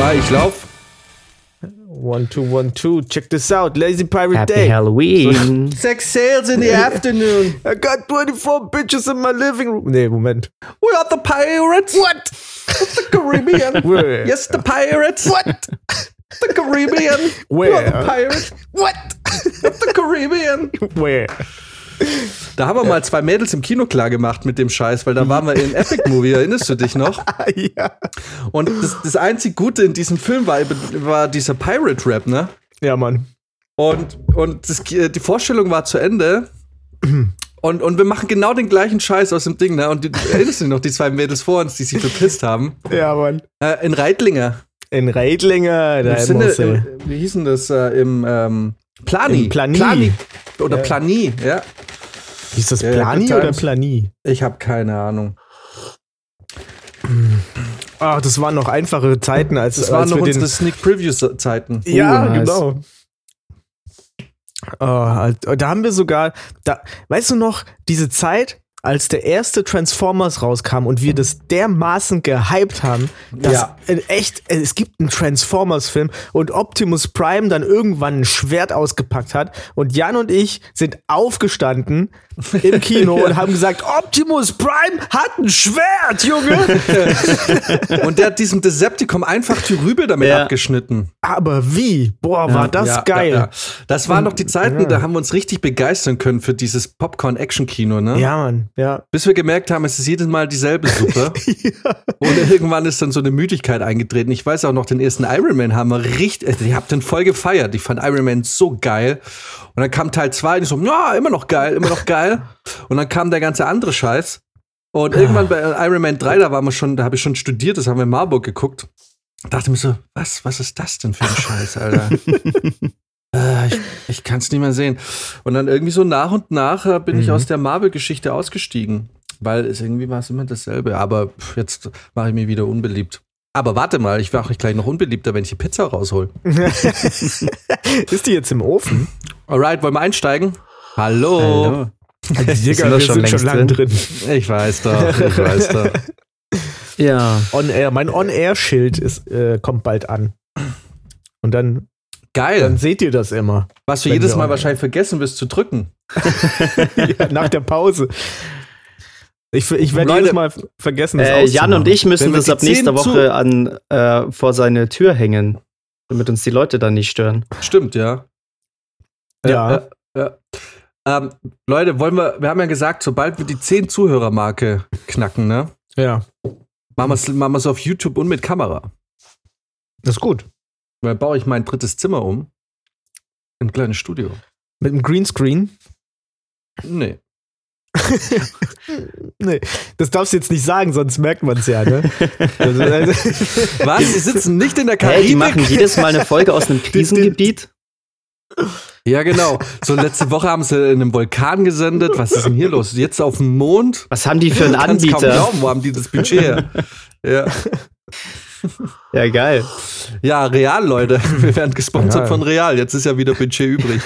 Eins, zwei, ich lauf. One, two, one, two. Check this out. Lazy Pirate Happy Day. Halloween. Sex sales in the afternoon. I got 24 bitches in my living room. Nee, Moment. We are the pirates. What? the Caribbean. Where? yes, the pirates. What? The Caribbean. Where? We are the pirates. What? the Caribbean. Where? Da haben wir mal zwei Mädels im Kino klar gemacht mit dem Scheiß, weil da waren wir in Epic Movie, erinnerst du dich noch? ja. Und das, das einzig Gute in diesem Film war, war dieser Pirate Rap, ne? Ja, Mann. Und, und das, die Vorstellung war zu Ende. Und, und wir machen genau den gleichen Scheiß aus dem Ding, ne? Und die, erinnerst du dich noch, die zwei Mädels vor uns, die sich verpisst haben? Ja, Mann. Äh, in Reitlinger. In Reitlinger, da Sinne, im, wie hieß denn das? Äh, Im ähm, Plani. Im Plani. Oder Ja. Plani, ja. Hieß das Ja, ja, Plani Good oder. Plani? Ich habe keine Ahnung. Ach, das waren noch einfache Zeiten, als, Das waren als noch unsere Sneak Preview-Zeiten. Ja, Uh, nice. genau. Oh, halt, da haben wir sogar, da, weißt du noch, diese Zeit, als der erste Transformers rauskam und wir das dermaßen gehypt haben, dass Ja. äh, echt, äh, es gibt einen Transformers-Film und Optimus Prime dann irgendwann ein Schwert ausgepackt hat und Jan und ich sind aufgestanden im Kino und haben gesagt, Optimus Prime hat ein Schwert, Junge! Und der hat diesem Decepticon einfach die Rübe damit Ja. abgeschnitten. Aber wie? Boah, war das Ja, geil. Ja, ja. Das waren noch die Zeiten, Ja. da haben wir uns richtig begeistern können für dieses Popcorn-Action-Kino, ne? Ja, Mann, ja. Bis wir gemerkt haben, es ist jedes Mal dieselbe Suppe. Und irgendwann ist dann so eine Müdigkeit eingetreten. Ich weiß auch noch, den ersten Iron Man haben wir richtig, also ich hab den voll gefeiert. Ich fand Iron Man so geil. Und dann kam Teil 2 und ich so, ja, immer noch geil, immer noch geil. Und dann kam der ganze andere Scheiß. Und irgendwann bei Iron Man 3, da waren wir schon, da habe ich schon studiert, das haben wir in Marburg geguckt. Dachte mir so, was, was ist das denn für ein Scheiß, Alter? Äh, ich ich kann es nicht mehr sehen. Und dann irgendwie so nach und nach äh, bin ich Mhm. aus der Marvel-Geschichte ausgestiegen. Weil es irgendwie war es immer dasselbe. Aber pff, jetzt mache ich mich wieder unbeliebt. Aber warte mal, ich mache mich gleich noch unbeliebter, wenn ich die Pizza raushol. Ist die jetzt im Ofen? Alright, wollen wir einsteigen? Hallo. Hallo. Digga, Sind wir wir schon sind schon längst lange drin. Ich weiß doch, ich weiß doch. Ja. On-Air, mein On-Air-Schild äh, kommt bald an. Und dann, dann Geil. seht ihr das immer. Was du wenn jedes wir Mal on- wahrscheinlich vergessen wirst zu drücken. ja, nach der Pause. Ich, ich werde jedes Mal vergessen, das Äh, Jan und ich müssen wir das ab nächster Woche an äh, vor seine Tür hängen, damit uns die Leute dann nicht stören. Stimmt, ja. Ja. Äh, äh, äh. Ähm, Leute, wollen wir, wir haben ja gesagt, sobald wir die 10 Zuhörermarke knacken, ne? Ja, Machen wir es auf YouTube und mit Kamera. das ist gut. Dann baue ich mein drittes Zimmer um. Ein kleines Studio. Mit dem Greenscreen. Nee. Nee, das darfst du jetzt nicht sagen, sonst merkt man es ja, ne? Also, also, Was? Die sitzen nicht in der Hey, Karibik? die machen jedes Mal eine Folge aus einem Krisengebiet. Ja, genau. So letzte Woche haben sie in einem Vulkan gesendet. Was ist denn hier los? Jetzt auf dem Mond? Was haben die für einen Kann's kaum Anbieter? glauben, wo haben die das Budget her? Ja. Ja, geil. ja, Real, Leute. Wir werden gesponsert Ja. von Real. Jetzt ist ja wieder Budget übrig.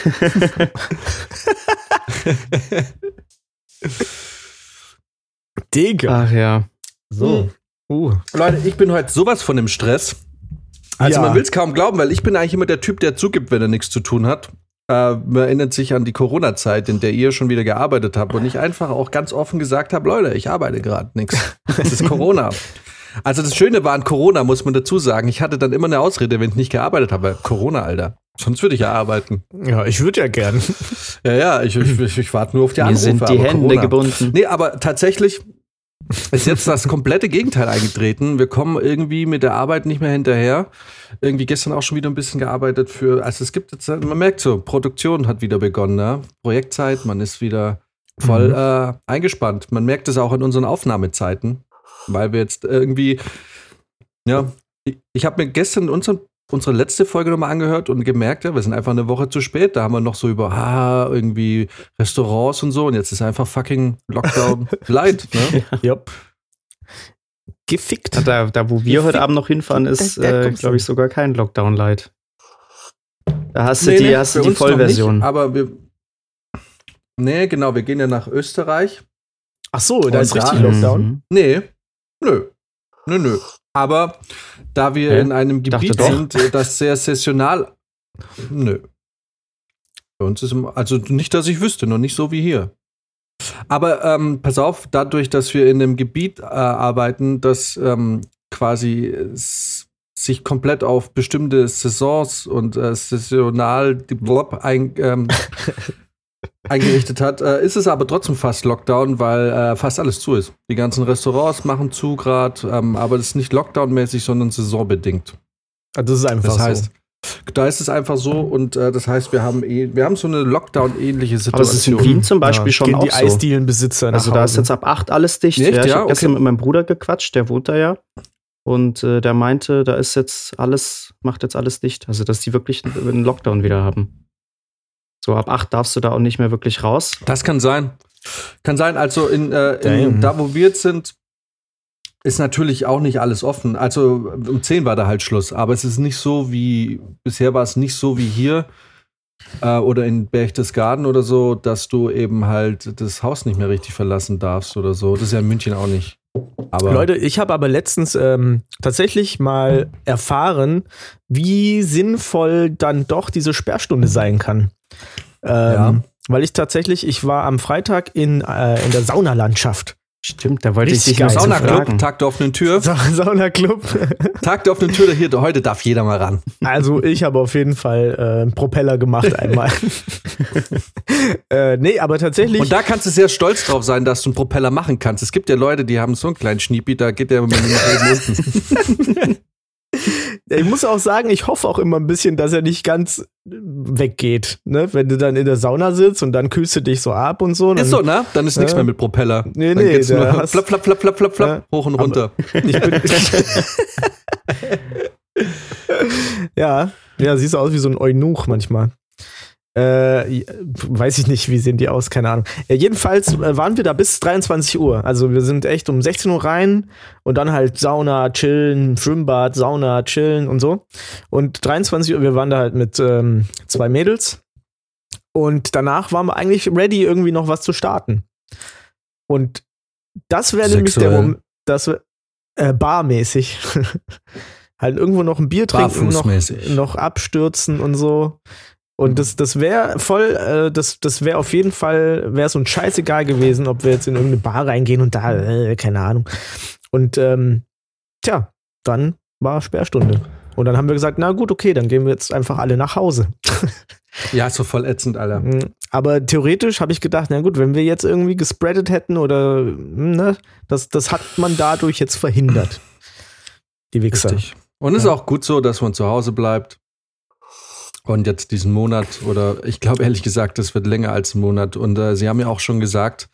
Digga. Ach ja. So. Uh. Leute, ich bin heute sowas von im Stress. Also Ja. man will es kaum glauben, weil ich bin eigentlich immer der Typ, der zugibt, wenn er nichts zu tun hat. Äh, man erinnert sich an die Corona-Zeit, in der ihr schon wieder gearbeitet habt und ich einfach auch ganz offen gesagt habe, Leute, ich arbeite gerade nichts. Es ist Corona. Also das Schöne war an Corona, muss man dazu sagen, ich hatte dann immer eine Ausrede, wenn ich nicht gearbeitet habe. Corona, Alter. Sonst würde ich ja arbeiten. Ja, ich würde ja gern. Ja, ja, ich, ich, ich, ich warte nur auf die Mir Anrufe. sind die aber Hände Corona. gebunden. Nee, aber tatsächlich ist jetzt das komplette Gegenteil eingetreten. Wir kommen irgendwie mit der Arbeit nicht mehr hinterher. Irgendwie gestern auch schon wieder ein bisschen gearbeitet für, also es gibt jetzt, man merkt so, Produktion hat wieder begonnen, ne? Projektzeit, man ist wieder voll Mhm. äh, eingespannt. Man merkt es auch in unseren Aufnahmezeiten, weil wir jetzt irgendwie, ja, ich, ich habe mir gestern unseren, unsere letzte Folge nochmal angehört und gemerkt, ja, wir sind einfach eine Woche zu spät. Da haben wir noch so über, ah, irgendwie Restaurants und so und jetzt ist einfach fucking Lockdown light, ne? Jupp. Gefickt. Da, da, wo wir heute Abend noch hinfahren, ist, Da- da äh, glaube ich, sogar kein Lockdown-Light. Da hast du Nee, die, nee, hast du die Vollversion. Nicht, aber wir. Nee, genau, wir gehen ja nach Österreich. Ach so, da Und ist da- richtig Lockdown. Mhm. Nee, nö. Nö, nö. Aber da wir Hä? in einem Gebiet sind, äh, das sehr sessional. Nö. Bei uns ist also nicht, dass ich wüsste, noch nicht so wie hier. Aber ähm, pass auf, dadurch, dass wir in einem Gebiet äh, arbeiten, das ähm, quasi s- sich komplett auf bestimmte Saisons und äh, saisonal ein, ähm, eingerichtet hat, äh, ist es aber trotzdem fast Lockdown, weil äh, fast alles zu ist. Die ganzen Restaurants machen zu gerade, ähm, aber das ist nicht Lockdown-mäßig, sondern saisonbedingt. Ah, Das ist einfach Das heißt, so. da ist es einfach so und äh, das heißt, wir haben eh, wir haben so eine Lockdown-ähnliche Aber es ist in Situation. Wien zum Beispiel Ja, schon gehen auch die so. Eisdielenbesitzer nach Also da ist jetzt ab 8 alles dicht. Echt? Ja, ich Ja, habe gestern okay. mit meinem Bruder gequatscht, der wohnt da ja. Und äh, der meinte, da ist jetzt alles, macht jetzt alles dicht. Also dass die wirklich einen Lockdown wieder haben. So ab 8 darfst du da auch nicht mehr wirklich raus. Das kann sein. Kann sein, also in, äh, in da wo wir jetzt sind, ist natürlich auch nicht alles offen. Also um 10 war da halt Schluss, aber es ist nicht so wie, bisher war es nicht so wie hier äh, oder in Berchtesgaden oder so, dass du eben halt das Haus nicht mehr richtig verlassen darfst oder so. Das ist ja in München auch nicht. Aber Leute, ich habe aber letztens ähm, tatsächlich mal erfahren, wie sinnvoll dann doch diese Sperrstunde sein kann. Ähm, Ja. Weil ich tatsächlich, ich war am Freitag in, äh, in der Saunalandschaft. Stimmt, da wollte ich Richtig dich noch geil. so Saunaclub, fragen. Tag der offenen Tür. Sa Saunaclub. Tag der offenen Tür, hier, heute darf jeder mal ran. Also ich habe auf jeden Fall äh, einen Propeller gemacht einmal. äh, nee, aber tatsächlich. Und da kannst du sehr stolz drauf sein, dass du einen Propeller machen kannst. Es gibt ja Leute, die haben so einen kleinen Schniepi, da geht der nach oben unten. Ich muss auch sagen, ich hoffe auch immer ein bisschen, dass er nicht ganz weggeht. Ne? Wenn du dann in der Sauna sitzt und dann kühlst du dich so ab und so. Dann, Ist so, ne? Dann ist nichts Ja. mehr mit Propeller. Nee, Dann nee, geht's nur hast- flapp, flapp, flapp, flapp, flapp, flapp, Ja. hoch und runter. Ich bin ja, ja, siehst du aus wie so ein Eunuch manchmal. Äh, weiß ich nicht, wie sehen die aus, keine Ahnung. Äh, jedenfalls äh, waren wir da bis 23 Uhr. Also wir sind echt um 16 Uhr rein und dann halt Sauna, chillen, Schwimmbad, Sauna, chillen und so. Und 23 Uhr, wir waren da halt mit ähm, zwei Mädels. Und danach waren wir eigentlich ready, irgendwie noch was zu starten. Und das wäre nämlich der. Moment, das äh, barmäßig. halt irgendwo noch ein Bier trinken, noch, noch abstürzen und so. Und das, das wäre voll, äh, das, das wäre auf jeden Fall, wäre so ein scheißegal gewesen, ob wir jetzt in irgendeine Bar reingehen und da, äh, keine Ahnung. Und ähm, tja, dann war Sperrstunde. Und dann haben wir gesagt, na gut, okay, dann gehen wir jetzt einfach alle nach Hause. Ja, ist so voll ätzend, Alter. Mhm. Aber theoretisch habe ich gedacht, na gut, wenn wir jetzt irgendwie gespreadet hätten oder, hm, ne, das, das hat man dadurch jetzt verhindert. Die Wichser. Richtig. Und es ist auch gut so, dass man zu Hause bleibt. Und jetzt diesen Monat, oder ich glaube ehrlich gesagt, das wird länger als ein Monat. Und äh, Sie haben ja auch schon gesagt,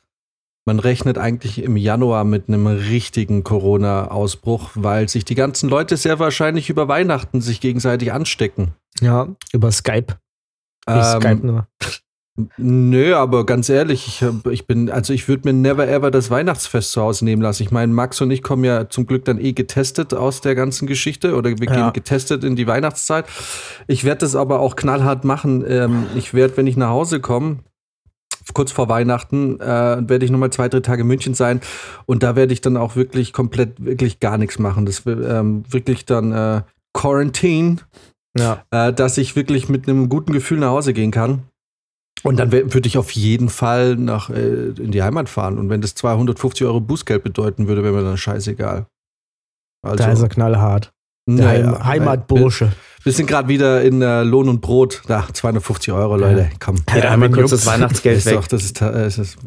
man rechnet eigentlich im Januar mit einem richtigen Corona-Ausbruch, weil sich die ganzen Leute sehr wahrscheinlich über Weihnachten sich gegenseitig anstecken. Ja, über Skype. Ähm, Skype nur. Nö, aber ganz ehrlich, ich, hab, ich bin, also ich würde mir never ever das Weihnachtsfest zu Hause nehmen lassen. Ich meine, Max und ich kommen ja zum Glück dann eh getestet aus der ganzen Geschichte oder wir Ja. gehen getestet in die Weihnachtszeit. Ich werde das aber auch knallhart machen. Ähm, ich werde, wenn ich nach Hause komme, kurz vor Weihnachten, äh, werde ich nochmal zwei, drei Tage in München sein und da werde ich dann auch wirklich komplett, wirklich gar nichts machen. Das wird ähm, wirklich dann äh, Quarantine Ja. äh, dass ich wirklich mit einem guten Gefühl nach Hause gehen kann. Und dann würde ich auf jeden Fall nach, äh, in die Heimat fahren. Und wenn das 250 Euro Bußgeld bedeuten würde, wäre mir dann scheißegal. Also, da ist er knallhart. Der naja, Heim Heimatbursche. Wir, wir sind gerade wieder in äh, Lohn und Brot. Da, 250 Euro, Leute, komm. Jeder Ja, einmal wenn kurz das. Weihnachtsgeld ist weg. doch, das ist, ta- es ist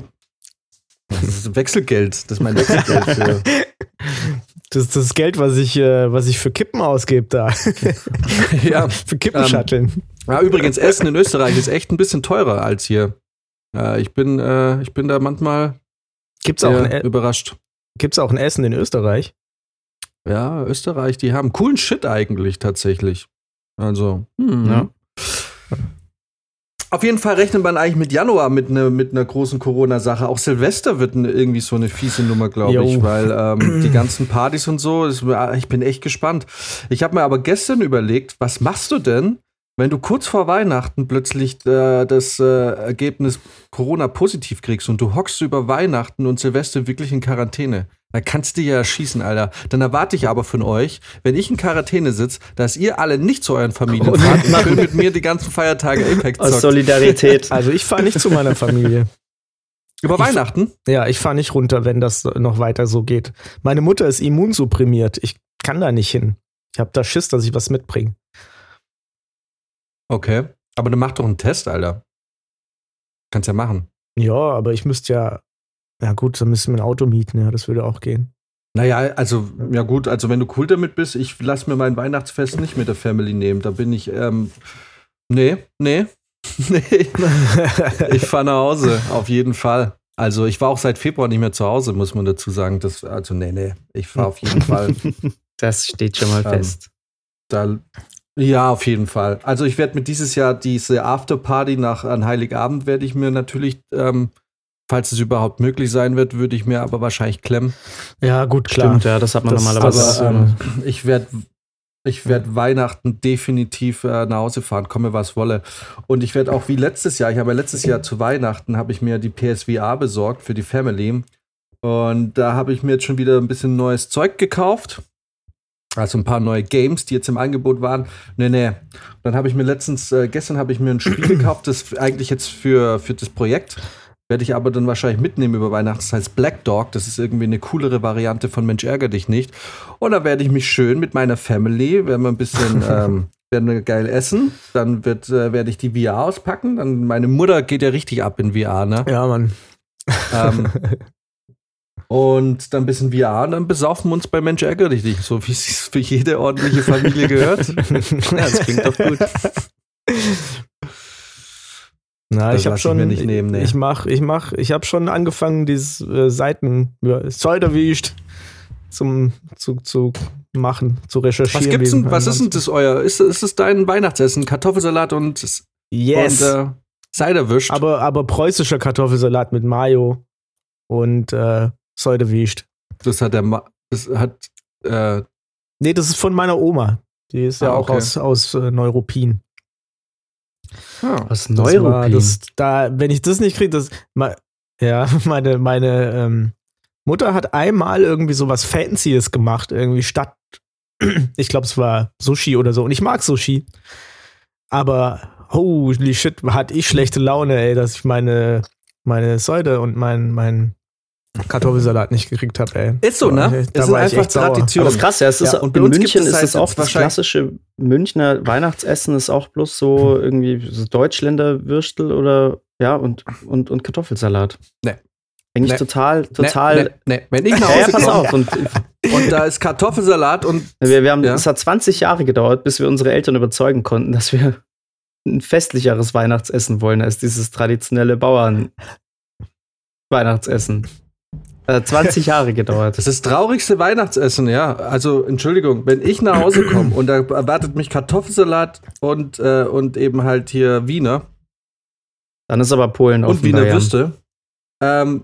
Das ist Wechselgeld. Das ist mein Wechselgeld für. Das ist das Geld, was ich, äh, was ich für Kippen ausgebe da. ja. für Kippenschatteln. Ja, übrigens, Essen in Österreich ist echt ein bisschen teurer als hier. Äh, ich, bin, äh, ich bin da manchmal Gibt's auch, ein, E- überrascht. gibt's auch ein Essen in Österreich? Ja, Österreich, die haben coolen Shit eigentlich tatsächlich. Also, hm. Ja. Auf jeden Fall rechnet man eigentlich mit Januar mit einer mit einer großen Corona-Sache. Auch Silvester wird ne, irgendwie so eine fiese Nummer, glaube ich, weil ähm, die ganzen Partys und so, das, ich bin echt gespannt. Ich habe mir aber gestern überlegt, was machst du denn, wenn du kurz vor Weihnachten plötzlich äh, das äh, Ergebnis Corona positiv kriegst und du hockst über Weihnachten und Silvester wirklich in Quarantäne? Da kannst du ja erschießen, Alter. Dann erwarte ich aber von euch, wenn ich in Quarantäne sitze, dass ihr alle nicht zu euren Familien fahrt und schön mit mir die ganzen Feiertage Apex Aus zockt. Solidarität. Also ich fahre nicht zu meiner Familie. Über Weihnachten? Ja, ich fahre nicht runter, wenn das noch weiter so geht. Meine Mutter ist immunsupprimiert. Ich kann da nicht hin. Ich habe da Schiss, dass ich was mitbringe. Okay. Aber dann mach doch einen Test, Alter. Kannst ja machen. Ja, aber ich müsste ja. Ja, gut, dann müssen wir ein Auto mieten. Ja, das würde auch gehen. Naja, also, ja gut, also wenn du cool damit bist, ich lass mir mein Weihnachtsfest nicht mit der Family nehmen. Da bin ich, ähm, nee, nee, nee. Ich fahre nach Hause, auf jeden Fall. Also ich war auch seit Februar nicht mehr zu Hause, muss man dazu sagen. Das, also nee, nee, ich fahre auf jeden Fall. Das steht schon mal Ähm, fest. Da, ja, auf jeden Fall. Also ich werde mir dieses Jahr diese Afterparty nach an Heiligabend werde ich mir natürlich, ähm, falls es überhaupt möglich sein wird, würde ich mir aber wahrscheinlich klemmen. ja, gut, klar. Stimmt, ja, das hat man Das- normalerweise. Aber ähm, ich werde ich werd Weihnachten definitiv äh, nach Hause fahren, komme was wolle. Und ich werde auch wie letztes Jahr, ich habe ja letztes Jahr zu Weihnachten, habe ich mir die PSVR besorgt für die Family. Und da habe ich mir jetzt schon wieder ein bisschen neues Zeug gekauft. Also ein paar neue Games, die jetzt im Angebot waren. Nee, nee. Dann habe ich mir letztens, äh, gestern habe ich mir ein Spiel gekauft, das eigentlich jetzt für, für das Projekt. Werde ich aber dann wahrscheinlich mitnehmen über Weihnachten. Das heißt Black Dog. Das ist irgendwie eine coolere Variante von Mensch ärger dich nicht. Und da werde ich mich schön mit meiner Family, werden wir ein bisschen, ähm, werden wir geil essen. Dann wird, äh, werde ich die VR auspacken. Dann meine Mutter geht ja richtig ab in VR, ne? Ja, Mann. Ähm, und dann ein bisschen VR und dann besaufen wir uns bei Mensch ärger dich nicht. So wie es für jede ordentliche Familie gehört. ja, das klingt doch gut. Na, Das ich habe ich schon, nicht nehmen, nee. ich mach, ich mach, ich habe schon angefangen, dieses äh, Seiten, ja, zum zu, zu machen, zu recherchieren. Was gibt's denn, was ist denn das euer? Ist, ist es dein Weihnachtsessen? Kartoffelsalat und, Yes. und äh, aber, aber preußischer Kartoffelsalat mit Mayo und äh, Zolderwicht. Das hat der Ma das hat äh, Nee, das ist von meiner Oma. Die ist ja Ah, auch okay. aus, aus äh, Neuruppin. ah, Was Das war, Neuropin. das, da, wenn ich das nicht kriege, das. ma- Ja, meine, meine ähm, Mutter hat einmal irgendwie so was Fancyes gemacht, irgendwie statt. Ich glaube, es war Sushi oder so. Und ich mag Sushi. Aber holy shit, hatte ich schlechte Laune, ey, dass ich meine, meine Säude und mein, mein Kartoffelsalat nicht gekriegt habe, ey. Ist so, ne? Da Es ist war ich einfach echt sauer. Tradition. Aber das ist krass, ja. Es ist, Ja, und bei in München es ist halt es auch das klassische Münchner Weihnachtsessen ist auch bloß so irgendwie so Deutschländer Würstel oder ja und, und, und Kartoffelsalat. Nee. Eigentlich Nee. total, total. Nee, nee, nee. Wenn ich nach Ja, ja, Hause pass auf. Und und da ist Kartoffelsalat und wir, wir haben, Ja. Es hat 20 Jahre gedauert, bis wir unsere Eltern überzeugen konnten, dass wir ein festlicheres Weihnachtsessen wollen als dieses traditionelle Bauern-Weihnachtsessen. Äh, 20 Jahre gedauert. das ist das traurigste Weihnachtsessen, ja. Also, Entschuldigung, wenn ich nach Hause komme und da erwartet mich Kartoffelsalat und, äh, und eben halt hier Wiener Dann ist aber Polen auf und dem Wiener Bayern. Würste, ähm,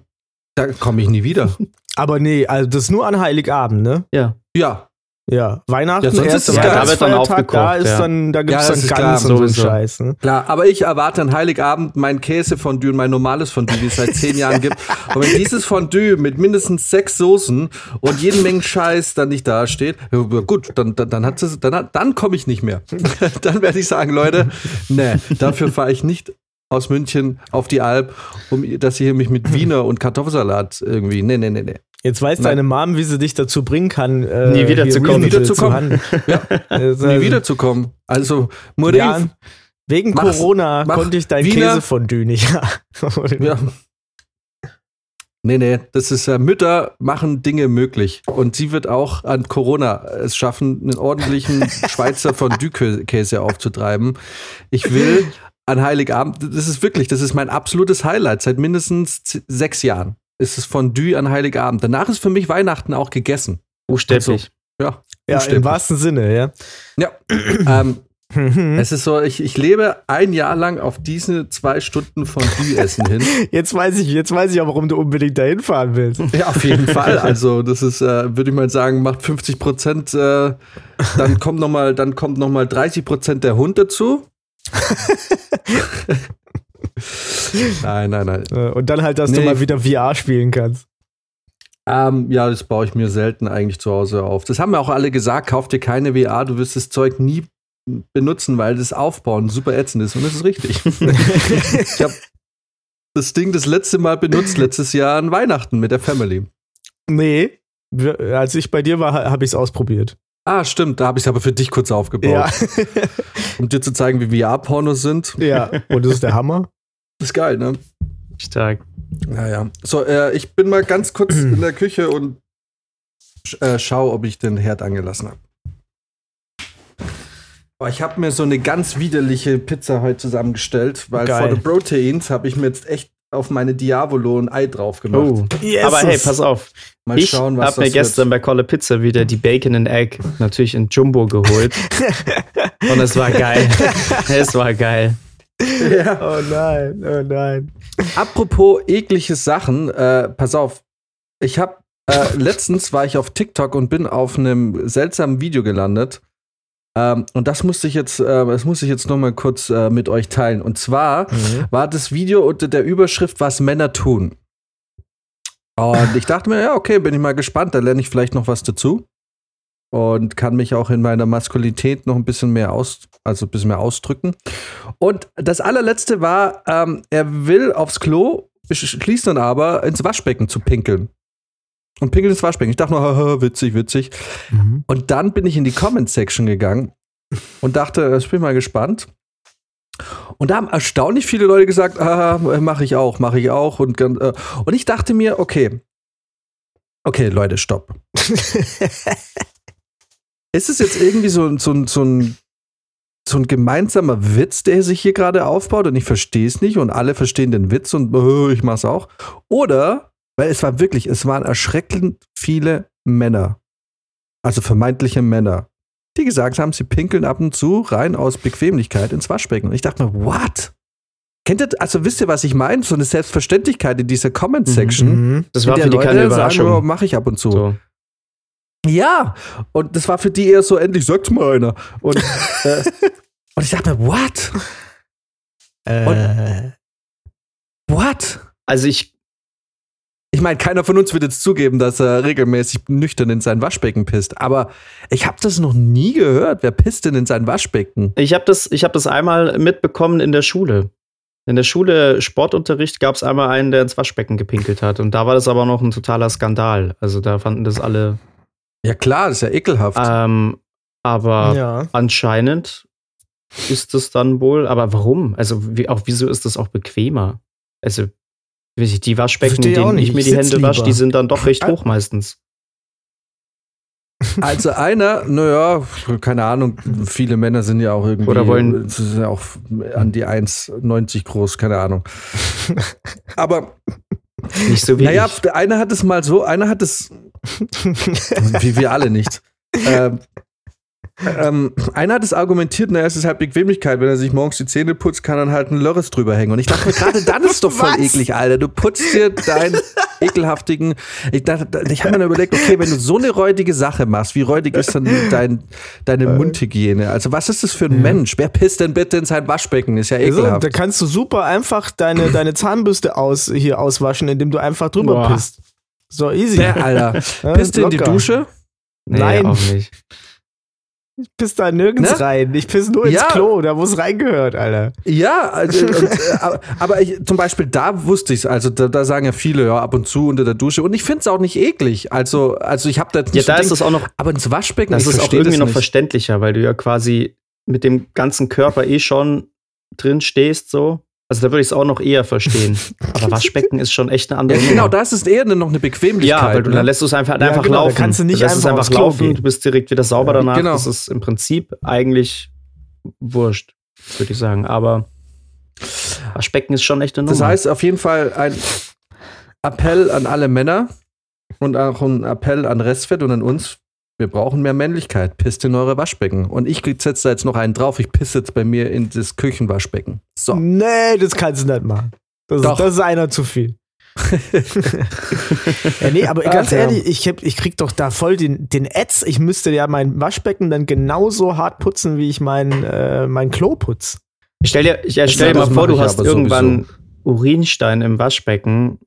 da komme ich nie wieder. Aber nee, also das ist nur an Heiligabend, ne? Ja. Ja, Ja, Weihnachten, Ja, sonst ist es geil. Da wird dann da ist ja. dann, da gibt's Ja, das dann ganz klar, und so einen. Scheiß, ne? Klar, aber ich erwarte an Heiligabend mein Käsefondue und mein normales Fondue, wie es seit zehn Jahren gibt. Und wenn dieses Fondue mit mindestens sechs Soßen und jeden Mengen Scheiß dann nicht dasteht, ja, gut, dann, dann, dann, hat es- dann, hat- dann komme ich nicht mehr. dann werde ich sagen, Leute, nee, dafür fahre ich nicht aus München auf die Alp, um dass ihr mich mit Wiener und Kartoffelsalat irgendwie. Nee, nee, nee, nee. Jetzt weiß Nein. deine Mom, wie sie dich dazu bringen kann, äh, Nie wieder hier zu kommen. reasonable Wieder zu. Ja, Also, nie wiederzukommen. Also, Mutti, Ja, wegen Mach's- Corona mach konnte ich dein Wiener- Käsefondue nicht. Ja. Nee, nee, das ist äh, Mütter machen Dinge möglich. Und sie wird auch an Corona es schaffen, einen ordentlichen Schweizer Fondue-Käse aufzutreiben. Ich will an Heiligabend, das ist wirklich, das ist mein absolutes Highlight. Seit mindestens sechs Jahren ist es Fondue an Heiligabend. Danach ist für mich Weihnachten auch gegessen. Buchstäblich. Ja, Ja, im wahrsten Sinne, ja. Ja. ähm, Mhm. es ist so, ich, ich lebe ein Jahr lang auf diese zwei Stunden Fondue-Essen hin. Jetzt weiß ich, jetzt weiß ich auch, warum du unbedingt dahin fahren willst. Ja, auf jeden Fall. Also, das ist, äh, würde ich mal sagen, macht 50 Prozent. Äh, dann kommt noch mal, dann kommt noch mal 30 Prozent der Hund dazu. nein, nein, nein. Und dann halt, dass du Nee. mal wieder VR spielen kannst. Ähm, ja, das baue ich mir selten eigentlich zu Hause auf. Das haben ja auch alle gesagt, kauf dir keine VR, du wirst das Zeug nie benutzen, weil das Aufbauen super ätzend ist. Und das ist richtig. ich habe das Ding das letzte Mal benutzt, letztes Jahr an Weihnachten mit der Family. Nee. Als ich bei dir war, habe ich es ausprobiert. Ah, stimmt, da habe ich es aber für dich kurz aufgebaut, Ja. um dir zu zeigen, wie VR-Pornos sind. ja. Und das ist der Hammer. Das ist geil, ne? Stark. Naja. So, äh, ich bin mal ganz kurz in der Küche und sch äh, schau, ob ich den Herd angelassen habe. Ich habe mir so eine ganz widerliche Pizza heute zusammengestellt, weil Geil. for the Proteins habe ich mir jetzt echt auf meine Diavolo ein Ei drauf gemacht. Oh. Jesus. Aber hey, pass auf. Mal ich schauen, was habe mir gestern wird. bei Kolle Pizza wieder die Bacon and Egg natürlich in Jumbo geholt. Und es war geil. es war geil. Ja. Oh nein, oh nein. Apropos eklige Sachen, äh, pass auf. Ich habe äh, letztens war ich auf TikTok und bin auf einem seltsamen Video gelandet. Ähm, und das musste ich jetzt, äh, das muss ich jetzt noch mal kurz äh, mit euch teilen. Und zwar Mhm. war das Video unter der Überschrift Was Männer tun. Und ich dachte mir, ja, okay, bin ich mal gespannt, da lerne ich vielleicht noch was dazu. Und kann mich auch in meiner Maskulinität noch ein bisschen mehr aus, also ein bisschen mehr ausdrücken. Und das allerletzte war, ähm, er will aufs Klo, schließt dann aber ins Waschbecken zu pinkeln. Und pinkelt ins Waschbecken. Ich dachte nur, haha, witzig, witzig. Mhm. Und dann bin ich in die Comment-Section gegangen und dachte, ich bin mal gespannt. Und da haben erstaunlich viele Leute gesagt, ah, mache ich auch, mache ich auch. Und, äh, und ich dachte mir, okay, okay, Leute, stopp. Ist es jetzt irgendwie so, so, ein- so, ein, so ein gemeinsamer Witz, der sich hier gerade aufbaut und ich verstehe es nicht und alle verstehen den Witz und äh, ich mach's auch? Oder, weil es war wirklich, es waren erschreckend viele Männer, also vermeintliche Männer, die gesagt haben, sie pinkeln ab und zu rein aus Bequemlichkeit ins Waschbecken. Und ich dachte mir, what? Kennt ihr, also wisst ihr, was ich meine? So eine Selbstverständlichkeit in dieser Comment-Section. Mhm. Das in war der für die keine Leute sagen, Überraschung. "Oh, mach ich ab und zu. So. Ja, und das war für die eher so, endlich sagt's mal einer. Und, äh, und ich dachte mir, what? Äh, What? Also ich, Ich meine, keiner von uns wird jetzt zugeben, dass er regelmäßig nüchtern in sein Waschbecken pisst. Aber ich habe das noch nie gehört. Wer pisst denn in sein Waschbecken? ich habe das, ich hab das einmal mitbekommen in der Schule. In der Schule Sportunterricht gab es einmal einen, der ins Waschbecken gepinkelt hat. Und da war das aber noch ein totaler Skandal. Also da fanden das alle. Ja klar, das ist ja ekelhaft. Ähm, aber ja. anscheinend ist das dann wohl. Aber warum? Also wie, auch wieso ist das auch bequemer? Also weiß ich, die Waschbecken, in denen nicht. ich mir die Hände wasche, die sind dann doch recht hoch meistens. Also einer, naja, keine Ahnung, viele Männer sind ja auch irgendwie Oder wollen- sind ja auch an die 1,90 groß, keine Ahnung. Aber Nicht so wie naja, ich. der eine hat es mal so, einer hat es, wie wir alle nicht. ähm, ähm, einer hat es argumentiert, naja, es ist halt Bequemlichkeit, wenn er sich morgens die Zähne putzt, kann dann halt ein Lörres drüber hängen. Und ich dachte mir, gerade dann ist doch voll Was? eklig, Alter. Du putzt dir deinen ekelhaftigen. Ich dachte, ich habe mir dann überlegt, okay, wenn du so eine räudige Sache machst, wie räudig ist dann dein, deine Mundhygiene? Also, was ist das für ein Mensch? Wer pisst denn bitte in sein Waschbecken? Ist ja Also, ekelhaft. da kannst du super einfach deine, deine Zahnbürste aus, hier auswaschen, indem du einfach drüber Boah. pisst. So easy. Bäh, Alter. Ja, Pisst du in die. Dusche? Nee, Nein. auch nicht. Ich piss da nirgends Ne? rein. Ich piss nur ins Ja. Klo, da wo es reingehört, Alter. Ja, also, und, äh, aber- aber ich, zum Beispiel da wusste ich es. Also da, da sagen ja viele, ja, ab und zu unter der Dusche. Und ich finde es auch nicht eklig. Also, also ich habe da jetzt Ja, da so ist es auch noch, aber ins Waschbecken, das ich ist auch irgendwie das noch verständlicher, weil du ja quasi mit dem ganzen Körper eh schon drin stehst, so. Also da würde ich es auch noch eher verstehen. Aber Waschbecken ist schon echt eine Ja, andere genau, Nummer. da ist es eher noch eine Bequemlichkeit. Ja, weil du ne? dann lässt du es einfach, Ja, einfach genau, laufen. kannst du nicht lässt einfach Klo laufen, gehen. du bist direkt wieder sauber danach. genau. Das ist im Prinzip eigentlich wurscht, würde ich sagen. Aber Waschbecken ist schon echt eine Nummer. Das heißt auf jeden Fall ein Appell an alle Männer und auch ein Appell an Restfett und an uns. Wir brauchen mehr Männlichkeit. Pisst in eure Waschbecken. Und ich setze da jetzt noch einen drauf. Ich pisse jetzt bei mir in das Küchenwaschbecken. So. Nee, das kannst du nicht machen. Das, Doch. Ist, das ist einer zu viel. ja, nee, aber Ach, ganz ja. ehrlich, ich, hab, ich krieg doch da voll den, den Ätz. Ich müsste ja mein Waschbecken dann genauso hart putzen, wie ich mein, äh, mein Klo putz. Stell dir, ich, stell dir mal vor, du ich hast irgendwann Urinstein im Waschbecken.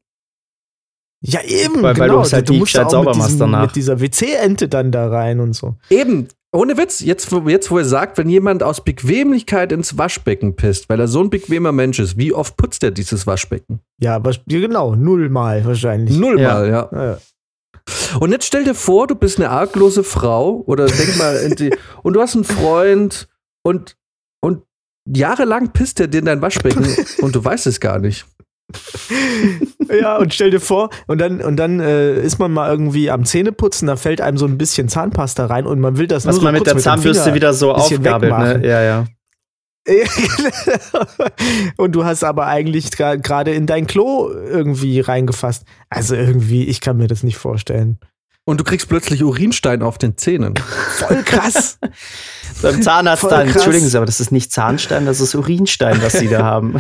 Ja, eben, Weil- weil genau. du halt du musst auch sauber mit, machst diesem, danach. mit dieser WC-Ente dann da rein und so. Eben, ohne Witz, jetzt, wo- jetzt wo er sagt, wenn jemand aus Bequemlichkeit ins Waschbecken pisst, weil er so ein bequemer Mensch ist, wie oft putzt er dieses Waschbecken? Ja, was, ja, genau, nullmal wahrscheinlich. Nullmal, ja. Ja. Und jetzt stell dir vor, du bist eine arglose Frau oder denk mal, in die, und du hast einen Freund und, und jahrelang pisst er dir in dein Waschbecken und du weißt es gar nicht. Ja, und stell dir vor, und dann, und dann äh, ist man mal irgendwie am Zähneputzen, da fällt einem so ein bisschen Zahnpasta rein und man will das Was nur so man mit kurz der dem Zahnbürste wieder so aufgabelt, ne? Ja, ja. und du hast aber eigentlich gerade in dein Klo irgendwie reingefasst. Also irgendwie, ich kann mir das nicht vorstellen. Und du kriegst plötzlich Urinstein auf den Zähnen. Voll krass. Beim Zahnarzt dann, entschuldigen Sie, aber das ist nicht Zahnstein, das ist Urinstein, was Sie da haben.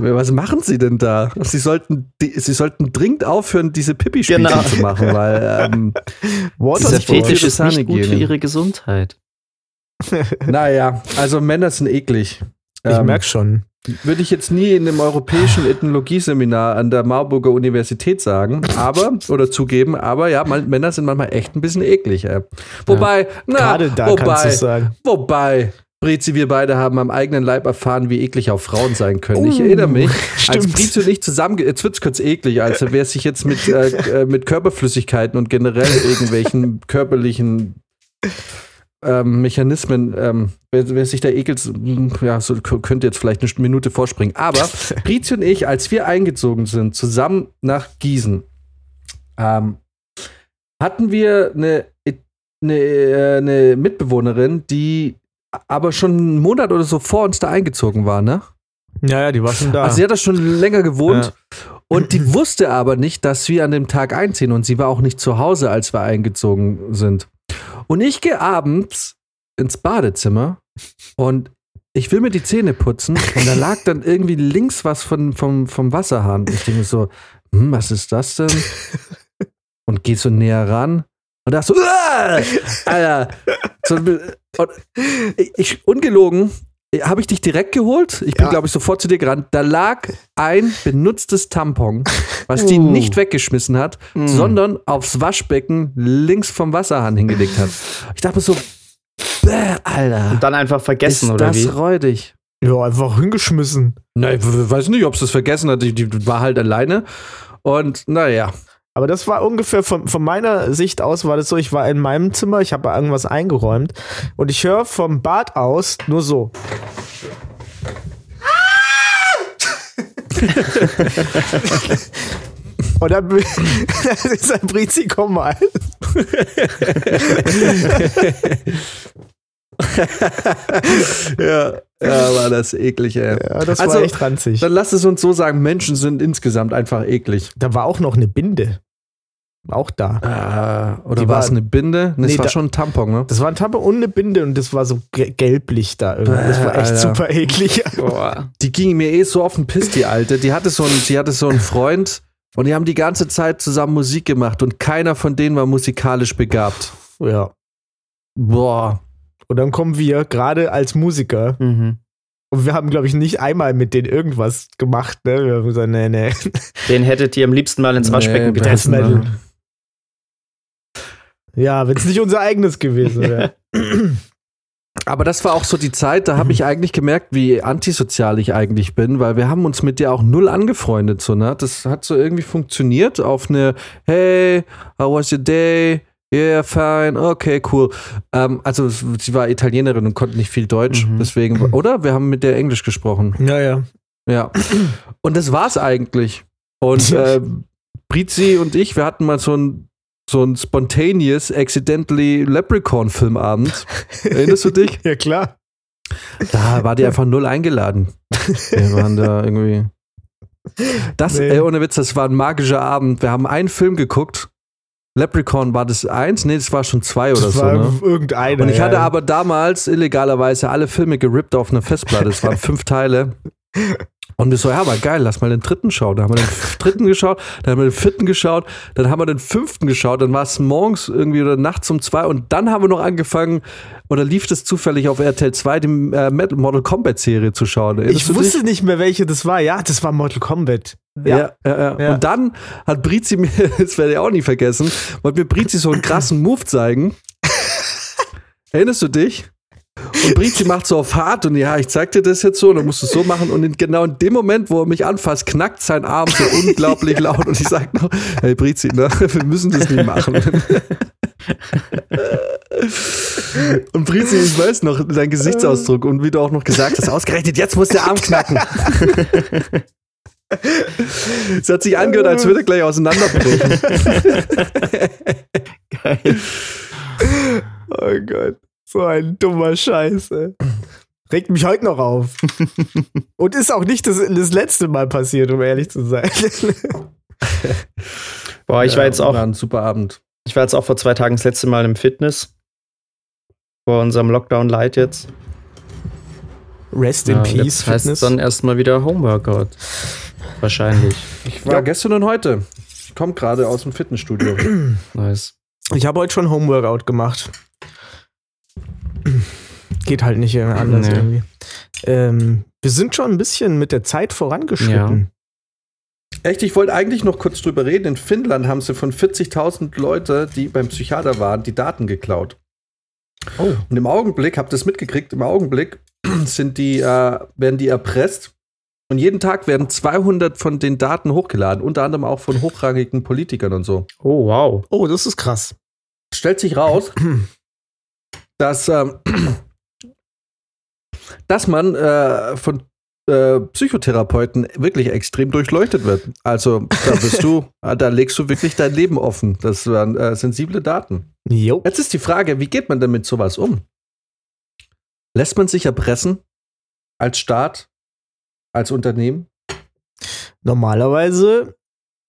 Was machen sie denn da? Sie sollten, die, sie sollten dringend aufhören, diese Pipi-Spielchen Genau. zu machen, weil, ähm, Dieser. Fetisch ist nicht gut für Ihre Gesundheit. naja, also Männer sind eklig. Ich Ähm, merk schon. Würde ich jetzt nie in einem europäischen Ethnologieseminar an der Marburger Universität sagen, aber, oder zugeben, aber ja, man, Männer sind manchmal echt ein bisschen eklig. Ey. Wobei, na, Gerade da kannst du wobei, sagen. wobei, Brizi, wir beide haben am eigenen Leib erfahren, wie eklig auch Frauen sein können. ich Oh, erinnere mich, als stimmt. Brizi und ich zusammen, jetzt wird's kurz eklig, als wäre sich jetzt mit, äh, äh, mit Körperflüssigkeiten und generell irgendwelchen körperlichen ähm, Mechanismen, ähm, wer, wer sich da ekelt, ja, so, könnte jetzt vielleicht eine Minute vorspringen. Aber Brizi und ich, als wir eingezogen sind, zusammen nach Gießen, ähm, hatten wir eine, eine, äh, eine Mitbewohnerin, die aber schon einen Monat oder so vor uns da eingezogen war, ne? Ja, ja, die war schon da. Also sie hat da schon länger gewohnt und die wusste aber nicht, dass wir an dem Tag einziehen und sie war auch nicht zu Hause, als wir eingezogen sind. Und ich gehe abends ins Badezimmer und ich will mir die Zähne putzen und da lag dann irgendwie links was von, vom, vom Wasserhahn. Ich denke so, hm, was ist das denn? Und gehe so näher ran und da so! Alter, so, und ich, ungelogen, habe ich dich direkt geholt? Ich bin, Ja. glaube ich, sofort zu dir gerannt. Da lag ein benutztes Tampon, was die Uh. nicht weggeschmissen hat, Mm. sondern aufs Waschbecken links vom Wasserhahn hingelegt hat. Ich dachte mir so, bäh, Alter, Und dann einfach vergessen, ist oder das wie? räudig. ja, einfach hingeschmissen. Nein, ich weiß nicht, ob sie es vergessen hat. Die, die war halt alleine. Und naja, Aber das war ungefähr von, von meiner Sicht aus, war das so, ich war in meinem Zimmer, ich habe irgendwas eingeräumt und ich höre vom Bad aus nur so. Und dann dann ist ein Brizi, komm mal. ja, ja, war das eklig, ey. Ja, das Also, war echt ranzig. Dann lass es uns so sagen, Menschen sind insgesamt einfach eklig. Da war auch noch eine Binde. Auch da. Äh, oder Die war es eine Binde? Nee, Nee, es war da- schon ein Tampon, ne? Das war ein Tappe und eine Binde und das war so ge- gelblich da irgendwie. Das war echt Alter. super eklig. Boah. Die ging mir eh so auf den Piss, die Alte. Die hatte so einen, die hatte so einen Freund und die haben die ganze Zeit zusammen Musik gemacht und keiner von denen war musikalisch begabt. Ja. Boah. Und dann kommen wir gerade als Musiker Mhm. und wir haben, glaube ich, nicht einmal mit denen irgendwas gemacht. Ne? Wir haben gesagt, nee, nee. Den hättet ihr am liebsten mal ins Waschbecken Nee. Death Metal. Ja, wenn es nicht unser eigenes gewesen wäre. Aber das war auch so die Zeit, da habe ich eigentlich gemerkt, wie antisozial ich eigentlich bin, weil wir haben uns mit dir auch null angefreundet. So, ne? Das hat so irgendwie funktioniert auf eine Hey, how was your day? Yeah, fine, okay, cool. Ähm, also sie war Italienerin und konnte nicht viel Deutsch, Mhm. deswegen, oder? Wir haben mit der Englisch gesprochen. Ja, ja. Ja. Und das war's eigentlich. Und äh, Brizi und ich, wir hatten mal so ein so ein spontaneous, accidentally Leprechaun-Filmabend. Erinnerst du dich? Ja, klar. Da war die einfach null eingeladen. Wir waren da irgendwie. Das, Nee. ey, ohne Witz, das war ein magischer Abend. Wir haben einen Film geguckt. Leprechaun war das eins? Nee, das war schon zwei oder Das so, war ne? irgendeiner. Und ich hatte ja. aber damals illegalerweise alle Filme gerippt auf einer Festplatte. Es waren fünf Teile. Und wir so, ja, aber geil, lass mal den dritten schauen. Da haben wir den dritten geschaut, dann haben wir den vierten geschaut, dann haben wir den fünften geschaut, dann war es morgens irgendwie oder nachts um zwei und dann haben wir noch angefangen, oder lief das zufällig auf RTL 2, die äh, Metal- Mortal Kombat Serie zu schauen. Erinnerst Ich wusste nicht mehr, welche das war. Ja, das war Mortal Kombat. Ja, ja, ja. Ja. Und dann hat Brizi mir, das werde ich auch nie vergessen, wollte mir Brizi so einen krassen Move zeigen. Erinnerst du dich? Und Brizi macht so auf hart und ja, ich zeig dir das jetzt so und dann musst du es so machen. Und in, genau in dem Moment, wo er mich anfasst, knackt sein Arm so unglaublich laut und ich sag noch, hey Brizi, ne, wir müssen das nicht machen. Und Brizi, ich weiß noch, dein Gesichtsausdruck und wie du auch noch gesagt hast, ausgerechnet, jetzt muss der Arm knacken. Es hat sich angehört, als würde er gleich auseinanderbrechen. Geil. Oh Gott. So ein dummer Scheiße. Regt mich heute noch auf. Und ist auch nicht das, das letzte Mal passiert, um ehrlich zu sein. Boah, ich war jetzt auch, War ein super Abend. ich war jetzt auch vor zwei Tagen das letzte Mal im Fitness. Vor unserem Lockdown Light jetzt. Rest in Ja, Peace, jetzt heißt Fitness. dann erstmal wieder Homeworkout. Wahrscheinlich. Ich war gestern und heute. Ich komme gerade aus dem Fitnessstudio. Nice. Ich habe heute schon Homeworkout gemacht. Geht halt nicht anders Nee. irgendwie. Ähm, wir sind schon ein bisschen mit der Zeit vorangeschritten. Echt, ich wollte eigentlich noch kurz drüber reden. In Finnland haben sie von 40.000 Leute, die beim Psychiater waren, die Daten geklaut. Oh. Und im Augenblick, habt ihr es mitgekriegt, im Augenblick sind die, äh, werden die erpresst. Und jeden Tag werden 200 von den Daten hochgeladen, unter anderem auch von hochrangigen Politikern und so. Oh, wow. Oh, das ist krass. stellt sich raus, dass, ähm, dass man äh, von äh, Psychotherapeuten wirklich extrem durchleuchtet wird. Also da bist du, da legst du wirklich dein Leben offen. Das waren äh, sensible Daten. Jo. Jetzt ist die Frage, wie geht man denn mit sowas um? Lässt man sich erpressen als Staat, als Unternehmen? Normalerweise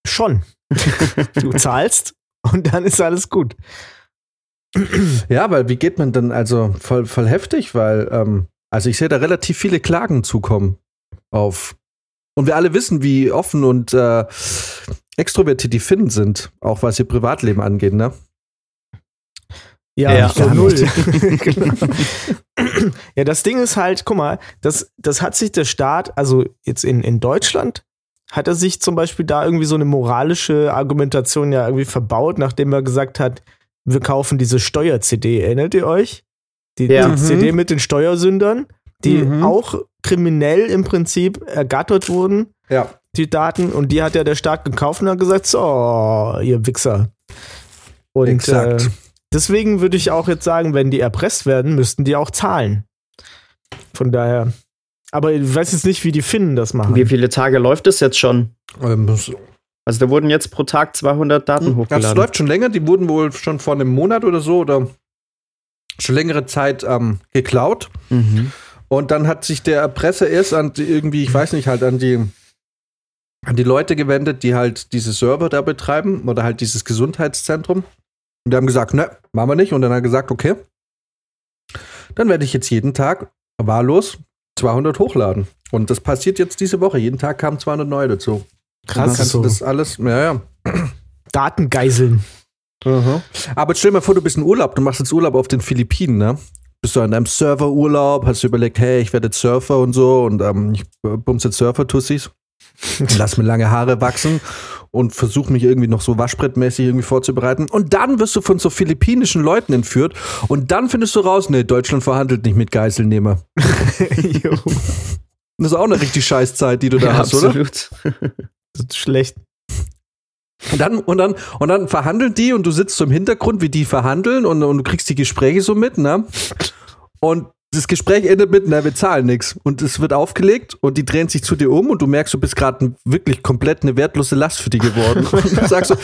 schon. du zahlst und dann ist alles gut. Ja, weil wie geht man denn also voll, voll heftig, weil ähm, also ich sehe da relativ viele Klagen zukommen auf und wir alle wissen, wie offen und äh, extrovertiert die Finnen sind, auch was ihr Privatleben angeht, ne? Ja, Ja, gar null. Genau. ja, das Ding ist halt, guck mal, das, das hat sich der Staat, also jetzt in, in Deutschland, hat er sich zum Beispiel da irgendwie so eine moralische Argumentation ja irgendwie verbaut, nachdem er gesagt hat, wir kaufen diese Steuer-CD. Erinnert ihr euch? Die, Ja. die Mhm. CD mit den Steuersündern, die Mhm. auch kriminell im Prinzip ergattert wurden, Ja. die Daten. Und die hat ja der Staat gekauft und hat gesagt, so, ihr Wichser. Und Exakt. Äh, deswegen würde ich auch jetzt sagen, wenn die erpresst werden, müssten die auch zahlen. Von daher. Aber ich weiß jetzt nicht, wie die Finnen das machen. Wie viele Tage läuft es jetzt schon? Ähm, das, Also da wurden jetzt pro Tag 200 Daten das hochgeladen. läuft schon länger, die wurden wohl schon vor einem Monat oder so oder schon längere Zeit ähm, geklaut. Mhm. Und dann hat sich der Erpresser erst an die, irgendwie, ich weiß nicht, halt an die, an die Leute gewendet, die halt diese Server da betreiben oder halt dieses Gesundheitszentrum. Und die haben gesagt, ne, machen wir nicht. Und dann hat er gesagt, okay, dann werde ich jetzt jeden Tag wahllos 200 hochladen. Und das passiert jetzt diese Woche. Jeden Tag kamen 200 neue dazu. Krass, kannst du so das alles, ja, ja. Datengeiseln. Aber stell dir mal vor, du bist in Urlaub, du machst jetzt Urlaub auf den Philippinen, ne? Bist du an deinem Surferurlaub, hast du überlegt, hey, ich werde jetzt Surfer und so und ähm, ich bums jetzt Surfer-Tussis, lass mir lange Haare wachsen und versuche mich irgendwie noch so waschbrettmäßig irgendwie vorzubereiten. Und dann wirst du von so philippinischen Leuten entführt und dann findest du raus, nee, Deutschland verhandelt nicht mit Geiselnehmer. Das ist auch eine richtig scheiß Zeit, die du da Ja, hast, oder? absolut. das ist schlecht. Und dann, und dann, und dann verhandeln die und du sitzt so im Hintergrund, wie die verhandeln und, und du kriegst die Gespräche so mit, ne? Und das Gespräch endet mit, na, wir zahlen nichts. Und es wird aufgelegt und die drehen sich zu dir um und du merkst, du bist gerade wirklich komplett eine wertlose Last für die geworden. Und du sagst so,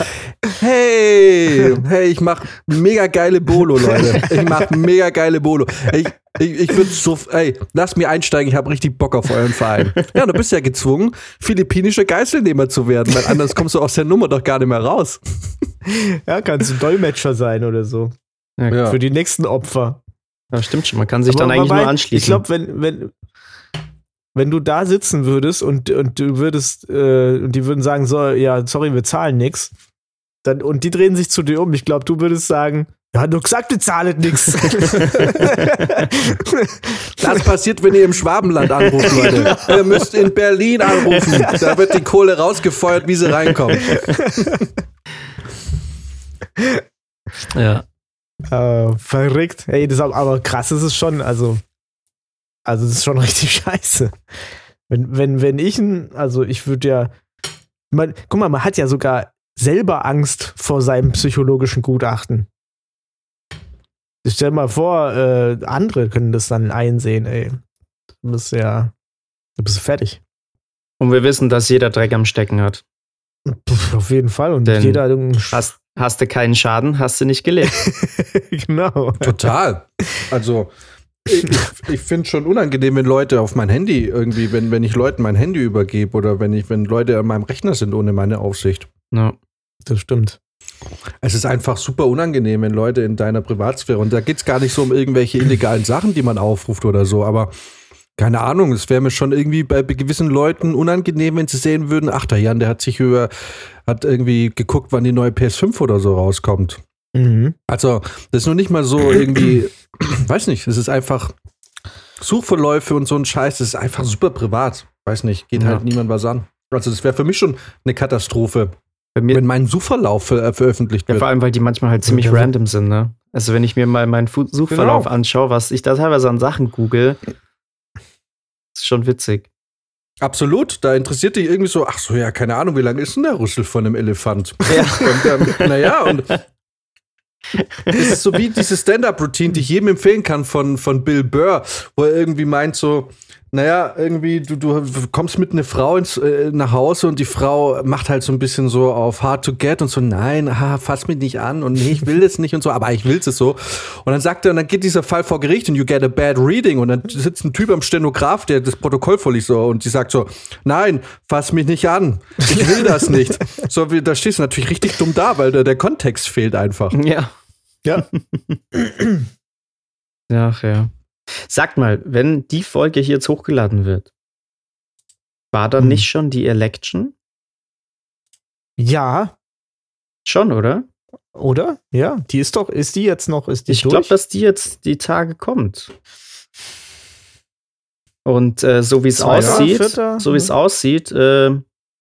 hey, hey, ich mach mega geile Bolo, Leute. Ich mach mega geile Bolo. Ich, ich, ich würde so, ey, lass mir einsteigen, ich habe richtig Bock auf euren Verein. Ja, du bist ja gezwungen, philippinischer Geiselnehmer zu werden, weil anders kommst du aus der Nummer doch gar nicht mehr raus. Ja, kannst du Dolmetscher sein oder so. Ja. Für die nächsten Opfer. Ja, stimmt schon. Man kann sich Aber dann eigentlich wobei, nur anschließen. Ich glaube, wenn, wenn, wenn du da sitzen würdest und, und du würdest, äh, und die würden sagen, so, ja, sorry, wir zahlen nix, dann, und die drehen sich zu dir um, ich glaube, du würdest sagen, ja, du gesagt, wir zahlen nix. Das passiert, wenn ihr im Schwabenland anruft, Leute. Ihr müsst in Berlin anrufen. Da wird die Kohle rausgefeuert, wie sie reinkommt. ja. Äh, verrückt. Ey, das aber, krass ist es schon, also, also das ist schon richtig scheiße. Wenn, wenn, wenn ich ein, also ich würde ja, man, guck mal, man hat ja sogar selber Angst vor seinem psychologischen Gutachten. Ich stell mal vor, äh, andere können das dann einsehen, ey. Du bist ja, du bist fertig. Und wir wissen, dass jeder Dreck am Stecken hat. Puh, auf jeden Fall. Und Denn jeder Hast, hast du keinen Schaden, hast du nicht gelebt. genau. Total. Also, ich, ich finde schon unangenehm, wenn Leute auf mein Handy irgendwie, wenn, wenn ich Leuten mein Handy übergebe oder wenn ich, wenn Leute an meinem Rechner sind ohne meine Aufsicht. Ja. Das stimmt. Es ist einfach super unangenehm, wenn Leute in deiner Privatsphäre, und da geht es gar nicht so um irgendwelche illegalen Sachen, die man aufruft oder so, aber keine Ahnung, es wäre mir schon irgendwie bei gewissen Leuten unangenehm, wenn sie sehen würden, ach, der Jan, der hat sich über, hat irgendwie geguckt, wann die neue PS5 oder so rauskommt. Mhm. Also, das ist noch nicht mal so irgendwie, weiß nicht, es ist einfach Suchverläufe und so ein Scheiß, das ist einfach super privat. Weiß nicht, geht Ja. halt niemand was an. Also, das wäre für mich schon eine Katastrophe, wenn mein Suchverlauf ver veröffentlicht ja, wird. vor allem, weil die manchmal halt ziemlich Ja, so- random sind, ne? Also wenn ich mir mal meinen Suchverlauf Genau. anschaue, was ich da teilweise an Sachen google, ist schon witzig. Absolut, da interessiert dich irgendwie so, ach so, ja, keine Ahnung, wie lang ist denn der Rüssel von einem Elefant? Ja. Und, ähm, naja, und es ist so wie diese Stand-Up-Routine, die ich jedem empfehlen kann von, von Bill Burr, wo er irgendwie meint so, naja, irgendwie, du, du kommst mit einer Frau ins, äh, nach Hause und die Frau macht halt so ein bisschen so auf hard to get und so, nein, ah, fass mich nicht an und nee, ich will das nicht und so, aber ich will es so. Und dann sagt er, und dann geht dieser Fall vor Gericht und you get a bad reading und dann sitzt ein Typ am Stenograph, der das Protokoll vorliest so und die sagt so, nein, fass mich nicht an, ich will das nicht. So, wie, da stehst du natürlich richtig dumm da, weil der, der Kontext fehlt einfach. Ja. Ja. Ach ja. Sagt mal, wenn die Folge hier jetzt hochgeladen wird, war da Hm. nicht schon die Election? Ja, Schon, oder? oder? Ja, die ist doch, ist die jetzt noch, ist die Ich glaube, dass die jetzt die Tage kommt. Und äh, so wie es aussieht, vierter, so wie es mhm. aussieht, äh,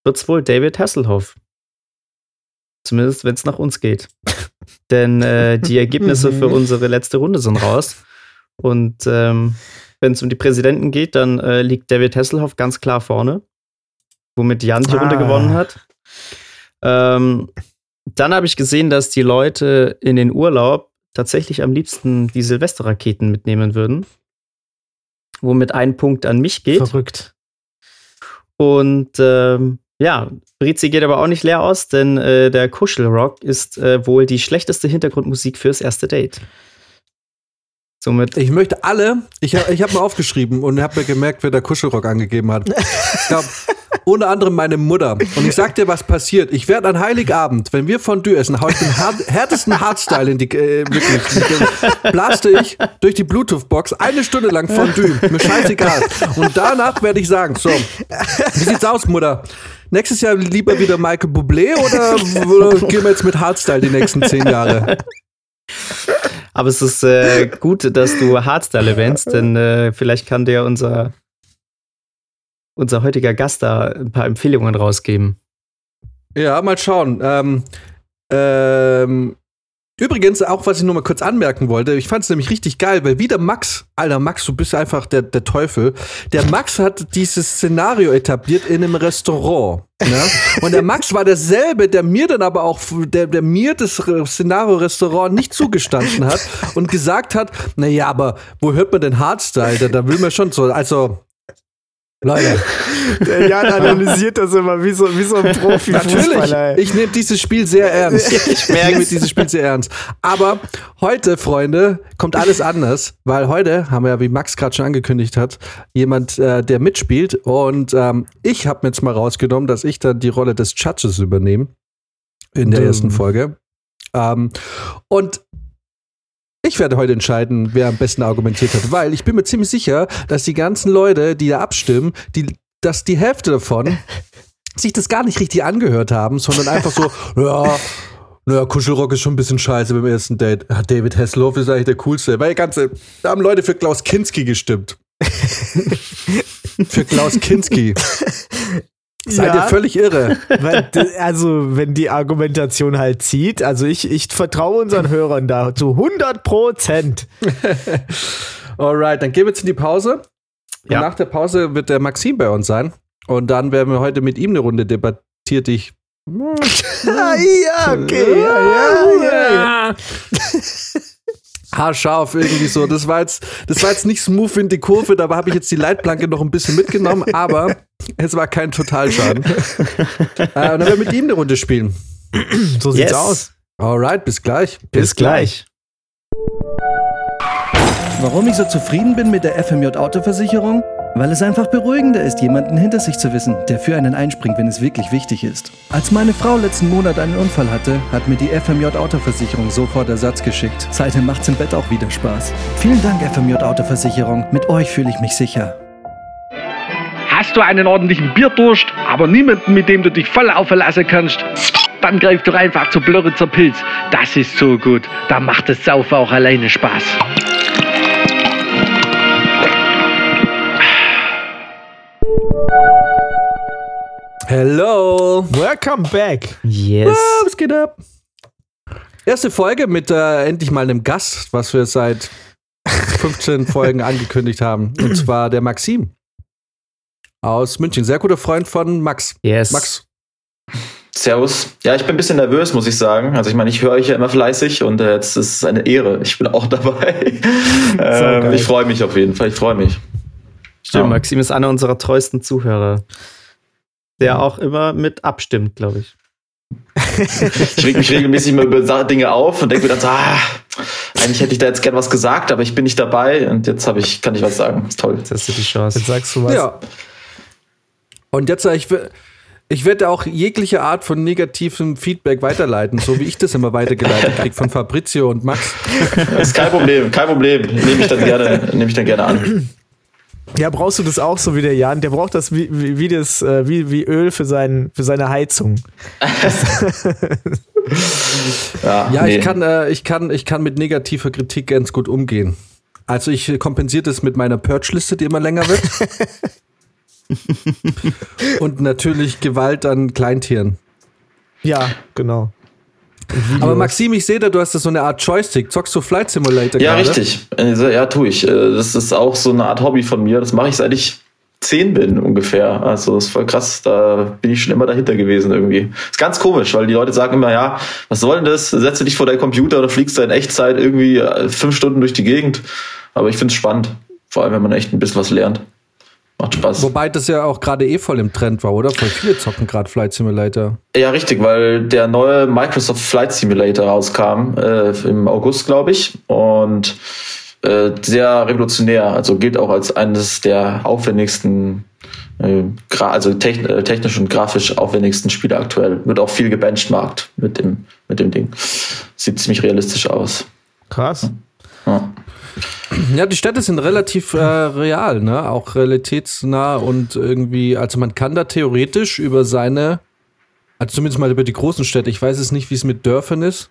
wird es wohl David Hasselhoff. Zumindest wenn es nach uns geht. Denn äh, die Ergebnisse für unsere letzte Runde sind raus. Und ähm, wenn es um die Präsidenten geht, dann äh, liegt David Hasselhoff ganz klar vorne, womit Jan die Runde Ah. gewonnen hat. Ähm, dann habe ich gesehen, dass die Leute in den Urlaub tatsächlich am liebsten die Silvesterraketen mitnehmen würden. Womit ein Punkt an mich geht. Verrückt. Und ähm, ja, Brizi geht aber auch nicht leer aus, denn äh, der Kuschelrock ist äh, wohl die schlechteste Hintergrundmusik fürs erste Date. Somit, Ich möchte alle, ich, ich habe mal aufgeschrieben und habe mir gemerkt, wer der Kuschelrock angegeben hat. Ich glaub, unter anderem meine Mutter. Und ich sag dir, was passiert. Ich werde an Heiligabend, wenn wir Fondue essen, hau ich den hart, härtesten Hardstyle in die, äh, blaste ich durch die Bluetooth-Box eine Stunde lang Fondue. Mir scheißegal. Und danach werde ich sagen, so, wie sieht's aus, Mutter? Nächstes Jahr lieber wieder Michael Bublé oder, oder gehen wir jetzt mit Hardstyle die nächsten zehn Jahre? Aber es ist äh, gut, dass du Hardstyle erwähnst, denn äh, vielleicht kann dir unser, unser heutiger Gast da ein paar Empfehlungen rausgeben. Ja, mal schauen. Ähm, ähm, Übrigens, auch was ich nur mal kurz anmerken wollte, ich fand es nämlich richtig geil, weil wieder Max, Alter Max, du bist einfach der, der Teufel. Der Max hat dieses Szenario etabliert in einem Restaurant. Ne? Und der Max war derselbe, der mir dann aber auch, der, der mir das Szenario-Restaurant nicht zugestanden hat und gesagt hat, na ja, aber wo hört man denn Hardstyle? Da, da will man schon so, also Leute. Der Jan analysiert das immer wie so, wie so ein profi Natürlich. Ich nehme dieses Spiel sehr ernst. Ich merke dieses Spiel sehr ernst. Aber heute, Freunde, kommt alles anders, weil heute haben wir ja, wie Max gerade schon angekündigt hat, jemand, äh, der mitspielt. Und ähm, ich habe mir jetzt mal rausgenommen, dass ich dann die Rolle des Judges übernehme in der ersten Folge. Ähm, und ich werde heute entscheiden, wer am besten argumentiert hat, weil ich bin mir ziemlich sicher, dass die ganzen Leute, die da abstimmen, die, dass die Hälfte davon sich das gar nicht richtig angehört haben, sondern einfach so, ja, naja, Kuschelrock ist schon ein bisschen scheiße beim ersten Date. Ja, David Hasselhoff ist eigentlich der coolste. Weil ganze, da haben Leute für Klaus Kinski gestimmt. für Klaus Kinski. Seid ja, ihr völlig irre. also, wenn die Argumentation halt zieht, also ich, ich vertraue unseren Hörern da zu 100 Prozent. Alright, dann gehen wir jetzt in die Pause. Ja. Und nach der Pause wird der Maxim bei uns sein. Und dann werden wir heute mit ihm eine Runde debattiert. Ich. ja, okay. Ja, ja, ja. Haarscharf irgendwie so. Das war jetzt, das war jetzt nicht smooth in die Kurve, da habe ich jetzt die Leitplanke noch ein bisschen mitgenommen, aber es war kein Totalschaden. äh, und dann werden wir mit ihm eine Runde spielen. So sieht's yes. aus. Alright, bis gleich. Bis, bis gleich. Warum ich so zufrieden bin mit der FMJ Autoversicherung? Weil es einfach beruhigender ist, jemanden hinter sich zu wissen, der für einen einspringt, wenn es wirklich wichtig ist. Als meine Frau letzten Monat einen Unfall hatte, hat mir die FMJ Autoversicherung sofort Ersatz geschickt. Seitdem macht's im Bett auch wieder Spaß. Vielen Dank, FMJ Autoversicherung. Mit euch fühle ich mich sicher. Hast du einen ordentlichen Bierdurst, aber niemanden, mit dem du dich voll aufverlassen kannst? Dann greif doch einfach zu Blöritzer Pilz. Das ist so gut. Da macht das Saufen auch alleine Spaß. Hello. Welcome back. Yes. Ah, was geht ab? Erste Folge mit äh, endlich mal einem Gast, was wir seit 15 Folgen angekündigt haben. Und zwar der Maxim aus München. Sehr guter Freund von Max. Yes. Max. Servus. Ja, ich bin ein bisschen nervös, muss ich sagen. Also ich meine, ich höre euch ja immer fleißig und äh, jetzt ist es eine Ehre. Ich bin auch dabei. ähm, ich freue mich auf jeden Fall. Ich freue mich. Stimmt, ja. Maxim ist einer unserer treuesten Zuhörer der auch immer mit abstimmt, glaube ich. ich reg mich regelmäßig mal über Dinge auf und denke mir dann so, ah, eigentlich hätte ich da jetzt gern was gesagt, aber ich bin nicht dabei und jetzt habe ich, kann ich was sagen. Ist toll. Jetzt hast du die Chance. Jetzt sagst du was. Ja. Und jetzt, ich, ich werde auch jegliche Art von negativem Feedback weiterleiten, so wie ich das immer weitergeleitet kriege von Fabrizio und Max. Das ist kein Problem, kein Problem. Nehme ich dann gerne, nehme ich dann gerne an. Ja, brauchst du das auch so wie der Jan? Der braucht das wie, wie, wie das, äh, wie, wie Öl für, sein, für seine Heizung. ja, ja nee. ich, kann, äh, ich, kann, ich kann mit negativer Kritik ganz gut umgehen. Also ich kompensiere das mit meiner Purge-Liste, die immer länger wird. Und natürlich Gewalt an Kleintieren. Ja, genau. Aber Maxim, ich sehe da, du hast da so eine Art Joystick. Zockst du Flight Simulator Ja, gerade? richtig. Also, ja, tue ich. Äh, das ist auch so eine Art Hobby von mir. Das mache ich seit ich zehn bin ungefähr. Also das ist voll krass. Da bin ich schon immer dahinter gewesen irgendwie. Ist ganz komisch, weil die Leute sagen immer, ja, was soll denn das? Setze dich vor deinen Computer oder fliegst da in Echtzeit irgendwie äh, fünf Stunden durch die Gegend. Aber ich finde es spannend. Vor allem, wenn man echt ein bisschen was lernt. Macht Spaß. Wobei das ja auch gerade eh voll im Trend war, oder? Voll viele zocken gerade Flight Simulator. Ja, richtig, weil der neue Microsoft Flight Simulator rauskam äh, im August, glaube ich. Und äh, sehr revolutionär. Also gilt auch als eines der aufwendigsten, äh, also techn äh, technisch und grafisch aufwendigsten Spiele aktuell. Wird auch viel gebenchmarkt mit dem, mit dem Ding. Sieht ziemlich realistisch aus. Krass. Ja. Ja, die Städte sind relativ äh, real, ne? Auch realitätsnah und irgendwie, also man kann da theoretisch über seine, also zumindest mal über die großen Städte, ich weiß es nicht, wie es mit Dörfern ist,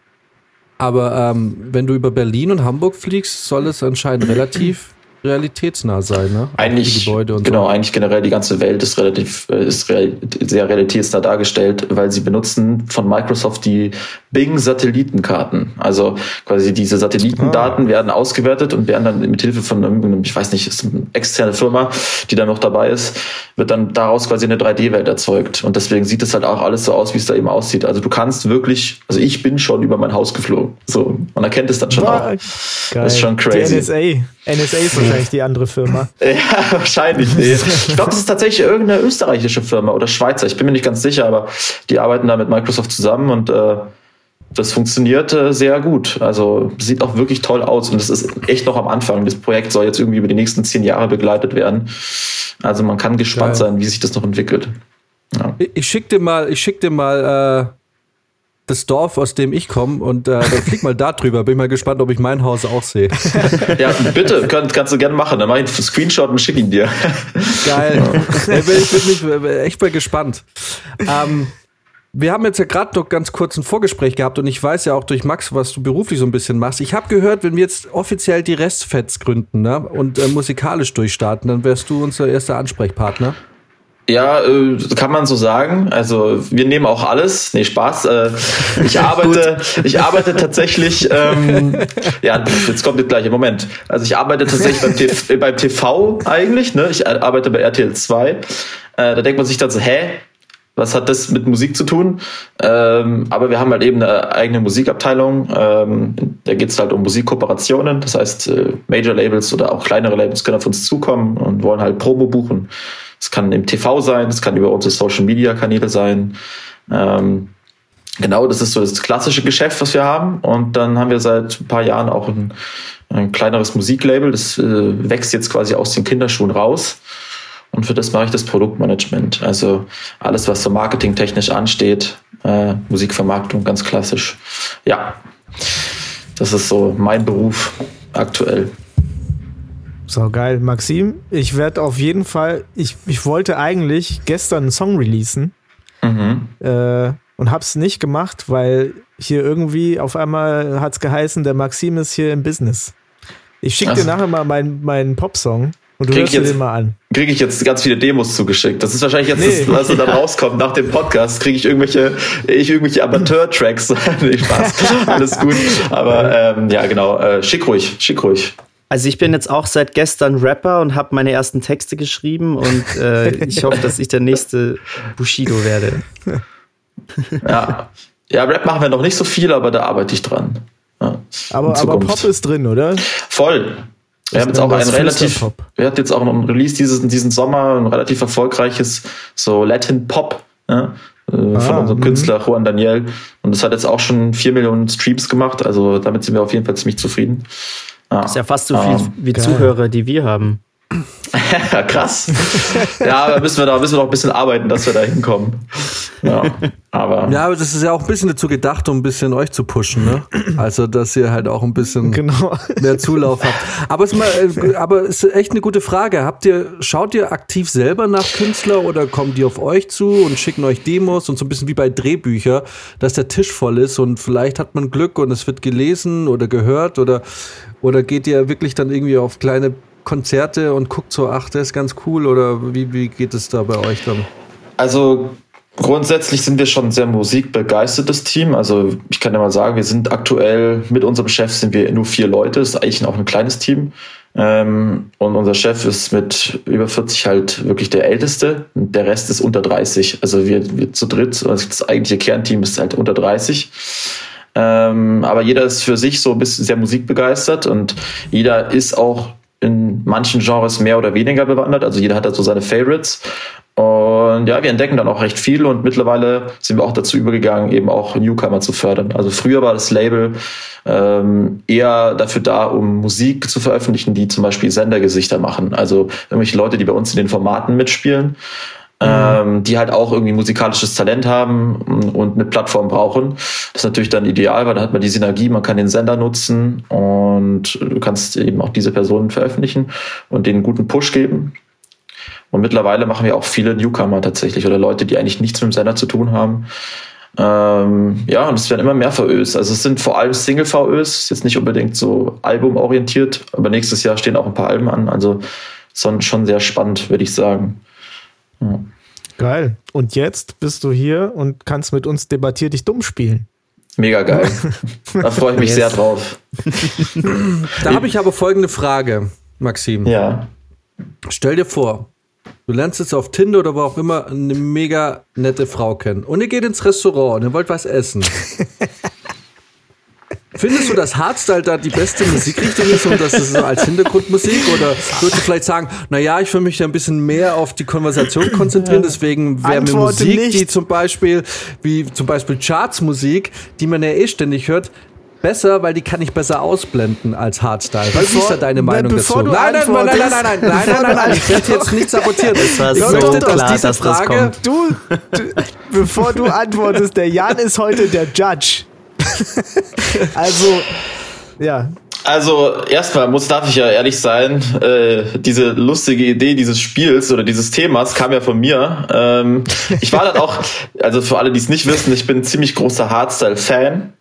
aber ähm, wenn du über Berlin und Hamburg fliegst, soll es anscheinend relativ realitätsnah sein, ne? Die Eigentlich, Gebäude und genau, so. eigentlich generell die ganze Welt ist relativ, äh, ist real, sehr realitätsnah dargestellt, weil sie benutzen von Microsoft die Bing-Satellitenkarten. Also quasi diese Satellitendaten werden ausgewertet und werden dann mit Hilfe von irgendeinem, ich weiß nicht, ist eine externe Firma, die da noch dabei ist, wird dann daraus quasi eine 3D-Welt erzeugt. Und deswegen sieht es halt auch alles so aus, wie es da eben aussieht. Also du kannst wirklich, also ich bin schon über mein Haus geflogen. So, man erkennt es dann schon auch. Geil. Das ist schon Die crazy. NSA. NSA ist wahrscheinlich die andere Firma. Ja, wahrscheinlich. Nee. Ich glaube, das ist tatsächlich irgendeine österreichische Firma oder Schweizer. Ich bin mir nicht ganz sicher, aber die arbeiten da mit Microsoft zusammen und äh, das funktioniert äh, sehr gut. Also sieht auch wirklich toll aus und es ist echt noch am Anfang. Das Projekt soll jetzt irgendwie über die nächsten zehn Jahre begleitet werden. Also man kann gespannt Geil. sein, wie sich das noch entwickelt. Ja. Ich, ich schick dir mal, ich schick dir mal äh, das Dorf, aus dem ich komme und äh, dann flieg mal da drüber. Bin mal gespannt, ob ich mein Haus auch sehe. ja, bitte, könnt, kannst du gerne machen. Dann mach ich einen Screenshot und schick ihn dir. Geil. Ja, bin ich bin mich echt mal gespannt. Ähm, wir haben jetzt ja gerade noch ganz kurz ein Vorgespräch gehabt und ich weiß ja auch durch Max, was du beruflich so ein bisschen machst. Ich habe gehört, wenn wir jetzt offiziell die Restfets gründen ne, und äh, musikalisch durchstarten, dann wärst du unser erster Ansprechpartner. Ja, äh, kann man so sagen. Also wir nehmen auch alles. Nee, Spaß. Äh, ich arbeite, ich arbeite tatsächlich, ähm, ja, jetzt kommt der gleiche Moment. Also ich arbeite tatsächlich beim, TV, beim TV eigentlich, ne? Ich arbeite bei RTL 2. Äh, da denkt man sich dann so, hä? Was hat das mit Musik zu tun? Ähm, aber wir haben halt eben eine eigene Musikabteilung. Ähm, da geht es halt um Musikkooperationen. Das heißt, äh, Major-Labels oder auch kleinere Labels können auf uns zukommen und wollen halt Promo buchen. Es kann im TV sein, es kann über unsere Social-Media-Kanäle sein. Ähm, genau, das ist so das klassische Geschäft, was wir haben. Und dann haben wir seit ein paar Jahren auch ein, ein kleineres Musiklabel. Das äh, wächst jetzt quasi aus den Kinderschuhen raus. Und für das mache ich das Produktmanagement. Also alles, was so marketingtechnisch ansteht, äh, Musikvermarktung, ganz klassisch. Ja, das ist so mein Beruf aktuell. So geil, Maxim. Ich werde auf jeden Fall, ich, ich wollte eigentlich gestern einen Song releasen Mhm. äh, und hab's nicht gemacht, weil hier irgendwie auf einmal hat's geheißen, der Maxim ist hier im Business. Ich schicke dir Ach. nachher mal meinen meinen Popsong und du Krieg hörst jetzt- den mal an. Kriege ich jetzt ganz viele Demos zugeschickt. Das ist wahrscheinlich jetzt Nee. das, was dann rauskommt nach dem Podcast. Kriege ich irgendwelche, ich irgendwelche Amateur-Tracks. nee, Spaß. Alles gut. Aber ähm, ja, genau. Äh, schick ruhig, schick ruhig. Also ich bin jetzt auch seit gestern Rapper und habe meine ersten Texte geschrieben und äh, ich hoffe, dass ich der nächste Bushido werde. Ja. ja, Rap machen wir noch nicht so viel, aber da arbeite ich dran. Ja, Aber, aber. Pop ist drin, oder? Voll. Wir haben jetzt auch ein relativ, wir hatten jetzt auch ein Release dieses, diesen Sommer, ein relativ erfolgreiches, so Latin Pop, ja, äh, von Ah, unserem mhm. Künstler Juan Daniel. Und das hat jetzt auch schon vier Millionen Streams gemacht, also damit sind wir auf jeden Fall ziemlich zufrieden. Ja, Ist ja fast so viel Ähm, wie geil. Zuhörer, die wir haben. krass. ja, da müssen wir da müssen wir noch ein bisschen arbeiten, dass wir da hinkommen. Ja, aber Ja, aber das ist ja auch ein bisschen dazu gedacht, um ein bisschen euch zu pushen, ne? Also, dass ihr halt auch ein bisschen Genau. mehr Zulauf habt. Aber es ist, mal, äh, aber es ist echt eine gute Frage. Habt ihr, schaut ihr aktiv selber nach Künstler oder kommen die auf euch zu und schicken euch Demos und so ein bisschen wie bei Drehbücher, dass der Tisch voll ist und vielleicht hat man Glück und es wird gelesen oder gehört oder, oder geht ihr wirklich dann irgendwie auf kleine Konzerte und guckt so, ach, der ist ganz cool oder wie, wie geht es da bei euch dann? Also grundsätzlich sind wir schon ein sehr musikbegeistertes Team. Also ich kann ja mal sagen, wir sind aktuell mit unserem Chef sind wir nur vier Leute. Das ist eigentlich auch ein kleines Team. Ähm, und unser Chef ist mit über 40 halt wirklich der Älteste. Der Rest ist unter 30. Also wir, wir zu dritt, also das eigentliche Kernteam ist halt unter 30. Ähm, aber jeder ist für sich so ein bisschen sehr musikbegeistert und jeder ist auch manchen Genres mehr oder weniger bewandert. Also jeder hat da so seine Favorites. Und ja, wir entdecken dann auch recht viel und mittlerweile sind wir auch dazu übergegangen, eben auch Newcomer zu fördern. Also früher war das Label ähm, eher dafür da, um Musik zu veröffentlichen, die zum Beispiel Sendergesichter machen. Also irgendwelche Leute, die bei uns in den Formaten mitspielen, ähm, die halt auch irgendwie musikalisches Talent haben und eine Plattform brauchen. Das ist natürlich dann ideal, weil da hat man die Synergie, man kann den Sender nutzen und du kannst eben auch diese Personen veröffentlichen und denen einen guten Push geben. Und mittlerweile machen wir auch viele Newcomer tatsächlich oder Leute, die eigentlich nichts mit dem Sender zu tun haben. Ähm, ja, und es werden immer mehr VÖs. Also es sind vor allem Single-VÖs, jetzt nicht unbedingt so albumorientiert, aber nächstes Jahr stehen auch ein paar Alben an. Also schon sehr spannend, würde ich sagen. Ja. Geil. Und jetzt bist du hier und kannst mit uns Debattier dich dumm spielen. Mega geil. da freue ich mich sehr drauf. Da habe ich aber folgende Frage, Maxim. Ja. Stell dir vor, du lernst jetzt auf Tinder oder wo auch immer eine mega nette Frau kennen und ihr geht ins Restaurant und ihr wollt was essen. Findest du, dass Hardstyle da die beste Musikrichtung ist und das ist so als Hintergrundmusik? Oder würdest du vielleicht sagen, naja, ich will mich da ein bisschen mehr auf die Konversation konzentrieren, deswegen wäre mir Musik, nicht. die zum Beispiel, wie zum Beispiel Chartsmusik, die man ja eh ständig hört, besser, weil die kann ich besser ausblenden als Hardstyle. Was ist da deine Meinung dazu? Nein, nein, nein, nein, nein, nein, nein, nein, Bevor nein, du nein, ich werde jetzt nicht sabotieren. war ich so möchte, dass klar, diese dass das Frage, kommt. Du, du, bevor du antwortest, der Jan ist heute der Judge. also, ja. Also erstmal muss darf ich ja ehrlich sein, äh, diese lustige Idee dieses Spiels oder dieses Themas kam ja von mir. Ähm, ich war dann auch, also für alle, die es nicht wissen, ich bin ein ziemlich großer Hardstyle-Fan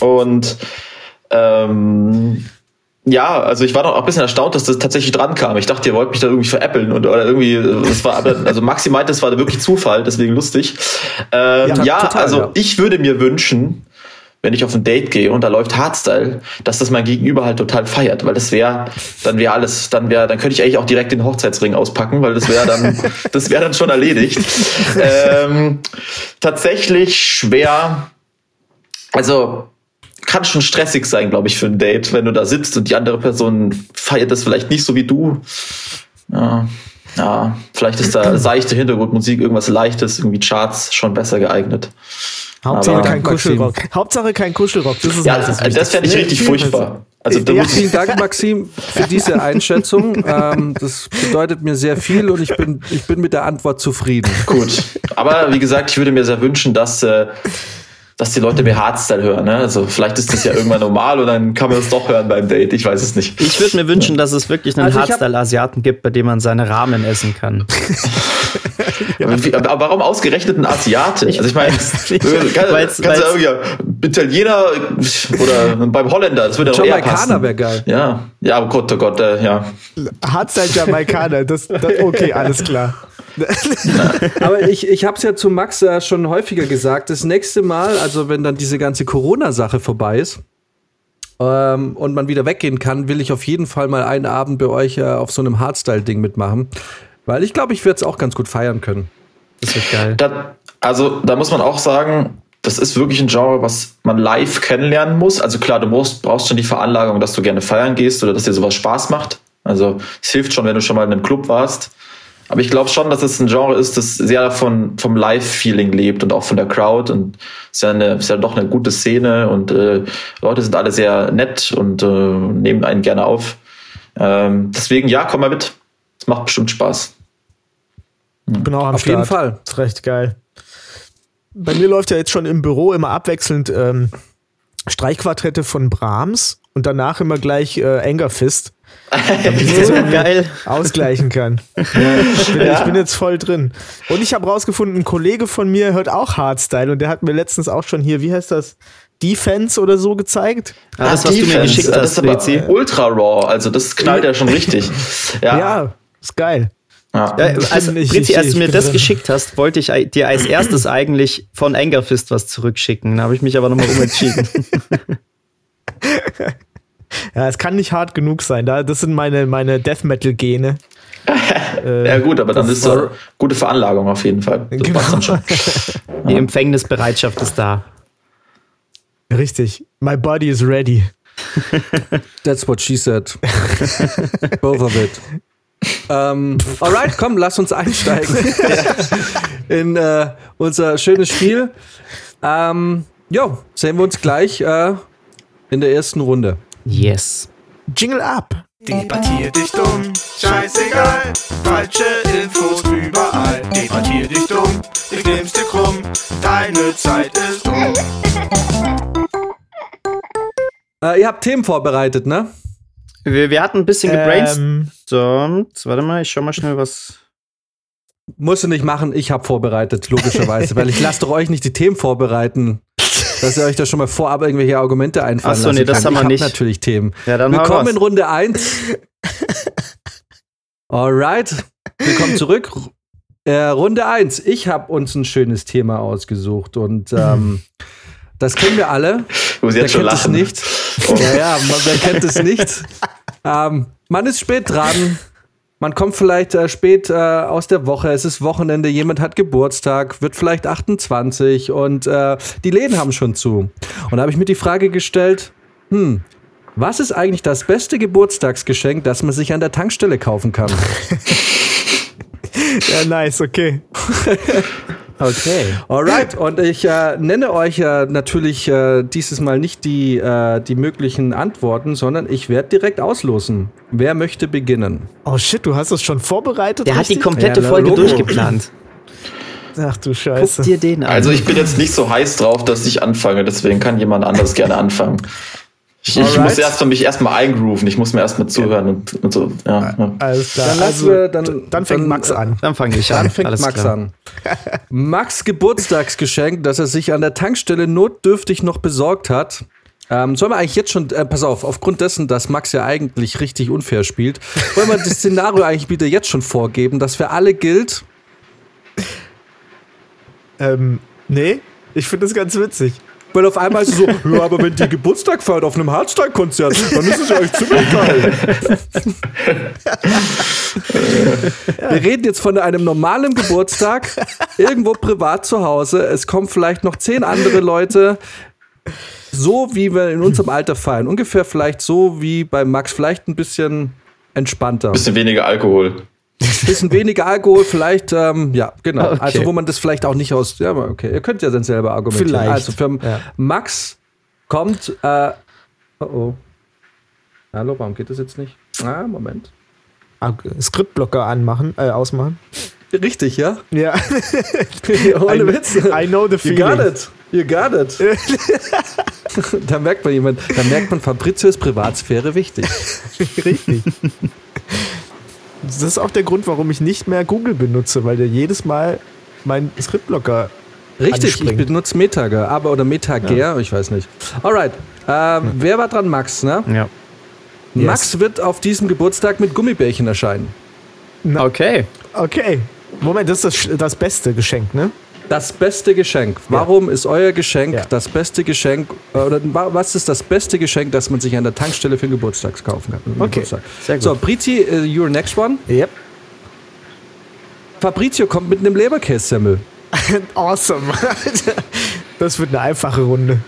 und ähm, ja, also ich war doch auch ein bisschen erstaunt, dass das tatsächlich dran kam. Ich dachte, ihr wollt mich da irgendwie veräppeln und oder irgendwie, das war aber, also Maxi meinte, das war wirklich Zufall, deswegen lustig. Ähm, Ja, ja, total, also ja. ich würde mir wünschen, wenn ich auf ein Date gehe und da läuft Hardstyle, dass das mein Gegenüber halt total feiert, weil das wäre, dann wäre alles, dann wäre, dann könnte ich eigentlich auch direkt den Hochzeitsring auspacken, weil das wäre dann, das wäre dann schon erledigt. ähm, tatsächlich schwer, also kann schon stressig sein, glaube ich, für ein Date, wenn du da sitzt und die andere Person feiert das vielleicht nicht so wie du. Ja, ja vielleicht ist da seichte Hintergrundmusik, irgendwas Leichtes, irgendwie Charts schon besser geeignet. Hauptsache Aber- kein. Kuschelrock. Hauptsache kein Kuschelrock. Das ist Ja, halt das das, Wichtigste. fände ich richtig furchtbar. Also Ja. Vielen Dank, Maxim, für diese Einschätzung. Ähm, das bedeutet mir sehr viel und ich bin, ich bin mit der Antwort zufrieden. gut. Aber wie gesagt, ich würde mir sehr wünschen, dass, äh, dass die Leute mehr Hardstyle hören. Ne? Also vielleicht ist das ja irgendwann normal und dann kann man es doch hören beim Date. Ich weiß es nicht. Ich würde mir wünschen, dass es wirklich einen Also Hardstyle-Asiaten gibt, bei dem man seine Ramen essen kann. Aber, wie, aber warum ausgerechnet ein Asiate? Also ich meine, kann, Weil's- kannst du weil's- irgendwie Italiener oder beim Holländer, das würde doch eher Jamaikaner passen. wäre geil. Ja, ja, oh Gott, oh Gott, äh, ja. Hardstyle Jamaikaner. Das, das, okay, alles klar. Aber ich, ich habe es ja zu Max äh, schon häufiger gesagt. Das nächste Mal, also wenn dann diese ganze Corona-Sache vorbei ist ähm, und man wieder weggehen kann, will ich auf jeden Fall mal einen Abend bei euch äh, auf so einem Hardstyle-Ding mitmachen. Weil ich glaube, ich werde es auch ganz gut feiern können. Das wird geil. Da, also da muss man auch sagen, das ist wirklich ein Genre, was man live kennenlernen muss. Also klar, du musst, brauchst schon die Veranlagung, dass du gerne feiern gehst oder dass dir sowas Spaß macht. Also es hilft schon, wenn du schon mal in einem Club warst. Aber ich glaube schon, dass es ein Genre ist, das sehr von, vom Live-Feeling lebt und auch von der Crowd. Und es ist ja, eine, ist ja doch eine gute Szene und äh, Leute sind alle sehr nett und äh, nehmen einen gerne auf. Ähm, deswegen, ja, komm mal mit. Es macht bestimmt Spaß. Ich bin auch am Auf Start. jeden Fall. ist recht geil. Bei mir läuft ja jetzt schon im Büro immer abwechselnd ähm, Streichquartette von Brahms und danach immer gleich äh, Anger Fist, damit ich das irgendwie geil. ausgleichen kann. Ja, ich, bin, ich bin jetzt voll drin. Und ich habe rausgefunden, ein Kollege von mir hört auch Hardstyle und der hat mir letztens auch schon hier, wie heißt das? Defense oder so gezeigt. Ah, das, was du mir Defense, geschickt das hast, ist aber ultra raw, also das knallt ja schon richtig. Ja, Ja, ist geil. Ja. Ja, also, Britzi, ich- als du mir das drin. geschickt hast, wollte ich dir als erstes eigentlich von Angerfist was zurückschicken. Da habe ich mich aber nochmal umentschieden. Ja, es kann nicht hart genug sein. Da, das sind meine, meine Death Metal Gene. Äh, ja gut, aber dann ist da gute Veranlagung auf jeden Fall. Das Genau. schon. Die Empfängnisbereitschaft ist da. Richtig. My body is ready. That's what she said. Both of it. Ähm, alright, komm, lass uns einsteigen in äh, unser schönes Spiel. Ähm, jo, sehen wir uns gleich äh, in der ersten Runde. Yes. Jingle up. Debattier dich dumm, scheißegal. Falsche Infos überall. Debattier dich dumm, ich nehm's dir krumm. Deine Zeit ist um. Äh, ihr habt Themen vorbereitet, ne? Wir, wir hatten ein bisschen gebrainstormt. Ähm, Warte mal, ich schau mal schnell, was. Musst du nicht machen, ich habe vorbereitet, logischerweise, weil ich lasse doch euch nicht die Themen vorbereiten. Dass ihr euch da schon mal vorab irgendwelche Argumente einfallen Ach so, lassen nee, das kann. haben wir hab nicht. natürlich Themen. Ja, dann Willkommen in Runde 1. Alright, willkommen zurück. Äh, Runde 1. Ich habe uns ein schönes Thema ausgesucht und ähm, das kennen wir alle. Ich muss Wer jetzt schon kennt es lachen. nicht? Ja, ja, man, wer kennt es nicht? ähm, man ist spät dran. Man kommt vielleicht äh, spät äh, aus der Woche. Es ist Wochenende. Jemand hat Geburtstag, wird vielleicht 28 und äh, die Läden haben schon zu. Und da habe ich mir die Frage gestellt: Hm, was ist eigentlich das beste Geburtstagsgeschenk, das man sich an der Tankstelle kaufen kann? Ja, nice, okay. Okay. Alright, und ich äh, nenne euch äh, natürlich äh, dieses Mal nicht die, äh, die möglichen Antworten, sondern ich werde direkt auslosen. Wer möchte beginnen? Oh shit, du hast das schon vorbereitet? Der hat die richtig? komplette Ja, Folge Logo. durchgeplant. Ach du Guck Scheiße. dir den an. Also ich bin jetzt nicht so heiß drauf, dass ich anfange, deswegen kann jemand anders gerne anfangen. Ich, ich muss erst für mich erstmal eingrooven, ich muss mir erstmal zuhören und, und so. Ja, ja. Alles klar. Dann also, wir- dann- dann fängt dann- Max an. Dann fange ich an. Dann fängt Alles Max klar. an. Max Geburtstagsgeschenk, das er sich an der Tankstelle notdürftig noch besorgt hat. Ähm, sollen wir eigentlich jetzt schon, äh, pass auf, aufgrund dessen, dass Max ja eigentlich richtig unfair spielt, wollen wir das Szenario eigentlich wieder jetzt schon vorgeben, dass für alle gilt, Ähm, nee, ich finde das ganz witzig. Weil auf einmal ist es so, ja, aber wenn die Geburtstag feiert auf einem Hardstyle-Konzert, dann ist es ja echt ziemlich geil. Wir reden jetzt von einem normalen Geburtstag, irgendwo privat zu Hause. Es kommen vielleicht noch zehn andere Leute. So wie wir in unserem Alter feiern. Ungefähr vielleicht so wie bei Max, vielleicht ein bisschen entspannter. Bisschen weniger Alkohol. Bisschen weniger Alkohol, vielleicht, ähm, ja, genau. Okay. Also, wo man das vielleicht auch nicht aus, ja, okay, ihr könnt ja dann selber argumentieren. Vielleicht, Also, für ja. Max kommt, äh, oh oh. Hallo, warum geht das jetzt nicht? Ah, Moment. Ah, Skriptblocker anmachen, äh, ausmachen. Richtig, ja? Ja. Ohne I, Witz. I know the You feeling. got it. You got it. da merkt man jemand, da merkt man, Fabrizio ist Privatsphäre wichtig. Richtig. Das ist auch der Grund, warum ich nicht mehr Google benutze, weil der jedes Mal meinen Skriptblocker Richtig, ich Anspringen. benutze Metager, aber oder Metager, ich weiß nicht. Alright, ähm, wer war dran? Max, ne? Ja. Max wird auf diesem Geburtstag mit Gummibärchen erscheinen. Okay. Okay. Moment, das ist das, das beste Geschenk, ne? Das beste Geschenk. Warum ist euer Geschenk Ja. das beste Geschenk? äh, Oder wa- was ist das beste Geschenk, das man sich an der Tankstelle für den Geburtstag kaufen kann? Okay, Geburtstag. sehr gut. So, Brizi, uh, your next one. Yep. Fabrizio kommt mit einem Leberkässemmel. Awesome. das wird eine einfache Runde.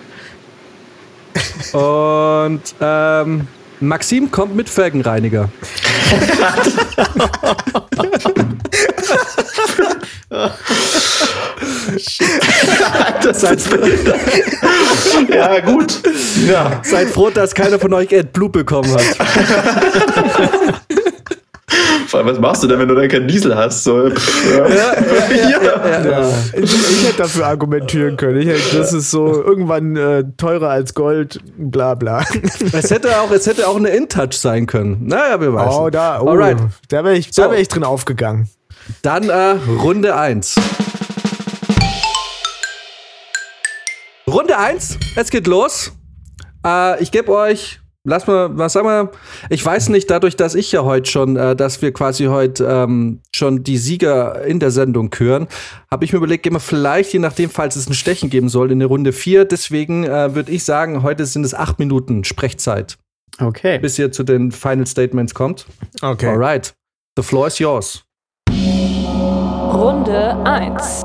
Und ähm, Maxim kommt mit Felgenreiniger. seid, Ja, gut. Ja. seid froh, dass keiner von euch AdBlue bekommen hat. Vor allem, was machst du denn, wenn du dann keinen Diesel hast? So, pff, ja. Ja. Ich, ich hätte dafür argumentieren können. Ich hätte, das ist so irgendwann äh, teurer als Gold, bla bla. Es hätte auch, es hätte auch eine InTouch sein können. Naja, wir wissen. Oh, da, oh, Alright. da wäre ich, So. da wär ich drin aufgegangen. Dann äh, Runde 1. Runde 1, es geht los. Äh, ich gebe euch, lass mal, was sagen wir, ich weiß nicht, dadurch, dass ich ja heute schon, äh, dass wir quasi heute ähm, schon die Sieger in der Sendung hören, habe ich mir überlegt, gehen wir vielleicht, je nachdem, falls es ein Stechen geben soll, in eine Runde 4. Deswegen äh, würde ich sagen, heute sind es acht Minuten Sprechzeit, Okay. bis ihr zu den Final Statements kommt. Okay. Alright, the floor is yours. Runde 1.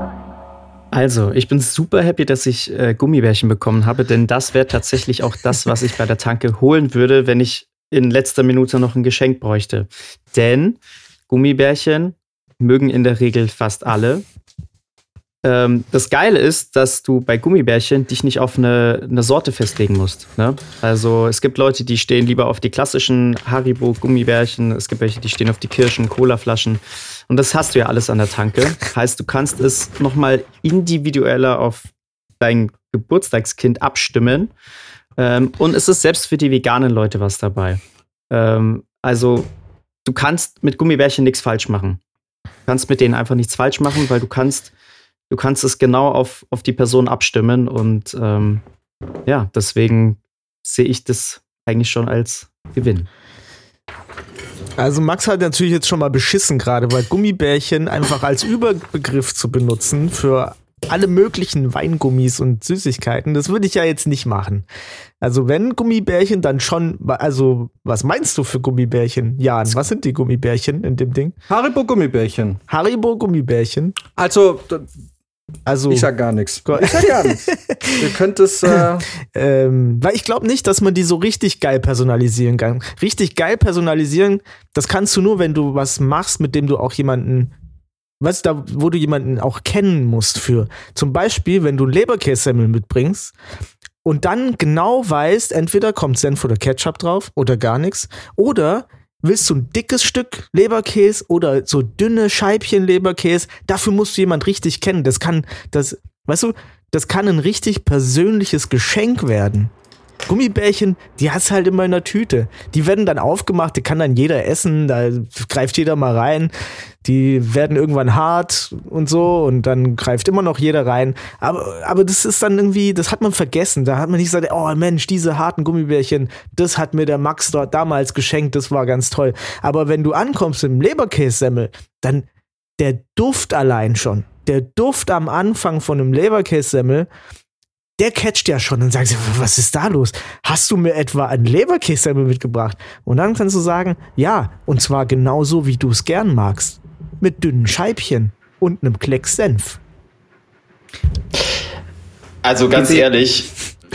Also, ich bin super happy, dass ich äh, Gummibärchen bekommen habe, denn das wäre tatsächlich auch das, was ich bei der Tanke holen würde, wenn ich in letzter Minute noch ein Geschenk bräuchte. Denn Gummibärchen mögen in der Regel fast alle. Ähm, das Geile ist, dass du bei Gummibärchen dich nicht auf eine, eine Sorte festlegen musst. Ne? Also es gibt Leute, die stehen lieber auf die klassischen Haribo-Gummibärchen. Es gibt welche, die stehen auf die Kirschen, Colaflaschen. Und das hast du ja alles an der Tanke. Heißt, du kannst es nochmal individueller auf dein Geburtstagskind abstimmen. Ähm, und es ist selbst für die veganen Leute was dabei. Ähm, also, du kannst mit Gummibärchen nichts falsch machen. kannst mit denen einfach nichts falsch machen, weil du kannst, du kannst es genau auf, auf die Person abstimmen und ähm, ja, deswegen sehe ich das eigentlich schon als Gewinn. Also Max hat natürlich jetzt schon mal beschissen gerade, weil Gummibärchen einfach als Überbegriff zu benutzen für alle möglichen Weingummis und Süßigkeiten, das würde ich ja jetzt nicht machen. Also wenn Gummibärchen, dann schon, also was meinst du für Gummibärchen? Jan, was sind die Gummibärchen in dem Ding? Haribo Gummibärchen. Haribo Gummibärchen. Also, Also ich sag gar nichts. Ich sag gar nichts. Ihr könnt es. Äh, Ähm, weil ich glaube nicht, dass man die so richtig geil personalisieren kann. Richtig geil personalisieren, das kannst du nur, wenn du was machst, mit dem du auch jemanden, du, da, wo du jemanden auch kennen musst für. Zum Beispiel, wenn du einen Leberkässemmel mitbringst und dann genau weißt, entweder kommt Senf oder Ketchup drauf oder gar nichts, oder willst du ein dickes Stück Leberkäse oder so dünne Scheibchen Leberkäse, dafür musst du jemand richtig kennen. Das kann, das, weißt du, das kann ein richtig persönliches Geschenk werden. Gummibärchen, die hast halt immer in der Tüte. Die werden dann aufgemacht, die kann dann jeder essen, da greift jeder mal rein. Die werden irgendwann hart und so und dann greift immer noch jeder rein. Aber, aber das ist dann irgendwie, das hat man vergessen. Da hat man nicht gesagt, oh Mensch, diese harten Gummibärchen, das hat mir der Max dort damals geschenkt, das war ganz toll. Aber wenn du ankommst im Leberkässemmel, dann der Duft allein schon, der Duft am Anfang von einem Leberkässemmel, der catcht ja schon und sagt, was ist da los? Hast du mir etwa ein Leberkässemmel mitgebracht? Und dann kannst du sagen, ja, und zwar genauso, wie du es gern magst. Mit dünnen Scheibchen und einem Klecks Senf. Also ganz ehrlich,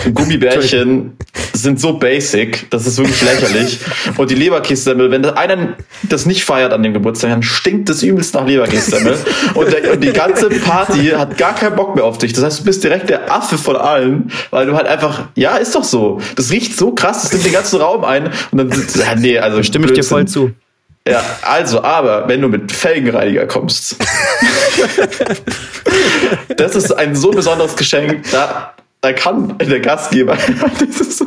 Gummibärchen sind so basic, das ist wirklich lächerlich. Und die Leberkässemmel, wenn einer das nicht feiert an dem Geburtstag, dann stinkt das übelst nach Leberkässemmel. Und, der, und die ganze Party hat gar keinen Bock mehr auf dich. Das heißt, du bist direkt der Affe von allen, weil du halt einfach, ja, ist doch so. Das riecht so krass, das nimmt den ganzen Raum ein. Und dann, ja, nee, also Stimme ich dir voll zu. Ja, also, aber wenn du mit Felgenreiniger kommst, das ist ein so besonderes Geschenk, da, da kann der Gastgeber, das ist so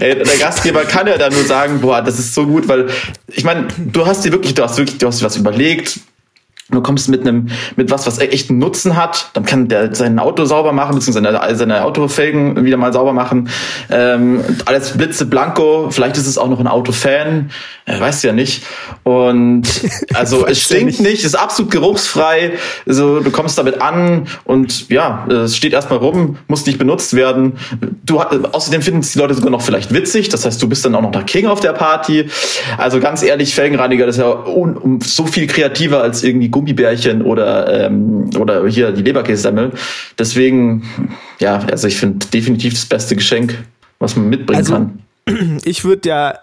Ey, der Gastgeber kann ja dann nur sagen, boah, das ist so gut, weil ich meine, du hast dir wirklich, du hast wirklich, du hast dir was überlegt. Du kommst mit einem, mit was, was echt einen Nutzen hat, dann kann der sein Auto sauber machen, beziehungsweise seine, seine Autofelgen wieder mal sauber machen. Ähm, alles blitze blanko, vielleicht ist es auch noch ein Autofan, äh, weißt du ja nicht. Und also es stinkt nicht. ist absolut geruchsfrei. Also, du kommst damit an und ja, es steht erstmal rum, muss nicht benutzt werden. Du, außerdem finden es die Leute sogar noch vielleicht witzig, das heißt, du bist dann auch noch der King auf der Party. Also ganz ehrlich, Felgenreiniger, das ist ja um, so viel kreativer als irgendwie Gummibärchen oder, ähm, oder hier die Leberkässemmel. Deswegen, ja, also ich finde definitiv das beste Geschenk, was man mitbringen Also, kann. Ich würde ja,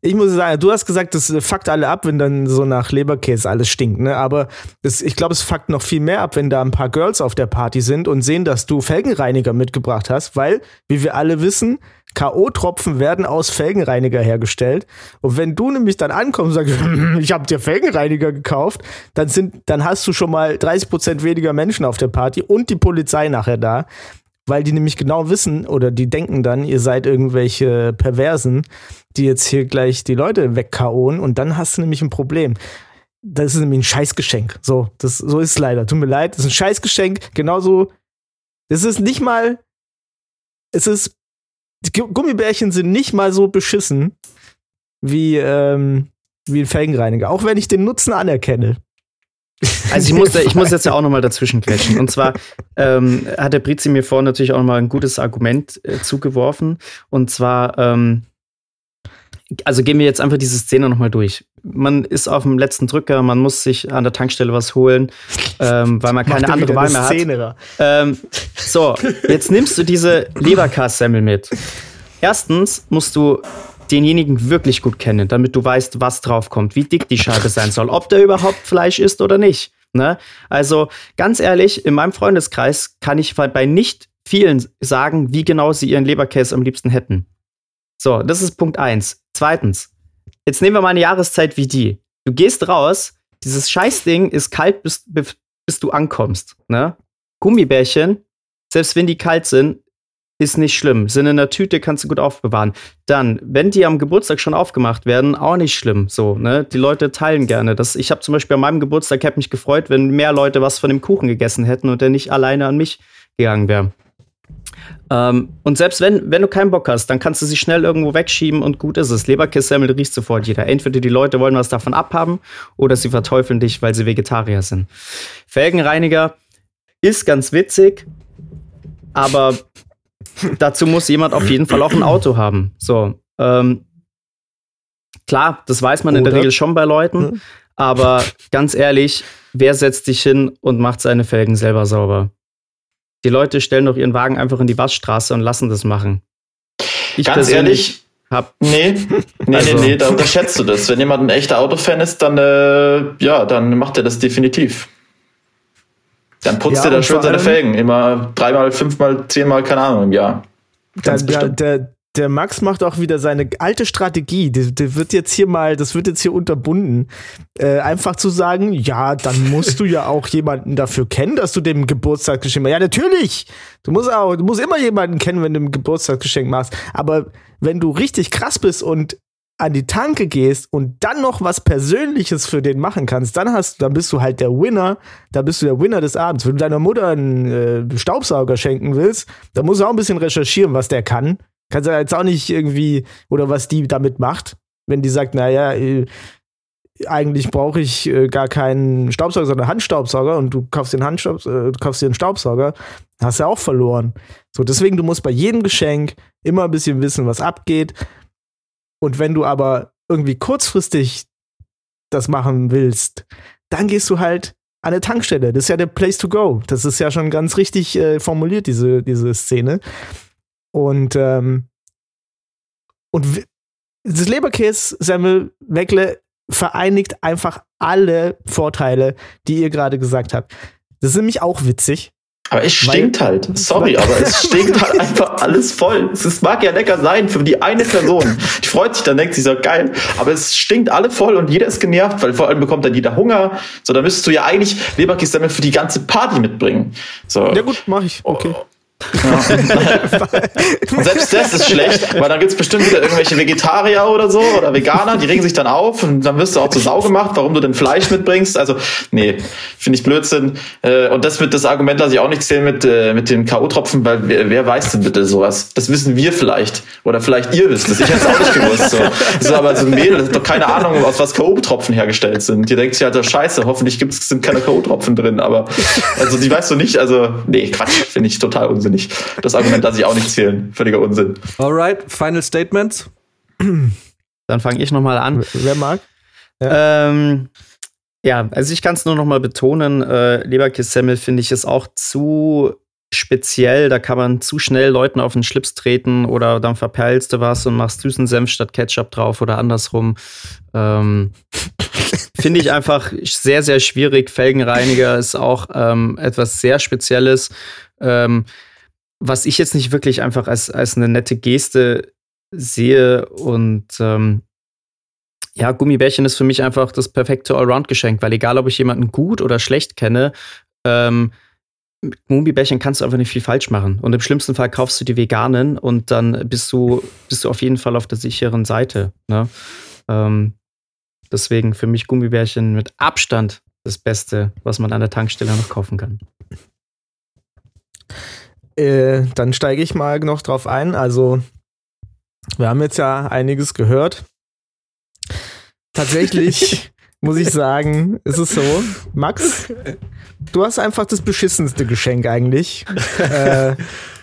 ich muss sagen, du hast gesagt, das fuckt alle ab, wenn dann so nach Leberkäse alles stinkt, ne? Aber das, ich glaube, es fuckt noch viel mehr ab, wenn da ein paar Girls auf der Party sind und sehen, dass du Felgenreiniger mitgebracht hast, weil, wie wir alle wissen, K.O.-Tropfen werden aus Felgenreiniger hergestellt. Und wenn du nämlich dann ankommst und sagst, ich habe dir Felgenreiniger gekauft, dann sind, dann hast du schon mal 30% weniger Menschen auf der Party und die Polizei nachher da. Weil die nämlich genau wissen oder die denken dann, ihr seid irgendwelche Perversen, die jetzt hier gleich die Leute wegkauen und dann hast du nämlich ein Problem. Das ist nämlich ein Scheißgeschenk. So, das, so ist es leider. Tut mir leid, das ist ein Scheißgeschenk. Genauso, das ist nicht mal, es ist, die Gu- Gummibärchen sind nicht mal so beschissen wie, ähm, wie ein Felgenreiniger. Auch wenn ich den Nutzen anerkenne. Also ich muss, ich muss jetzt ja auch nochmal dazwischen quetschen. Und zwar ähm, hat der Brizi mir vorhin natürlich auch nochmal ein gutes Argument äh, zugeworfen. Und zwar, ähm, also gehen wir jetzt einfach diese Szene nochmal durch. Man ist auf dem letzten Drücker, man muss sich an der Tankstelle was holen, ähm, weil man keine er andere Wahl mehr hat. Szene da. Ähm, so, jetzt nimmst du diese Leberkassemmel mit. Erstens musst du denjenigen wirklich gut kennen, damit du weißt, was draufkommt, wie dick die Scheibe sein soll, ob der überhaupt Fleisch isst oder nicht. Ne? Also ganz ehrlich, in meinem Freundeskreis kann ich bei nicht vielen sagen, wie genau sie ihren Leberkäse am liebsten hätten. So, das ist Punkt eins. Zweitens, jetzt nehmen wir mal eine Jahreszeit wie die. Du gehst raus, dieses Scheißding ist kalt, bis, bis, bis du ankommst. Ne? Gummibärchen, selbst wenn die kalt sind, ist nicht schlimm. Sind in der Tüte, kannst du gut aufbewahren. Dann, wenn die am Geburtstag schon aufgemacht werden, auch nicht schlimm. So, ne? Die Leute teilen gerne. Das, ich habe zum Beispiel an meinem Geburtstag, hätte mich gefreut, wenn mehr Leute was von dem Kuchen gegessen hätten und der nicht alleine an mich gegangen wäre. Ähm, und selbst wenn, wenn du keinen Bock hast, dann kannst du sie schnell irgendwo wegschieben und gut ist es. Leberkissemmel riecht sofort jeder. Entweder die Leute wollen was davon abhaben oder sie verteufeln dich, weil sie Vegetarier sind. Felgenreiniger ist ganz witzig, aber dazu muss jemand auf jeden Fall auch ein Auto haben. So, ähm, klar, das weiß man in der Oder? Regel schon bei Leuten, aber ganz ehrlich, wer setzt sich hin und macht seine Felgen selber sauber? Die Leute stellen doch ihren Wagen einfach in die Waschstraße und lassen das machen. Ich Ganz persönlich ehrlich, hab Nee, nee, Also- nee, nee, da unterschätzt du das. Wenn jemand ein echter Autofan ist, dann, äh, ja, dann macht er das definitiv. Dann putzt Ja, er da und schön vor seine allem- Felgen. Immer dreimal, fünfmal, zehnmal, keine Ahnung, im Jahr. Der, Ganz der, bestimmt. der, der Max macht auch wieder seine alte Strategie. Die wird jetzt hier mal, das wird jetzt hier unterbunden. Äh, einfach zu sagen, ja, dann musst du ja auch jemanden dafür kennen, dass du dem Geburtstagsgeschenk machst. Ja, natürlich. Du musst auch, du musst immer jemanden kennen, wenn du ein Geburtstagsgeschenk machst. Aber wenn du richtig krass bist und an die Tanke gehst und dann noch was Persönliches für den machen kannst, dann hast dann bist du halt der Winner, da bist du der Winner des Abends. Wenn du deiner Mutter einen äh, Staubsauger schenken willst, dann musst du auch ein bisschen recherchieren, was der kann. Kannst du jetzt auch nicht irgendwie, oder was die damit macht, wenn die sagt, naja, äh, eigentlich brauche ich äh, gar keinen Staubsauger, sondern Handstaubsauger und du kaufst den Handstaubs äh, dir einen Staubsauger, hast du ja auch verloren. So, deswegen, du musst bei jedem Geschenk immer ein bisschen wissen, was abgeht. Und wenn du aber irgendwie kurzfristig das machen willst, dann gehst du halt an eine Tankstelle. Das ist ja der Place to go. Das ist ja schon ganz richtig äh, formuliert, diese, diese Szene. Und, ähm, und das Leberkäse-Semmel Weckle vereinigt einfach alle Vorteile, die ihr gerade gesagt habt. Das ist nämlich auch witzig. Aber es stinkt halt. Sorry, aber es stinkt halt einfach alles voll. Es mag ja lecker sein für die eine Person. Die freut sich dann, denkt sich so geil. Aber es stinkt alle voll und jeder ist genervt, weil vor allem bekommt dann jeder Hunger. So, dann müsstest du ja eigentlich Leberkäse für die ganze Party mitbringen. So. Ja gut, mach ich. Okay. Und selbst das ist schlecht, weil dann gibt's bestimmt wieder irgendwelche Vegetarier oder so oder Veganer, die regen sich dann auf und dann wirst du auch zur Sau gemacht, warum du denn Fleisch mitbringst. Also, nee, finde ich Blödsinn. Äh, Und das mit das Argument lasse ich auch nicht zählen mit, äh, mit den K.O.-Tropfen, weil wer, wer weiß denn bitte sowas? Das wissen wir vielleicht. Oder vielleicht ihr wisst es. Ich hätte es auch nicht gewusst. So. so aber so ein Mädel das hat doch keine Ahnung, aus was K.O.-Tropfen hergestellt sind. Die denkt sich halt, scheiße, hoffentlich gibt's, sind keine K.O.-Tropfen drin. Aber also die weißt du nicht. Also, nee, Quatsch, finde ich total unsinnig. Das Argument lasse ich auch nicht zählen. Völliger Unsinn. Alright, final statements. Dann fange ich noch mal an. Wer mag? Ähm, ja, also ich kann es nur noch mal betonen, äh, Leberkässemmel finde ich ist auch zu speziell, da kann man zu schnell Leuten auf den Schlips treten oder dann verperlst du was und machst süßen Senf statt Ketchup drauf oder andersrum. Ähm, finde ich einfach sehr, sehr schwierig. Felgenreiniger ist auch ähm, etwas sehr Spezielles, ähm, was ich jetzt nicht wirklich einfach als, als eine nette Geste sehe und ähm, ja, Gummibärchen ist für mich einfach das perfekte Allround-Geschenk, weil egal, ob ich jemanden gut oder schlecht kenne, ähm, mit Gummibärchen kannst du einfach nicht viel falsch machen. Und im schlimmsten Fall kaufst du die veganen und dann bist du, bist du auf jeden Fall auf der sicheren Seite. Ne? Ähm, deswegen für mich Gummibärchen mit Abstand das Beste, was man an der Tankstelle noch kaufen kann. Äh, dann steige ich mal noch drauf ein. Also, wir haben jetzt ja einiges gehört. Tatsächlich muss ich sagen, ist es so, Max, du hast einfach das beschissenste Geschenk eigentlich. äh,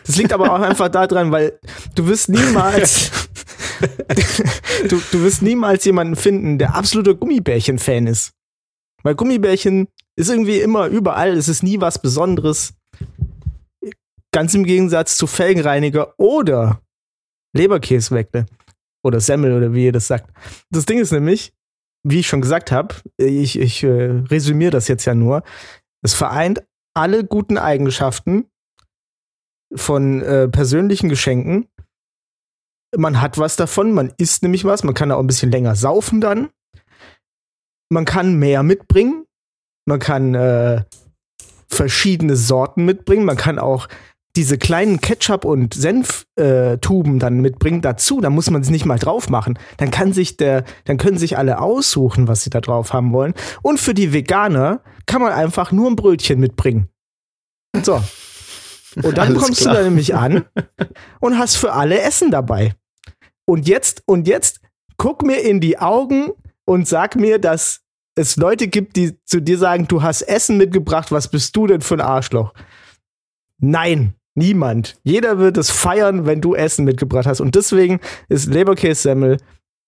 das liegt aber auch einfach daran, weil du wirst niemals, du, du wirst niemals jemanden finden, der absoluter Gummibärchen-Fan ist. Weil Gummibärchen ist irgendwie immer überall, es ist nie was Besonderes. Ganz im Gegensatz zu Felgenreiniger oder Leberkäsweckle oder Semmel oder wie ihr das sagt. Das Ding ist nämlich, wie ich schon gesagt habe, ich, ich äh, resümiere das jetzt ja nur, es vereint alle guten Eigenschaften von äh, persönlichen Geschenken. Man hat was davon, man isst nämlich was, man kann auch ein bisschen länger saufen dann. Man kann mehr mitbringen, man kann äh, verschiedene Sorten mitbringen, man kann auch diese kleinen Ketchup- und Senftuben dann mitbringt dazu, dann muss man es nicht mal drauf machen. Dann kann sich der, dann können sich alle aussuchen, was sie da drauf haben wollen. Und für die Veganer kann man einfach nur ein Brötchen mitbringen. So. Und dann Alles kommst klar. du da nämlich an und hast für alle Essen dabei. Und jetzt, und jetzt guck mir in die Augen und sag mir, dass es Leute gibt, die zu dir sagen, du hast Essen mitgebracht, was bist du denn für ein Arschloch? Nein, niemand. Jeder wird es feiern, wenn du Essen mitgebracht hast. Und deswegen ist Leberkässemmel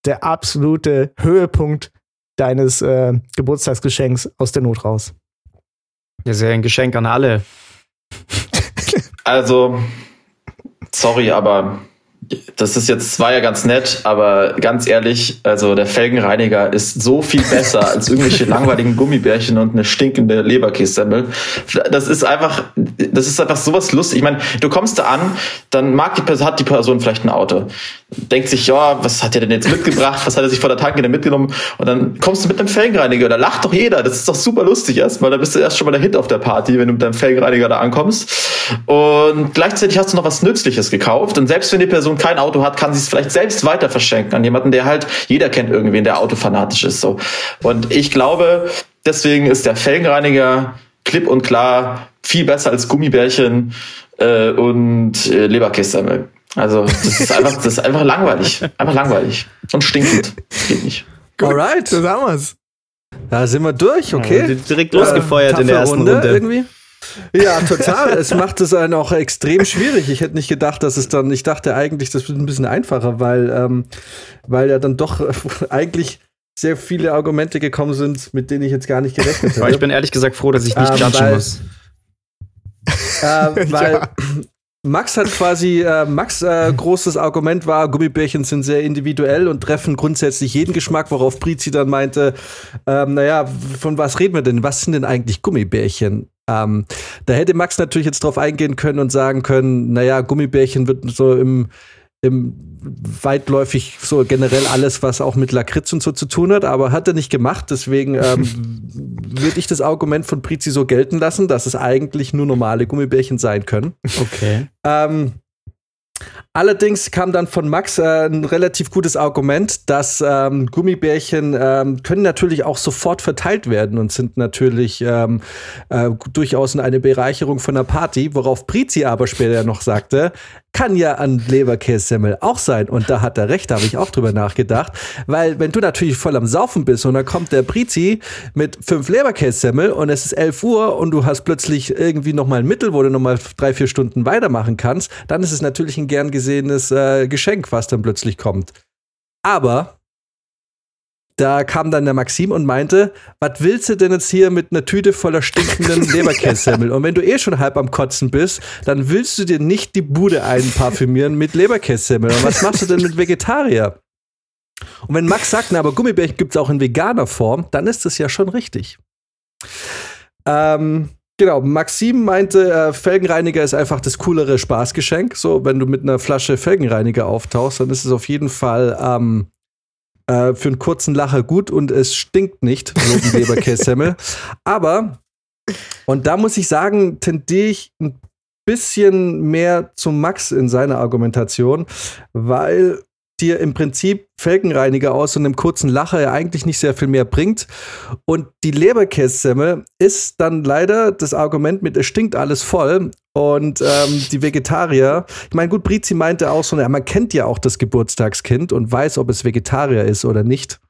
der absolute Höhepunkt deines äh, Geburtstagsgeschenks aus der Not raus. Ja, sehr ein Geschenk an alle. Also, sorry, aber das ist jetzt zwar ja ganz nett, aber ganz ehrlich, also der Felgenreiniger ist so viel besser als irgendwelche langweiligen Gummibärchen und eine stinkende Leberkässemmel. Das ist einfach, das ist einfach sowas lustig. Ich meine, du kommst da an, dann mag die Person, hat die Person vielleicht ein Auto, denkt sich, ja, was hat er denn jetzt mitgebracht? Was hat er sich vor der Tanke denn mitgenommen? Und dann kommst du mit einem Felgenreiniger, da lacht doch jeder. Das ist doch super lustig erstmal. Da bist du erst schon mal der Hit auf der Party, wenn du mit deinem Felgenreiniger da ankommst. Und gleichzeitig hast du noch was Nützliches gekauft. Und selbst wenn die Person kein Auto hat, kann sie es vielleicht selbst weiter verschenken an jemanden, der halt, jeder kennt irgendwen, der autofanatisch ist, so. Und ich glaube, deswegen ist der Felgenreiniger klipp und klar viel besser als Gummibärchen äh, und äh, Leberkässemmel. Also, das ist einfach, das ist einfach langweilig. Einfach langweilig. Und stinkend. Geht nicht. Alright. So sagen wir's. Da sind wir durch, okay. Ja, direkt losgefeuert in der ersten Runde. irgendwie. Ja, total. es macht es einen auch extrem schwierig. Ich hätte nicht gedacht, dass es dann, ich dachte eigentlich, das wird ein bisschen einfacher, weil, ähm, weil ja dann doch äh, eigentlich sehr viele Argumente gekommen sind, mit denen ich jetzt gar nicht gerechnet hätte. ich bin ehrlich gesagt froh, dass ich nicht Ähm, judgen weil- muss. äh, weil Ja. Max hat quasi, äh, Max äh, großes Argument war, Gummibärchen sind sehr individuell und treffen grundsätzlich jeden Geschmack, worauf Prizi dann meinte, ähm, naja, von was reden wir denn? Was sind denn eigentlich Gummibärchen? Ähm, da hätte Max natürlich jetzt drauf eingehen können und sagen können, naja, Gummibärchen wird so im, im weitläufig so generell alles, was auch mit Lakritz und so zu tun hat, aber hat er nicht gemacht. Deswegen ähm, würde ich das Argument von Prizi so gelten lassen, dass es eigentlich nur normale Gummibärchen sein können. Okay. Ähm, allerdings kam dann von Max äh, ein relativ gutes Argument, dass ähm, Gummibärchen ähm, können natürlich auch sofort verteilt werden und sind natürlich ähm, äh, durchaus eine Bereicherung von einer Party, worauf Prizi aber später noch sagte, kann ja an Leberkässemmel auch sein. Und da hat er recht, da habe ich auch drüber nachgedacht. Weil wenn du natürlich voll am Saufen bist und dann kommt der Prizi mit fünf Leberkässemmel und es ist 11 Uhr und du hast plötzlich irgendwie noch mal ein Mittel, wo du noch mal drei, vier Stunden weitermachen kannst, dann ist es natürlich ein gern gesehenes äh, Geschenk, was dann plötzlich kommt. Aber da kam dann der Maxim und meinte, was willst du denn jetzt hier mit einer Tüte voller stinkenden Leberkässemmel? Und wenn du eh schon halb am Kotzen bist, dann willst du dir nicht die Bude einparfümieren mit Leberkässemmel. Und was machst du denn mit Vegetarier? Und wenn Max sagt, na, aber Gummibärchen gibt es auch in veganer Form, dann ist das ja schon richtig. Ähm, genau, Maxim meinte, äh, Felgenreiniger ist einfach das coolere Spaßgeschenk. So, wenn du mit einer Flasche Felgenreiniger auftauchst, dann ist es auf jeden Fall ähm, äh, für einen kurzen Lacher gut und es stinkt nicht, ein Leberkässemmel. Aber, und da muss ich sagen, tendiere ich ein bisschen mehr zu Max in seiner Argumentation, weil dir im Prinzip Felgenreiniger aus und einem kurzen Lacher ja eigentlich nicht sehr viel mehr bringt. Und die Leberkässemmel ist dann leider das Argument mit, es stinkt alles voll. Und ähm, die Vegetarier, ich meine, gut, Brizi meinte auch so, man kennt ja auch das Geburtstagskind und weiß, ob es Vegetarier ist oder nicht.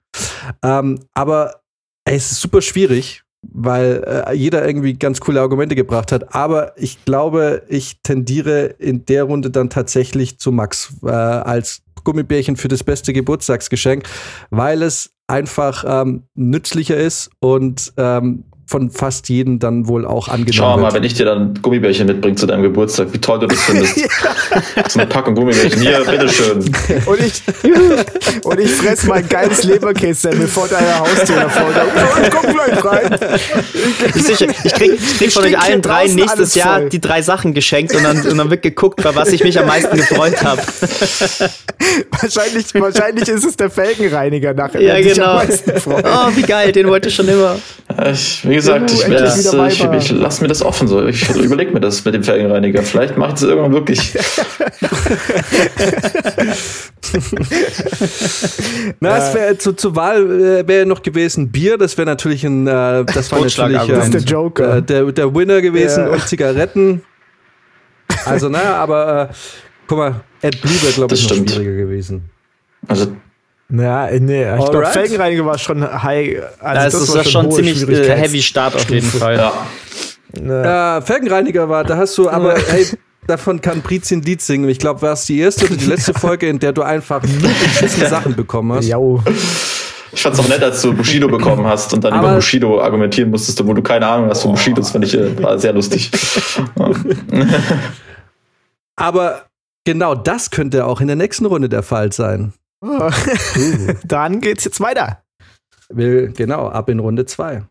Ähm, aber ey, es ist super schwierig, weil äh, jeder irgendwie ganz coole Argumente gebracht hat. Aber ich glaube, ich tendiere in der Runde dann tatsächlich zu Max äh, als Gummibärchen für das beste Geburtstagsgeschenk, weil es einfach ähm, nützlicher ist und ähm, von fast jedem dann wohl auch angenommen Schau mal, wird. wenn ich dir dann Gummibärchen mitbringe zu deinem Geburtstag, wie toll du das findest. so eine Packung Gummibärchen. Hier, bitteschön. Und ich, und ich fress mein geiles Leberkässemmel vor deiner Haustür davor. Und komm gleich rein. Ich, sicher, ich krieg, ich krieg von euch allen drei nächstes Jahr voll. die drei Sachen geschenkt und dann, und dann wird geguckt, bei was ich mich am meisten gefreut habe. Wahrscheinlich, wahrscheinlich ist es der Felgenreiniger nachher. Ja, genau. Oh, wie geil, den wollte ich schon immer. Ich, wie gesagt, ich, endlich das, ich, ich lasse mir das offen so. Ich überlege mir das mit dem Felgenreiniger. Vielleicht mache ich das irgendwann wirklich. Na, es wäre zu, zur Wahl äh, wäre noch gewesen Bier, das wäre natürlich ein, äh, das war natürlich Totschlagargument. Das ist der Joker. äh, der, der Winner gewesen Ja. und Zigaretten. Also naja, aber äh, guck mal, AdBlue wäre glaube ich noch stimmt. schwieriger gewesen. Also, Ja, nee, ich glaube, Alright. Felgenreiniger war schon high. Also Das, ist war ja schon hohe ziemlich äh, heavy Start auf jeden Fall. ja. Ja. Äh, Felgenreiniger war, da hast du aber, hey, davon kann Prizi ein Lied singen. Ich glaube, war es die erste oder die letzte Folge, in der du einfach nur beschissene Sachen bekommen hast. Jau. Ich fand's auch nett, als du Bushido bekommen hast und dann Aber- über Bushido argumentieren musstest, wo du keine Ahnung hast von Bushido. Das fand ich äh, war sehr lustig. Aber genau das könnte auch in der nächsten Runde der Fall sein. Dann geht's jetzt weiter. Will, genau, ab in Runde 2.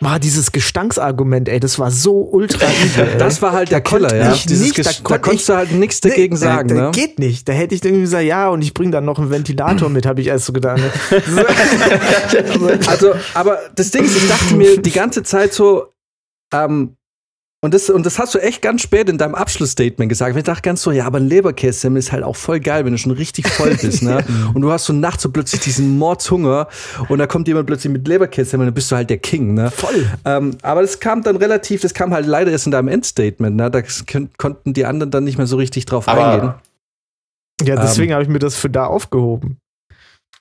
War dieses Gestanksargument, ey, das war so ultra. Das war halt der Killer, ja. nicht, da da, konnte konntest du halt nichts dagegen Nee, sagen, da, da ne? Geht nicht. Da hätte ich irgendwie gesagt, ja, und ich bringe dann noch einen Ventilator mit, habe ich erst so gedacht. Ne? Also, aber das Ding ist, ich dachte mir die ganze Zeit so, ähm, und das, und das hast du echt ganz spät in deinem Abschlussstatement gesagt. Ich dachte ganz so, ja, aber ein Leberkässemmel ist halt auch voll geil, wenn du schon richtig voll bist, ne? Und du hast so nachts so plötzlich diesen Mordshunger und da kommt jemand plötzlich mit Leberkässemmel, dann bist du halt der King, ne? Voll. Ähm, aber das kam dann relativ, das kam halt leider erst in deinem Endstatement, ne? Da konnten die anderen dann nicht mehr so richtig drauf Aber- eingehen. Ja, Ähm. deswegen habe ich mir das für da aufgehoben.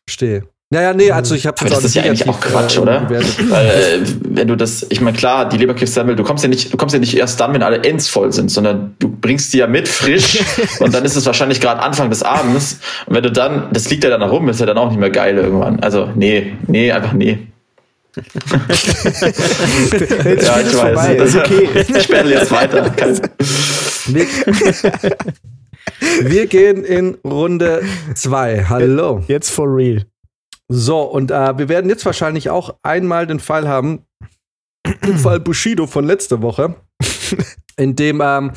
Verstehe. Naja, nee, also ich habe Aber das ist ja eigentlich auch Quatsch, oder? Weil, äh, wenn du das, ich meine, klar, die Leberkiss-Semmel, du kommst ja nicht, du kommst ja nicht erst dann, wenn alle Ends voll sind, sondern du bringst die ja mit frisch und dann ist es wahrscheinlich gerade Anfang des Abends. Und wenn du dann, das liegt ja dann rum, ist ja dann auch nicht mehr geil irgendwann. Also, nee, nee, einfach nee. Jetzt Ja, ich weiß. ist okay. Ich sperre jetzt weiter. Wir gehen in Runde 2. Hallo. Jetzt for real. So, und äh, wir werden jetzt wahrscheinlich auch einmal den Fall haben, den Fall Bushido von letzter Woche, in dem ähm,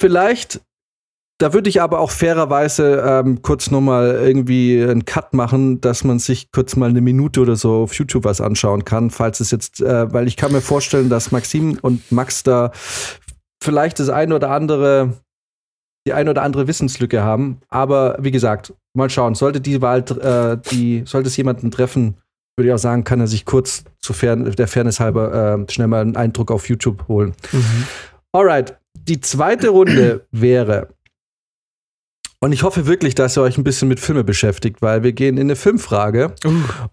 vielleicht, da würde ich aber auch fairerweise ähm, kurz nochmal irgendwie einen Cut machen, dass man sich kurz mal eine Minute oder so auf YouTube was anschauen kann, falls es jetzt, äh, weil ich kann mir vorstellen, dass Maxim und Max da vielleicht das eine oder andere die eine oder andere Wissenslücke haben. Aber wie gesagt, mal schauen. Sollte die Wahl, äh, die, sollte es jemanden treffen, würde ich auch sagen, kann er sich kurz zu Fair der Fairness halber äh, schnell mal einen Eindruck auf YouTube holen. Alright, die zweite Runde wäre. Und ich hoffe wirklich, dass ihr euch ein bisschen mit Filme beschäftigt, weil wir gehen in eine Filmfrage.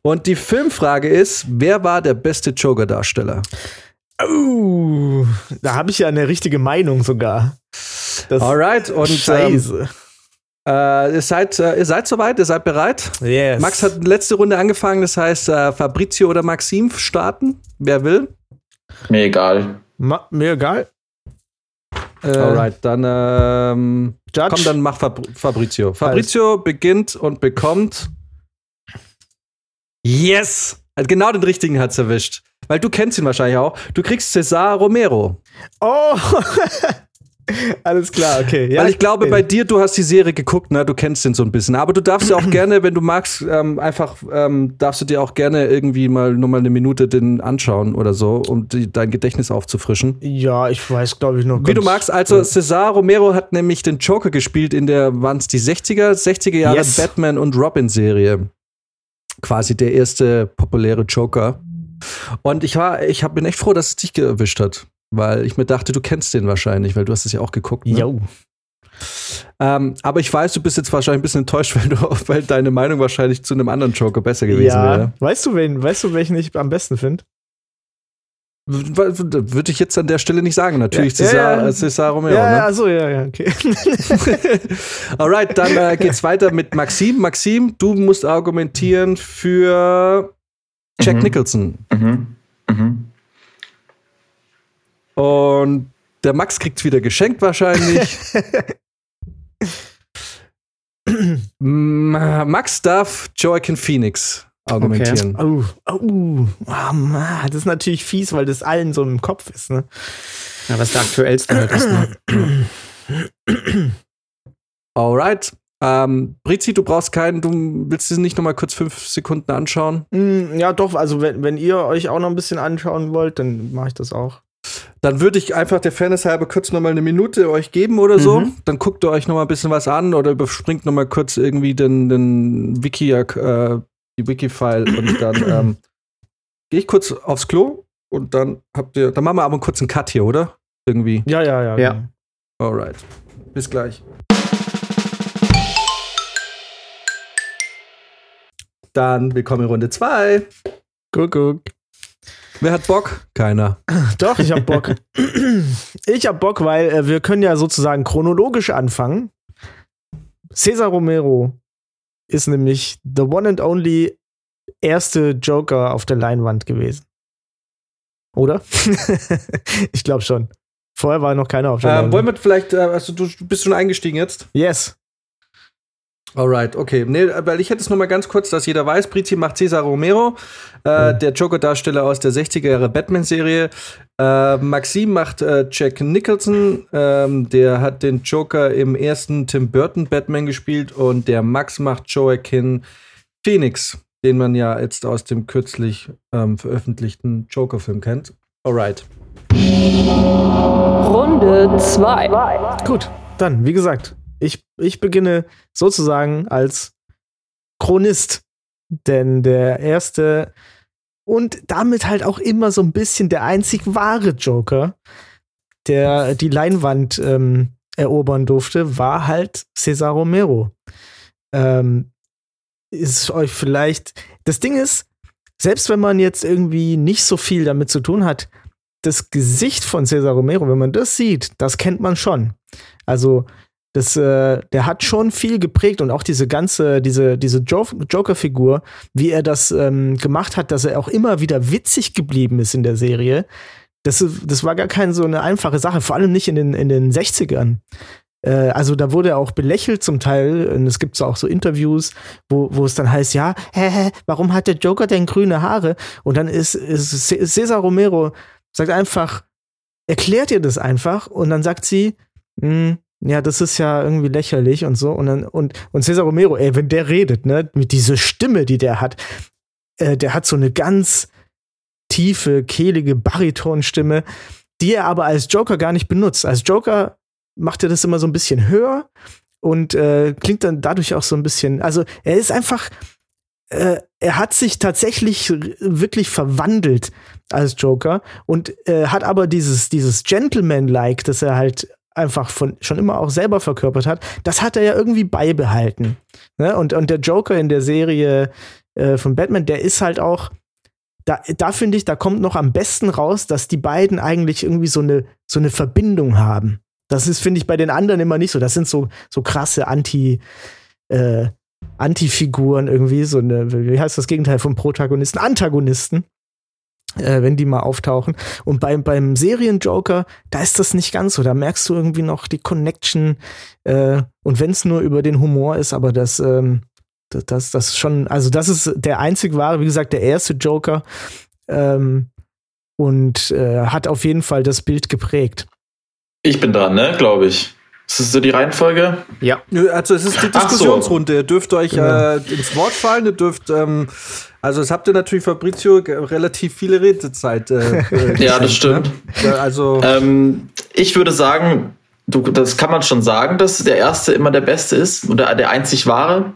Und die Filmfrage ist: Wer war der beste Joker-Darsteller? Uh, da habe ich ja eine richtige Meinung sogar. Das Alright, und ähm, Scheiße. äh, ihr, seid, äh, ihr seid soweit, ihr seid bereit? yes. Max hat letzte Runde angefangen, das heißt äh, Fabrizio oder Maxim starten. Wer will? Mir egal. Ma mir egal. Äh, Alright, dann ähm, Judge. komm, dann mach Fab Fabrizio. Fabrizio beginnt und bekommt. Yes! Also Genau den richtigen hat's erwischt. Weil du kennst ihn wahrscheinlich auch. Du kriegst Cesar Romero. Oh! Alles klar, okay. Ja, Weil ich glaube, okay. bei dir, du hast die Serie geguckt, ne? Du kennst den so ein bisschen. Aber du darfst ja auch gerne, wenn du magst, ähm, einfach ähm, darfst du dir auch gerne irgendwie mal nur mal eine Minute den anschauen oder so, um die, dein Gedächtnis aufzufrischen. Ja, ich weiß, glaube ich, noch. Wie du magst, also Cesar Romero hat nämlich den Joker gespielt in der, waren es die 60er, 60er Jahre Yes. Batman und Robin Serie. Quasi der erste populäre Joker. Und ich war, ich hab, bin echt froh, dass es dich erwischt hat. Weil ich mir dachte, du kennst den wahrscheinlich, weil du hast es ja auch geguckt. Ne? Jo. Ähm, aber ich weiß, du bist jetzt wahrscheinlich ein bisschen enttäuscht, weil, du, weil deine Meinung wahrscheinlich zu einem anderen Joker besser gewesen Ja. wäre. Weißt du, wen, weißt du, welchen ich am besten finde? Würde ich jetzt an der Stelle nicht sagen. Natürlich Ja, Cesar, ja, ja. Cesar Romero. ja, ne? ja, so, ja, ja, okay. Alright, dann äh, geht's weiter mit Maxim. Maxim, du musst argumentieren für Jack Mhm. Nicholson. Mhm. Mhm. Und der Max kriegt's wieder geschenkt wahrscheinlich. Max darf Joaquin Phoenix argumentieren. Oh, oh, ah, Mann, das ist natürlich fies, weil das allen so im Kopf ist, ne? Ja, was der aktuellste halt ist. Ne? Alright. Ähm, Brizi, du brauchst keinen, du willst diesen nicht noch mal kurz fünf Sekunden anschauen? Mm, Ja, doch, also wenn, wenn ihr euch auch noch ein bisschen anschauen wollt, dann mache ich das auch. Dann würde ich einfach der Fairness halber kurz noch mal eine Minute euch geben oder so. Mhm. Dann guckt ihr euch noch mal ein bisschen was an oder überspringt noch mal kurz irgendwie den, den Wiki, äh, die Wiki-File und dann ähm, gehe ich kurz aufs Klo und dann habt ihr, dann machen wir aber einen kurzen Cut hier, oder? Irgendwie. Ja, ja, ja. Ja. genau. Alright. Bis gleich. Dann willkommen in Runde 2. Guck, guck. Wer hat Bock? Keiner. Doch, ich hab Bock. ich hab Bock, weil äh, wir können ja sozusagen chronologisch anfangen. Cesar Romero ist nämlich the one and only erste Joker auf der Leinwand gewesen. Oder? ich glaube schon. Vorher war noch keiner auf der Ähm, Leinwand. wollen wir vielleicht, äh, also du bist schon eingestiegen jetzt? yes. Alright, okay. Nee, weil ich hätte es nur mal ganz kurz, dass jeder weiß, Brizi macht Cesar Romero, äh, der Joker-Darsteller aus der 60er Jahre Batman-Serie. Äh, Maxim macht äh, Jack Nicholson, ähm, der hat den Joker im ersten Tim Burton Batman gespielt und der Max macht Joaquin Phoenix, den man ja jetzt aus dem kürzlich ähm, veröffentlichten Joker-Film kennt. Alright. Runde 2. Gut, dann, wie gesagt, ich, ich beginne sozusagen als Chronist. Denn der erste und damit halt auch immer so ein bisschen der einzig wahre Joker, der die Leinwand ähm, erobern durfte, war halt Cesar Romero. Ähm, ist euch vielleicht. Das Ding ist, selbst wenn man jetzt irgendwie nicht so viel damit zu tun hat, das Gesicht von Cesar Romero, wenn man das sieht, das kennt man schon. Also, das, äh, der hat schon viel geprägt und auch diese ganze, diese, diese jo Joker-Figur, wie er das ähm, gemacht hat, dass er auch immer wieder witzig geblieben ist in der Serie. Das, das war gar keine so eine einfache Sache, vor allem nicht in den, in den 60ern. Äh, also da wurde er auch belächelt zum Teil. Und es gibt so auch so Interviews, wo, wo es dann heißt, ja, hä, hä, warum hat der Joker denn grüne Haare? Und dann ist, ist Cesar Romero sagt einfach, erklärt ihr das einfach und dann sagt sie, "Hm, ja, das ist ja irgendwie lächerlich und so. Und dann, und, und Cesar Romero, ey, wenn der redet, ne, mit dieser Stimme, die der hat, äh, der hat so eine ganz tiefe, kehlige Baritonstimme, die er aber als Joker gar nicht benutzt. Als Joker macht er das immer so ein bisschen höher und äh, klingt dann dadurch auch so ein bisschen, also er ist einfach, äh, er hat sich tatsächlich wirklich verwandelt als Joker und äh, hat aber dieses, dieses Gentleman-like, das er halt einfach von schon immer auch selber verkörpert hat, das hat er ja irgendwie beibehalten. Ne? Und, und der Joker in der Serie äh, von Batman, der ist halt auch, da, da finde ich, da kommt noch am besten raus, dass die beiden eigentlich irgendwie so eine, so eine Verbindung haben. Das ist, finde ich, bei den anderen immer nicht so. Das sind so, so krasse Anti, äh, Anti-Figuren irgendwie, so eine, wie heißt das Gegenteil vom Protagonisten? Antagonisten, äh, wenn die mal auftauchen. Und beim, beim Serien-Joker, da ist das nicht ganz so. Da merkst du irgendwie noch die Connection. Äh, und wenn es nur über den Humor ist, aber das, ähm, das, das, das schon, also das ist der einzig wahre, wie gesagt, der erste Joker. Ähm, und äh, hat auf jeden Fall das Bild geprägt. Ich bin dran, ne, glaube ich. Ist das so die Reihenfolge? Ja. Also es ist die Ach so. Diskussionsrunde. Ihr dürft euch Genau. äh, ins Wort fallen. Ihr dürft, ähm, also es habt ihr natürlich Fabrizio relativ viele Redezeit. Äh, äh, Ja, das stimmt. Ne? Also Ähm, ich würde sagen, du, das kann man schon sagen, dass der erste immer der Beste ist oder der einzig wahre.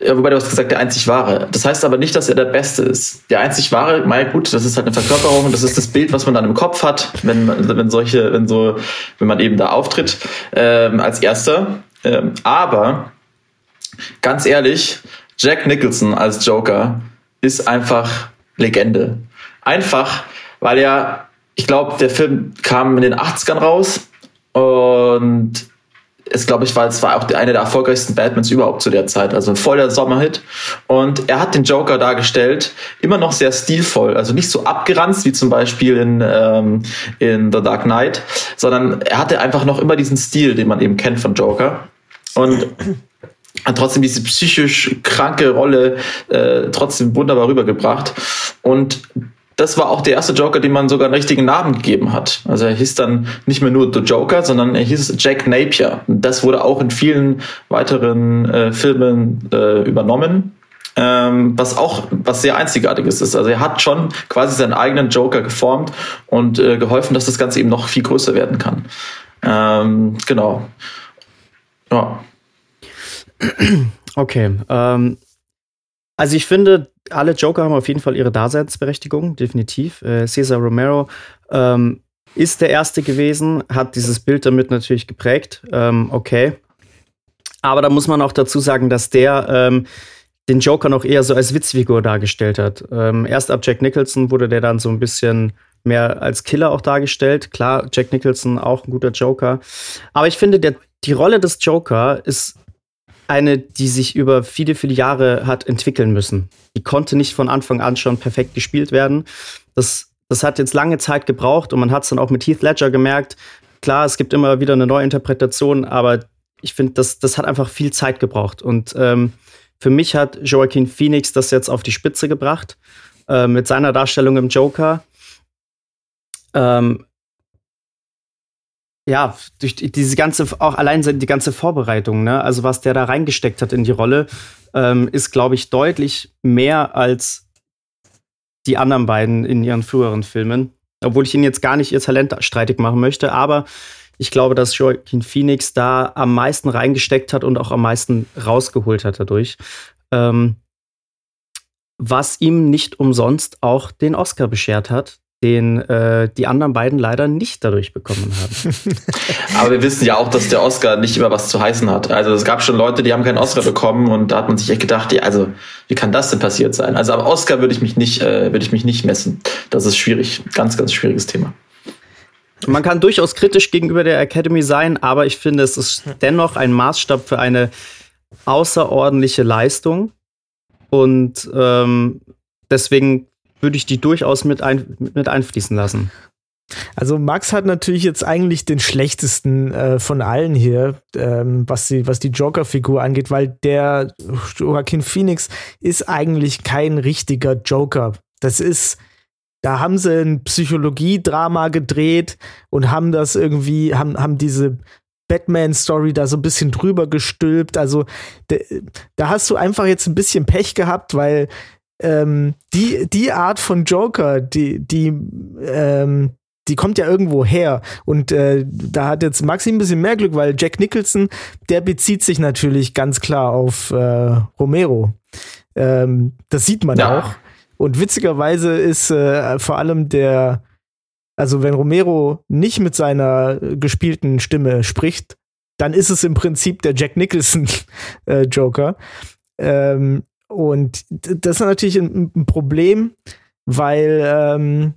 Ja, wobei du hast gesagt, der einzig wahre. Das heißt aber nicht, dass er der Beste ist. Der einzig wahre, mal gut, das ist halt eine Verkörperung, das ist das Bild, was man dann im Kopf hat, wenn, man- wenn solche, wenn so, wenn man eben da auftritt, ähm, als erster. Ähm, aber ganz ehrlich, Jack Nicholson als Joker ist einfach Legende. Einfach, weil er, ich glaube, der Film kam in den 80ern raus und es glaube ich war, es war auch einer der erfolgreichsten Batmans überhaupt zu der Zeit, also ein voller Sommerhit. Und er hat den Joker dargestellt, immer noch sehr stilvoll, also nicht so abgeranzt wie zum Beispiel in, ähm, in The Dark Knight, sondern er hatte einfach noch immer diesen Stil, den man eben kennt von Joker. Und hat trotzdem diese psychisch kranke Rolle äh, trotzdem wunderbar rübergebracht. Und das war auch der erste Joker, dem man sogar einen richtigen Namen gegeben hat. Also er hieß dann nicht mehr nur The Joker, sondern er hieß Jack Napier. Das wurde auch in vielen weiteren äh, Filmen äh, übernommen. Ähm, was auch was sehr einzigartiges ist. Also er hat schon quasi seinen eigenen Joker geformt und äh, geholfen, dass das Ganze eben noch viel größer werden kann. Ähm, genau. Ja. Okay. Ähm, also ich finde, alle Joker haben auf jeden Fall ihre Daseinsberechtigung, definitiv. Äh, Cesar Romero ähm, ist der Erste gewesen, hat dieses Bild damit natürlich geprägt. Ähm, okay. Aber da muss man auch dazu sagen, dass der ähm, den Joker noch eher so als Witzfigur dargestellt hat. Ähm, erst ab Jack Nicholson wurde der dann so ein bisschen mehr als Killer auch dargestellt. Klar, Jack Nicholson auch ein guter Joker. Aber ich finde, der, die Rolle des Joker ist eine, die sich über viele, viele Jahre hat entwickeln müssen. Die konnte nicht von Anfang an schon perfekt gespielt werden. Das, das hat jetzt lange Zeit gebraucht und man hat es dann auch mit Heath Ledger gemerkt. Klar, es gibt immer wieder eine neue Interpretation, aber ich finde, das, das hat einfach viel Zeit gebraucht. Und ähm, für mich hat Joaquin Phoenix das jetzt auf die Spitze gebracht äh, mit seiner Darstellung im Joker. Ähm, ja, durch diese ganze, auch allein die ganze Vorbereitung, ne? Also was der da reingesteckt hat in die Rolle, ähm, ist, glaube ich, deutlich mehr als die anderen beiden in ihren früheren Filmen. Obwohl ich ihnen jetzt gar nicht ihr Talent streitig machen möchte, aber ich glaube, dass Joaquin Phoenix da am meisten reingesteckt hat und auch am meisten rausgeholt hat dadurch. Ähm, was ihm nicht umsonst auch den Oscar beschert hat, den äh, die anderen beiden leider nicht dadurch bekommen haben. Aber wir wissen ja auch, dass der Oscar nicht immer was zu heißen hat. Also es gab schon Leute, die haben keinen Oscar bekommen und da hat man sich echt gedacht, ja, also wie kann das denn passiert sein? Also am Oscar würde ich mich nicht, äh, würde ich mich nicht messen. Das ist schwierig, ganz, ganz schwieriges Thema. Man kann durchaus kritisch gegenüber der Academy sein, aber ich finde, es ist dennoch ein Maßstab für eine außerordentliche Leistung. Und ähm, deswegen würde ich die durchaus mit, ein, mit einfließen lassen. Also Max hat natürlich jetzt eigentlich den schlechtesten äh, von allen hier, ähm, was, die, was die Joker-Figur angeht, weil der Joaquin Phoenix ist eigentlich kein richtiger Joker. Das ist, da haben sie ein Psychologiedrama gedreht und haben das irgendwie, haben, haben diese Batman-Story da so ein bisschen drüber gestülpt. Also da hast du einfach jetzt ein bisschen Pech gehabt, weil ähm, die, die Art von Joker, die, die, ähm, die kommt ja irgendwo her. Und äh, da hat jetzt Maxi ein bisschen mehr Glück, weil Jack Nicholson, der bezieht sich natürlich ganz klar auf äh, Romero. Ähm, das sieht man ja. auch. Und witzigerweise ist äh, vor allem der, also wenn Romero nicht mit seiner gespielten Stimme spricht, dann ist es im Prinzip der Jack Nicholson äh, Joker. Ähm, und das ist natürlich ein, ein Problem, weil, ähm,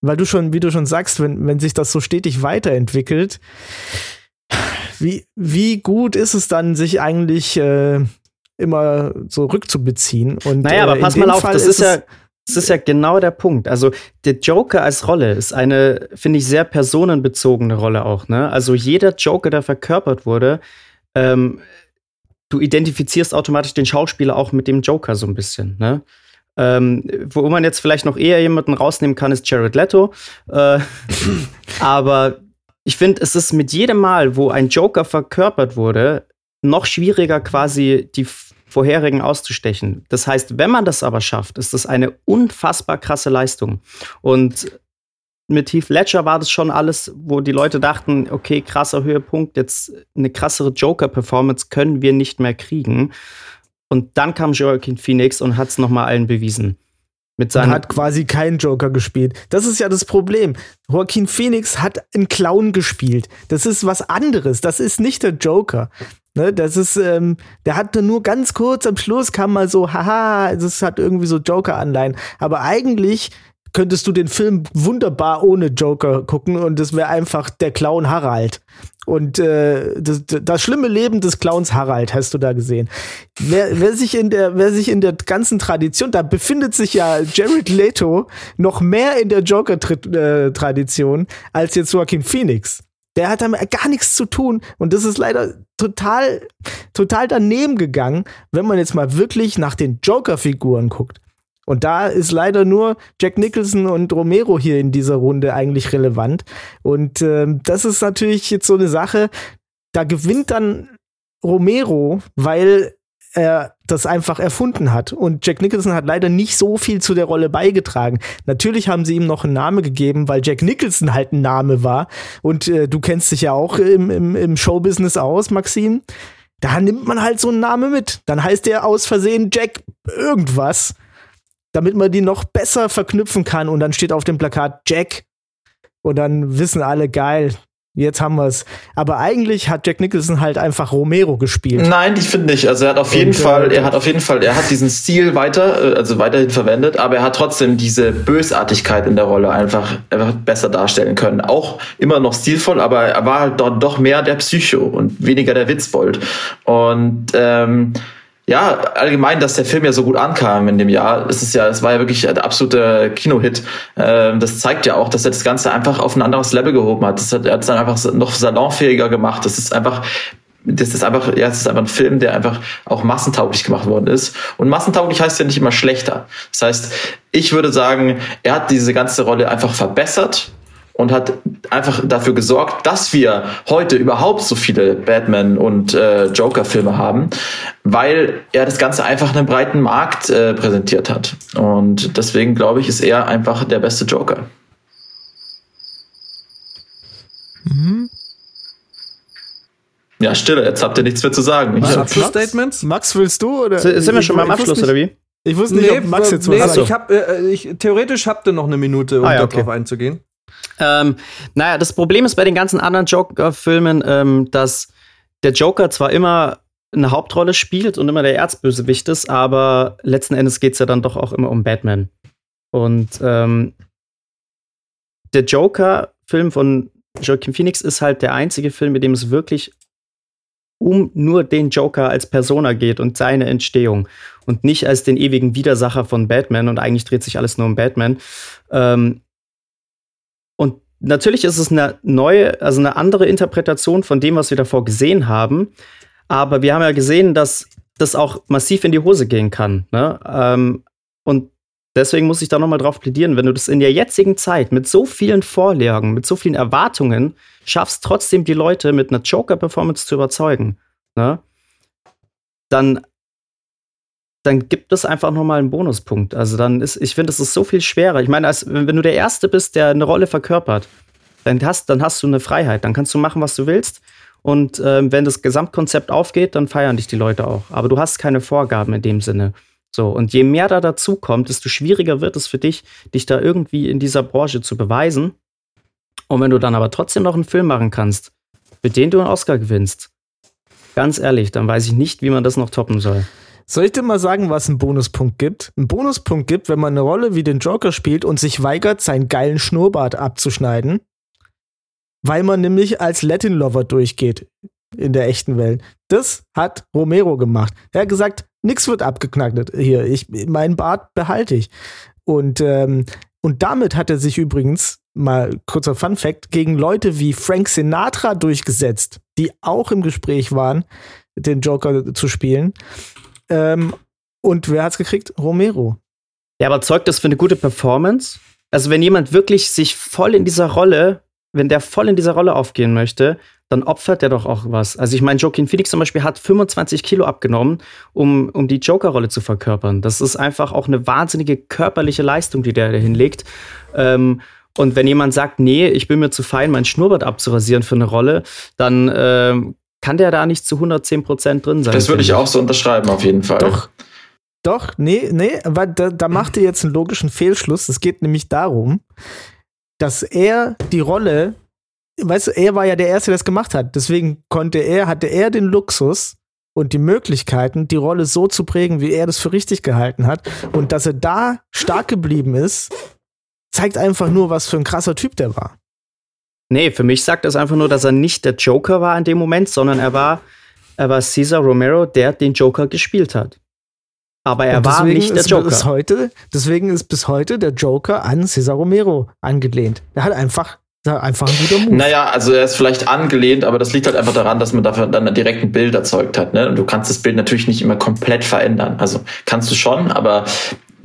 weil du schon, wie du schon sagst, wenn, wenn sich das so stetig weiterentwickelt, wie, wie gut ist es dann, sich eigentlich äh, immer so rückzubeziehen? Und, naja, aber äh, pass mal auf, Fall das ist, ist ja. Das ist ja genau der Punkt. Also der Joker als Rolle ist eine, finde ich, sehr personenbezogene Rolle auch. Ne? Also jeder Joker, der verkörpert wurde, ähm, du identifizierst automatisch den Schauspieler auch mit dem Joker so ein bisschen, ne? Ähm, wo man jetzt vielleicht noch eher jemanden rausnehmen kann, ist Jared Leto. Äh, aber ich finde, es ist mit jedem Mal, wo ein Joker verkörpert wurde, noch schwieriger quasi die vorherigen auszustechen. Das heißt, wenn man das aber schafft, ist das eine unfassbar krasse Leistung. Und mit Heath Ledger war das schon alles, wo die Leute dachten, okay, krasser Höhepunkt, jetzt eine krassere Joker-Performance können wir nicht mehr kriegen. Und dann kam Joaquin Phoenix und hat es nochmal allen bewiesen. Mit seinem hat quasi keinen Joker gespielt. Das ist ja das Problem. Joaquin Phoenix hat einen Clown gespielt. Das ist was anderes. Das ist nicht der Joker. Ne, das ist, ähm, der hatte nur ganz kurz am Schluss kam mal so, haha, das hat irgendwie so Joker-Anleihen. Aber eigentlich könntest du den Film wunderbar ohne Joker gucken und es wäre einfach der Clown Harald. Und äh, das, das schlimme Leben des Clowns Harald hast du da gesehen. Wer, wer, sich in der, wer sich in der ganzen Tradition, da befindet sich ja Jared Leto noch mehr in der Joker-Tradition als jetzt Joaquin Phoenix. Der hat damit gar nichts zu tun und das ist leider total, total daneben gegangen, wenn man jetzt mal wirklich nach den Joker-Figuren guckt. Und da ist leider nur Jack Nicholson und Romero hier in dieser Runde eigentlich relevant. Und ähm, das ist natürlich jetzt so eine Sache, da gewinnt dann Romero, weil er das einfach erfunden hat. Und Jack Nicholson hat leider nicht so viel zu der Rolle beigetragen. Natürlich haben sie ihm noch einen Namen gegeben, weil Jack Nicholson halt ein Name war. Und äh, du kennst dich ja auch im, im, im Showbusiness aus, Maxim. Da nimmt man halt so einen Namen mit. Dann heißt der aus Versehen Jack irgendwas damit man die noch besser verknüpfen kann. Und dann steht auf dem Plakat Jack. Und dann wissen alle, geil, jetzt haben wir es. Aber eigentlich hat Jack Nicholson halt einfach Romero gespielt. Nein, ich finde nicht. Also er hat auf jeden Und, äh, Fall, er hat auf jeden Fall, er hat diesen Stil weiter, äh, also weiterhin verwendet, aber er hat trotzdem diese Bösartigkeit in der Rolle einfach, einfach besser darstellen können. Auch immer noch stilvoll, aber er war halt dort doch mehr der Psycho und weniger der Witzbold. Und ähm, ja, allgemein, dass der Film ja so gut ankam in dem Jahr, es ist ja, es war ja wirklich der absolute Kinohit. Ähm, das zeigt ja auch, dass er das Ganze einfach auf ein anderes Level gehoben hat. Das hat er hat es dann einfach noch salonfähiger gemacht. Das ist einfach das ist einfach, ja, es ist einfach ein Film, der einfach auch massentauglich gemacht worden ist. Und massentauglich heißt ja nicht immer schlechter. Das heißt, ich würde sagen, er hat diese ganze Rolle einfach verbessert und hat einfach dafür gesorgt, dass wir heute überhaupt so viele Batman und äh, Joker-Filme haben, weil er das Ganze einfach einem breiten Markt äh, präsentiert hat. Und deswegen glaube ich, ist er einfach der beste Joker. Ja, Stille, jetzt habt ihr nichts mehr zu sagen. Abschlussstatements? Max, willst du? Oder? Sind wir Ich- schon beim Abschluss, oder wie? Ich wusste nicht, ob Max jetzt was nee, sagt. ich hab, äh, ich, theoretisch habt ihr noch eine Minute, um Ah, ja, darauf okay. einzugehen. Ähm, naja, das Problem ist bei den ganzen anderen Joker-Filmen, ähm, dass der Joker zwar immer eine Hauptrolle spielt und immer der Erzbösewicht ist, aber letzten Endes geht es ja dann doch auch immer um Batman. Und ähm, der Joker-Film von Joaquin Phoenix ist halt der einzige Film, in dem es wirklich um nur den Joker als Persona geht und seine Entstehung und nicht als den ewigen Widersacher von Batman und eigentlich dreht sich alles nur um Batman. Ähm, und natürlich ist es eine neue, also eine andere Interpretation von dem, was wir davor gesehen haben. Aber wir haben ja gesehen, dass das auch massiv in die Hose gehen kann. Ne? Ähm, und deswegen muss ich da nochmal drauf plädieren, wenn du das in der jetzigen Zeit mit so vielen Vorlagen, mit so vielen Erwartungen schaffst, trotzdem die Leute mit einer Joker-Performance zu überzeugen, ne? dann, dann gibt es einfach nochmal einen Bonuspunkt. Also dann ist, ich finde, es ist so viel schwerer. Ich meine, als, wenn, du der Erste bist, der eine Rolle verkörpert, dann hast, dann hast du eine Freiheit. Dann kannst du machen, was du willst. Und ähm, wenn das Gesamtkonzept aufgeht, dann feiern dich die Leute auch. Aber du hast keine Vorgaben in dem Sinne. So, und je mehr da dazu kommt, desto schwieriger wird es für dich, dich da irgendwie in dieser Branche zu beweisen. Und wenn du dann aber trotzdem noch einen Film machen kannst, für den du einen Oscar gewinnst, ganz ehrlich, dann weiß ich nicht, wie man das noch toppen soll. Soll ich dir mal sagen, was einen Bonuspunkt gibt? Ein Bonuspunkt gibt, wenn man eine Rolle wie den Joker spielt und sich weigert, seinen geilen Schnurrbart abzuschneiden, weil man nämlich als Latin Lover durchgeht in der echten Welt. Das hat Romero gemacht. Er hat gesagt, nix wird abgeknackt hier. Ich, meinen Bart behalte ich. Und, ähm, und damit hat er sich übrigens, mal kurzer Fun Fact, gegen Leute wie Frank Sinatra durchgesetzt, die auch im Gespräch waren, den Joker zu spielen. Ähm, und wer hat's gekriegt? Romero. Ja, aber zeugt das für eine gute Performance? Also, wenn jemand wirklich sich voll in dieser Rolle, wenn der voll in dieser Rolle aufgehen möchte, dann opfert der doch auch was. Also, ich meine, Joaquin Phoenix zum Beispiel hat 25 Kilo abgenommen, um, um die Joker-Rolle zu verkörpern. Das ist einfach auch eine wahnsinnige körperliche Leistung, die der da hinlegt. Ähm, und wenn jemand sagt, nee, ich bin mir zu fein, mein Schnurrbart abzurasieren für eine Rolle, dann ähm, kann der da nicht zu 110 Prozent drin sein. Das würde ich auch so unterschreiben, auf jeden Fall. Doch. Doch, nee, nee, aber da, da macht ihr jetzt einen logischen Fehlschluss. Es geht nämlich darum, dass er die Rolle, weißt du, er war ja der Erste, der es gemacht hat. Deswegen konnte er, hatte er den Luxus und die Möglichkeiten, die Rolle so zu prägen, wie er das für richtig gehalten hat. Und dass er da stark geblieben ist, zeigt einfach nur, was für ein krasser Typ der war. Nee, für mich sagt das einfach nur, dass er nicht der Joker war in dem Moment, sondern er war, er war Cesar Romero, der den Joker gespielt hat. Aber er war nicht der ist Joker. Bis heute, deswegen ist bis heute der Joker an Cesar Romero angelehnt. Er hat einfach, einfach ein guter Move. Naja, also er ist vielleicht angelehnt, aber das liegt halt einfach daran, dass man dafür dann direkt ein Bild erzeugt hat. Ne? Und du kannst das Bild natürlich nicht immer komplett verändern. Also kannst du schon, aber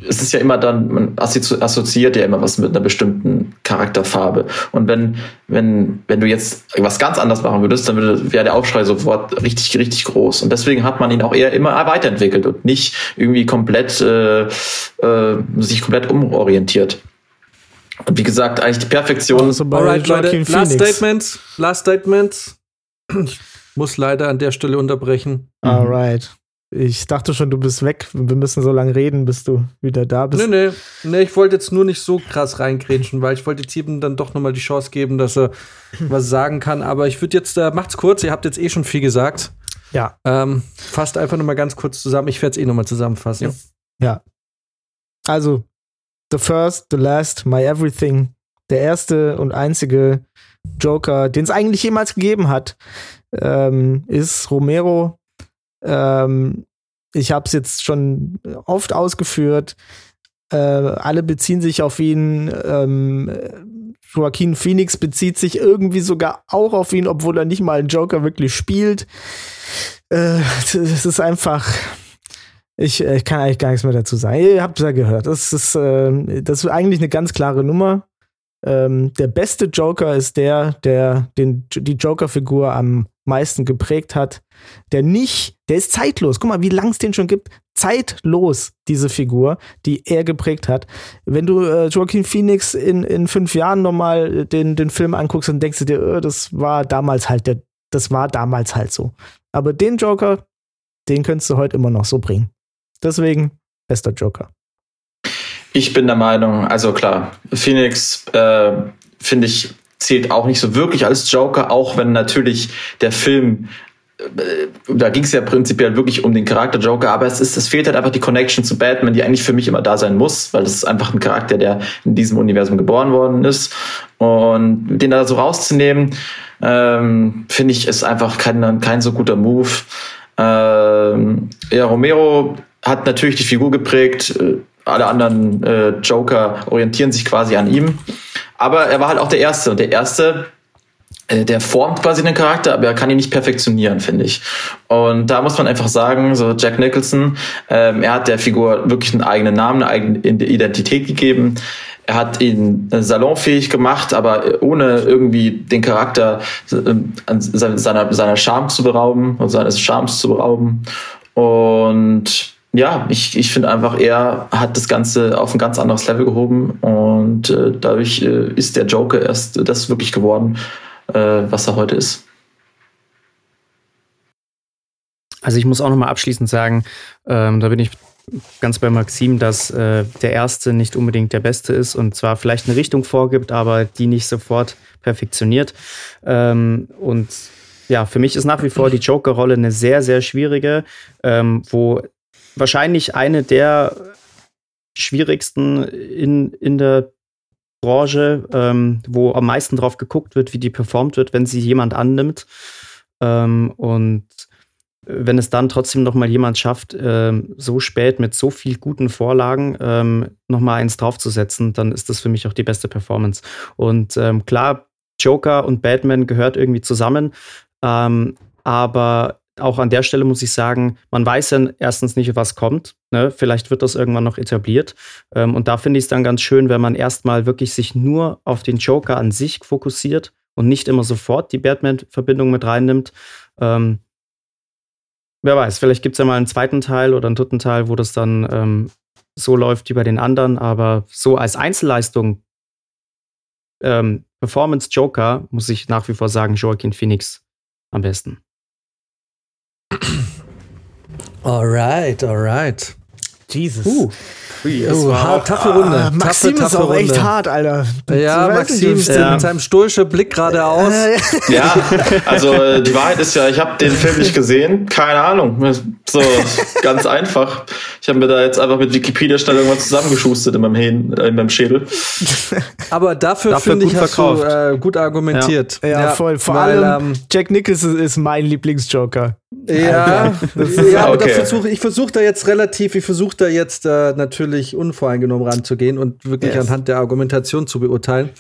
es ist ja immer dann, man assozi- assoziiert ja immer was mit einer bestimmten Charakterfarbe. Und wenn, wenn, wenn du jetzt was ganz anderes machen würdest, dann würde, wäre der Aufschrei sofort richtig, richtig groß. Und deswegen hat man ihn auch eher immer weiterentwickelt und nicht irgendwie komplett, äh, äh, sich komplett umorientiert. Und wie gesagt, eigentlich die Perfektion. Also bei Alright, Leute, last. Statement. Last Statement. Ich muss leider an der Stelle unterbrechen. Alright. Ich dachte schon, du bist weg. Wir müssen so lange reden, bis du wieder da bist. Nee, nee, nee, ich wollte jetzt nur nicht so krass reingrätschen, weil ich wollte jetzt jedem dann doch nochmal die Chance geben, dass er was sagen kann. Aber ich würde jetzt, äh, macht's kurz, ihr habt jetzt eh schon viel gesagt. Ja. Ähm, fasst einfach nochmal ganz kurz zusammen. Ich werde es eh nochmal zusammenfassen. Ja. Also, The First, The Last, My Everything. Der erste und einzige Joker, den es eigentlich jemals gegeben hat, ähm, ist Romero. Ähm, ich habe es jetzt schon oft ausgeführt. Äh, alle beziehen sich auf ihn. Ähm, Joaquin Phoenix bezieht sich irgendwie sogar auch auf ihn, obwohl er nicht mal einen Joker wirklich spielt. Äh, ist einfach. Ich, äh, ich kann eigentlich gar nichts mehr dazu sagen. Ihr habt es ja gehört. Das ist, äh, das ist eigentlich eine ganz klare Nummer. Ähm, der beste Joker ist der, der den, die Joker-Figur am meisten geprägt hat. Der nicht, der ist zeitlos. Guck mal, wie lang es den schon gibt. Zeitlos, diese Figur, die er geprägt hat. Wenn du äh, Joaquin Phoenix in, in fünf Jahren nochmal den, den Film anguckst, dann denkst du dir, äh, das war damals halt der, das war damals halt so. Aber den Joker, den könntest du heute immer noch so bringen. Deswegen, bester Joker. Ich bin der Meinung, also klar, Phoenix, äh, finde ich, zählt auch nicht so wirklich als Joker, auch wenn natürlich der Film, äh, da ging es ja prinzipiell wirklich um den Charakter Joker, aber es ist, es fehlt halt einfach die Connection zu Batman, die eigentlich für mich immer da sein muss, weil das ist einfach ein Charakter, der in diesem Universum geboren worden ist. Und den da so rauszunehmen, ähm, finde ich, ist einfach kein, kein so guter Move. Ähm, ja, Romero hat natürlich die Figur geprägt. äh, Alle anderen äh, Joker orientieren sich quasi an ihm. Aber er war halt auch der Erste. Und der Erste, äh, der formt quasi den Charakter, aber er kann ihn nicht perfektionieren, finde ich. Und da muss man einfach sagen, so Jack Nicholson, ähm, er hat der Figur wirklich einen eigenen Namen, eine eigene Identität gegeben. Er hat ihn äh, salonfähig gemacht, aber äh, ohne irgendwie den Charakter äh, seiner, seiner Charme zu berauben und seines Charmes zu berauben. Und ja, ich, ich finde einfach, er hat das Ganze auf ein ganz anderes Level gehoben und äh, dadurch äh, ist der Joker erst das wirklich geworden, äh, was er heute ist. Also ich muss auch noch mal abschließend sagen, ähm, da bin ich ganz bei Maxim, dass äh, der Erste nicht unbedingt der Beste ist und zwar vielleicht eine Richtung vorgibt, aber die nicht sofort perfektioniert. Ähm, und ja, für mich ist nach wie vor die Joker-Rolle eine sehr, sehr schwierige, ähm, wo wahrscheinlich eine der schwierigsten in, in der Branche, ähm, wo am meisten drauf geguckt wird, wie die performt wird, wenn sie jemand annimmt. Ähm, und wenn es dann trotzdem noch mal jemand schafft, ähm, so spät mit so viel guten Vorlagen ähm, noch mal eins draufzusetzen, dann ist das für mich auch die beste Performance. Und ähm, klar, Joker und Batman gehört irgendwie zusammen, ähm, aber auch an der Stelle muss ich sagen, man weiß ja erstens nicht, was kommt. Ne? Vielleicht wird das irgendwann noch etabliert. Ähm, und da finde ich es dann ganz schön, wenn man erstmal wirklich sich nur auf den Joker an sich fokussiert und nicht immer sofort die Batman-Verbindung mit reinnimmt. Ähm, wer weiß, vielleicht gibt es ja mal einen zweiten Teil oder einen dritten Teil, wo das dann ähm, so läuft wie bei den anderen. Aber so als Einzelleistung, ähm, Performance Joker, muss ich nach wie vor sagen, Joaquin Phoenix am besten. Alright, alright. Jesus. Uh, es uh, war hart, auch- taffe Runde. Ah, Maxim taffe, ist auch taffe echt Runde. hart, Alter. Ja, Maxim steht Ja. mit seinem stoischen Blick geradeaus. Äh, Ja, also die Wahrheit ist ja, ich habe den Film nicht gesehen, keine Ahnung. So ganz einfach. Ich habe mir da jetzt einfach mit Wikipedia schnell irgendwas zusammengeschustert in meinem, Hähn, äh, in meinem Schädel. Aber dafür, Dafür finde ich, hast du verkauft. äh, gut argumentiert. ja, voll. Vor weil, allem ähm, Jack Nicholson ist mein Lieblingsjoker. Ja, ja aber Okay. versuch, ich versuche da jetzt relativ, ich versuche da jetzt äh, natürlich unvoreingenommen ranzugehen und wirklich Yes. anhand der Argumentation zu beurteilen,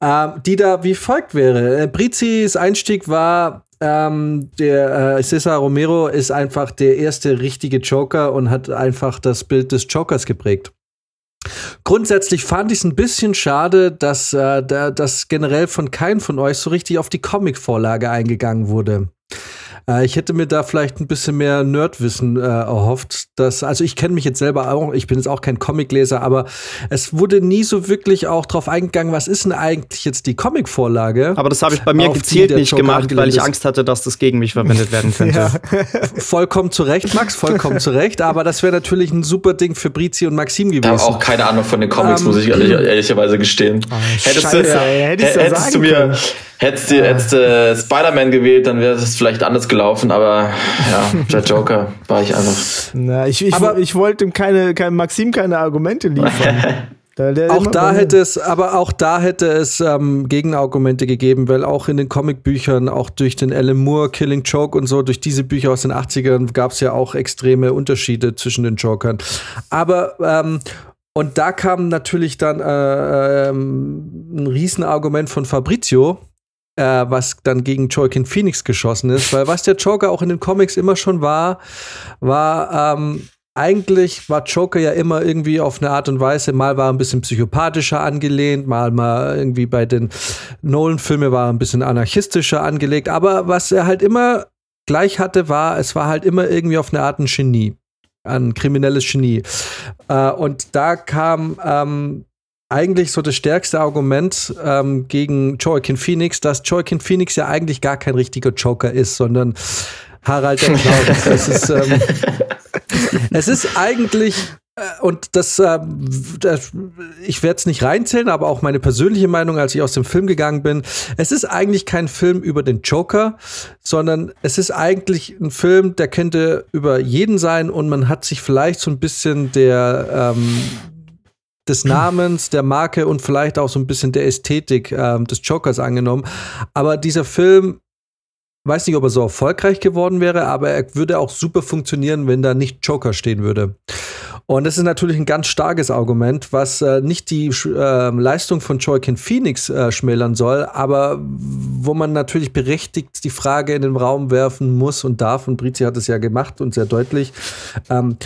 ähm, die da wie folgt wäre. Äh, Brizis Einstieg war, ähm, der äh, Cesar Romero ist einfach der erste richtige Joker und hat einfach das Bild des Jokers geprägt. Grundsätzlich fand ich es ein bisschen schade, dass, äh, da, dass generell von keinem von euch so richtig auf die Comic-Vorlage eingegangen wurde. Äh, ich hätte mir da vielleicht ein bisschen mehr Nerdwissen äh, erhofft. Dass, also ich kenne mich jetzt selber auch, ich bin jetzt auch kein Comicleser, aber es wurde nie so wirklich auch drauf eingegangen, was ist denn eigentlich jetzt die Comic-Vorlage? Aber das habe ich bei mir gezielt nicht gemacht, weil ich ist. Angst hatte, dass das gegen mich verwendet werden könnte. Vollkommen zu Recht, Max, vollkommen zu Recht. Aber das wäre natürlich ein super Ding für Brizi und Maxim Ich habe gewesen. auch keine Ahnung von den Comics, Ähm, muss ich ehrlich, ehrlicherweise gestehen. hättest du, ey, hättest du mir, hättest du Spider-Man gewählt, dann wäre es vielleicht anders gelaufen, aber ja, der Joker war ich einfach. Na, ich, ich, Aber- ich wollte ihm keine, kein Maxim keine Argumente liefern. Da- der Auch da hätte es, aber auch da hätte es ähm, Gegenargumente gegeben, weil auch in den Comicbüchern, auch durch den Alan Moore, Killing Joke und so, durch diese Bücher aus den 80ern gab es ja auch extreme Unterschiede zwischen den Jokern. Aber ähm, und da kam natürlich dann äh, ähm, ein Riesenargument von Fabrizio, äh, was dann gegen Joaquin Phoenix geschossen ist, weil was der Joker auch in den Comics immer schon war, war ähm, eigentlich war Joker ja immer irgendwie auf eine Art und Weise, mal war er ein bisschen psychopathischer angelehnt, mal mal irgendwie bei den Nolan-Filmen war er ein bisschen anarchistischer angelegt, aber was er halt immer gleich hatte, war, es war halt immer irgendwie auf eine Art ein Genie, ein kriminelles Genie. Äh, und da kam ähm, eigentlich so das stärkste Argument ähm, gegen Joaquin Phoenix, dass Joaquin Phoenix ja eigentlich gar kein richtiger Joker ist, sondern Harald der Clown. das ist, ähm, es ist eigentlich äh, und das, äh, das ich werde es nicht reinzählen, aber auch meine persönliche Meinung, als ich aus dem Film gegangen bin, es ist eigentlich kein Film über den Joker, sondern es ist eigentlich ein Film, der könnte über jeden sein und man hat sich vielleicht so ein bisschen der ähm, des Namens, der Marke und vielleicht auch so ein bisschen der Ästhetik ähm, des Jokers angenommen. Aber dieser Film weiß nicht, ob er so erfolgreich geworden wäre, aber er würde auch super funktionieren, wenn da nicht Joker stehen würde. Und das ist natürlich ein ganz starkes Argument, was äh, nicht die äh, Leistung von Joaquin Phoenix äh, schmälern soll, aber wo man natürlich berechtigt die Frage in den Raum werfen muss und darf, und Brizi hat es ja gemacht und sehr deutlich, ähm,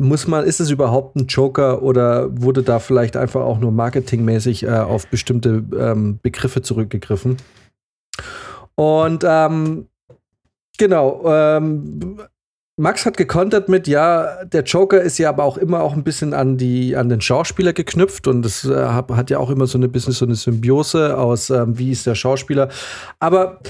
muss man, ist es überhaupt ein Joker oder wurde da vielleicht einfach auch nur marketingmäßig äh, auf bestimmte ähm, Begriffe zurückgegriffen? Und ähm, genau, ähm, Max hat gekontert mit, ja, der Joker ist ja aber auch immer auch ein bisschen an die an den Schauspieler geknüpft und das äh, hat, ja auch immer so eine bisschen so eine Symbiose aus, ähm, wie ist der Schauspieler. Aber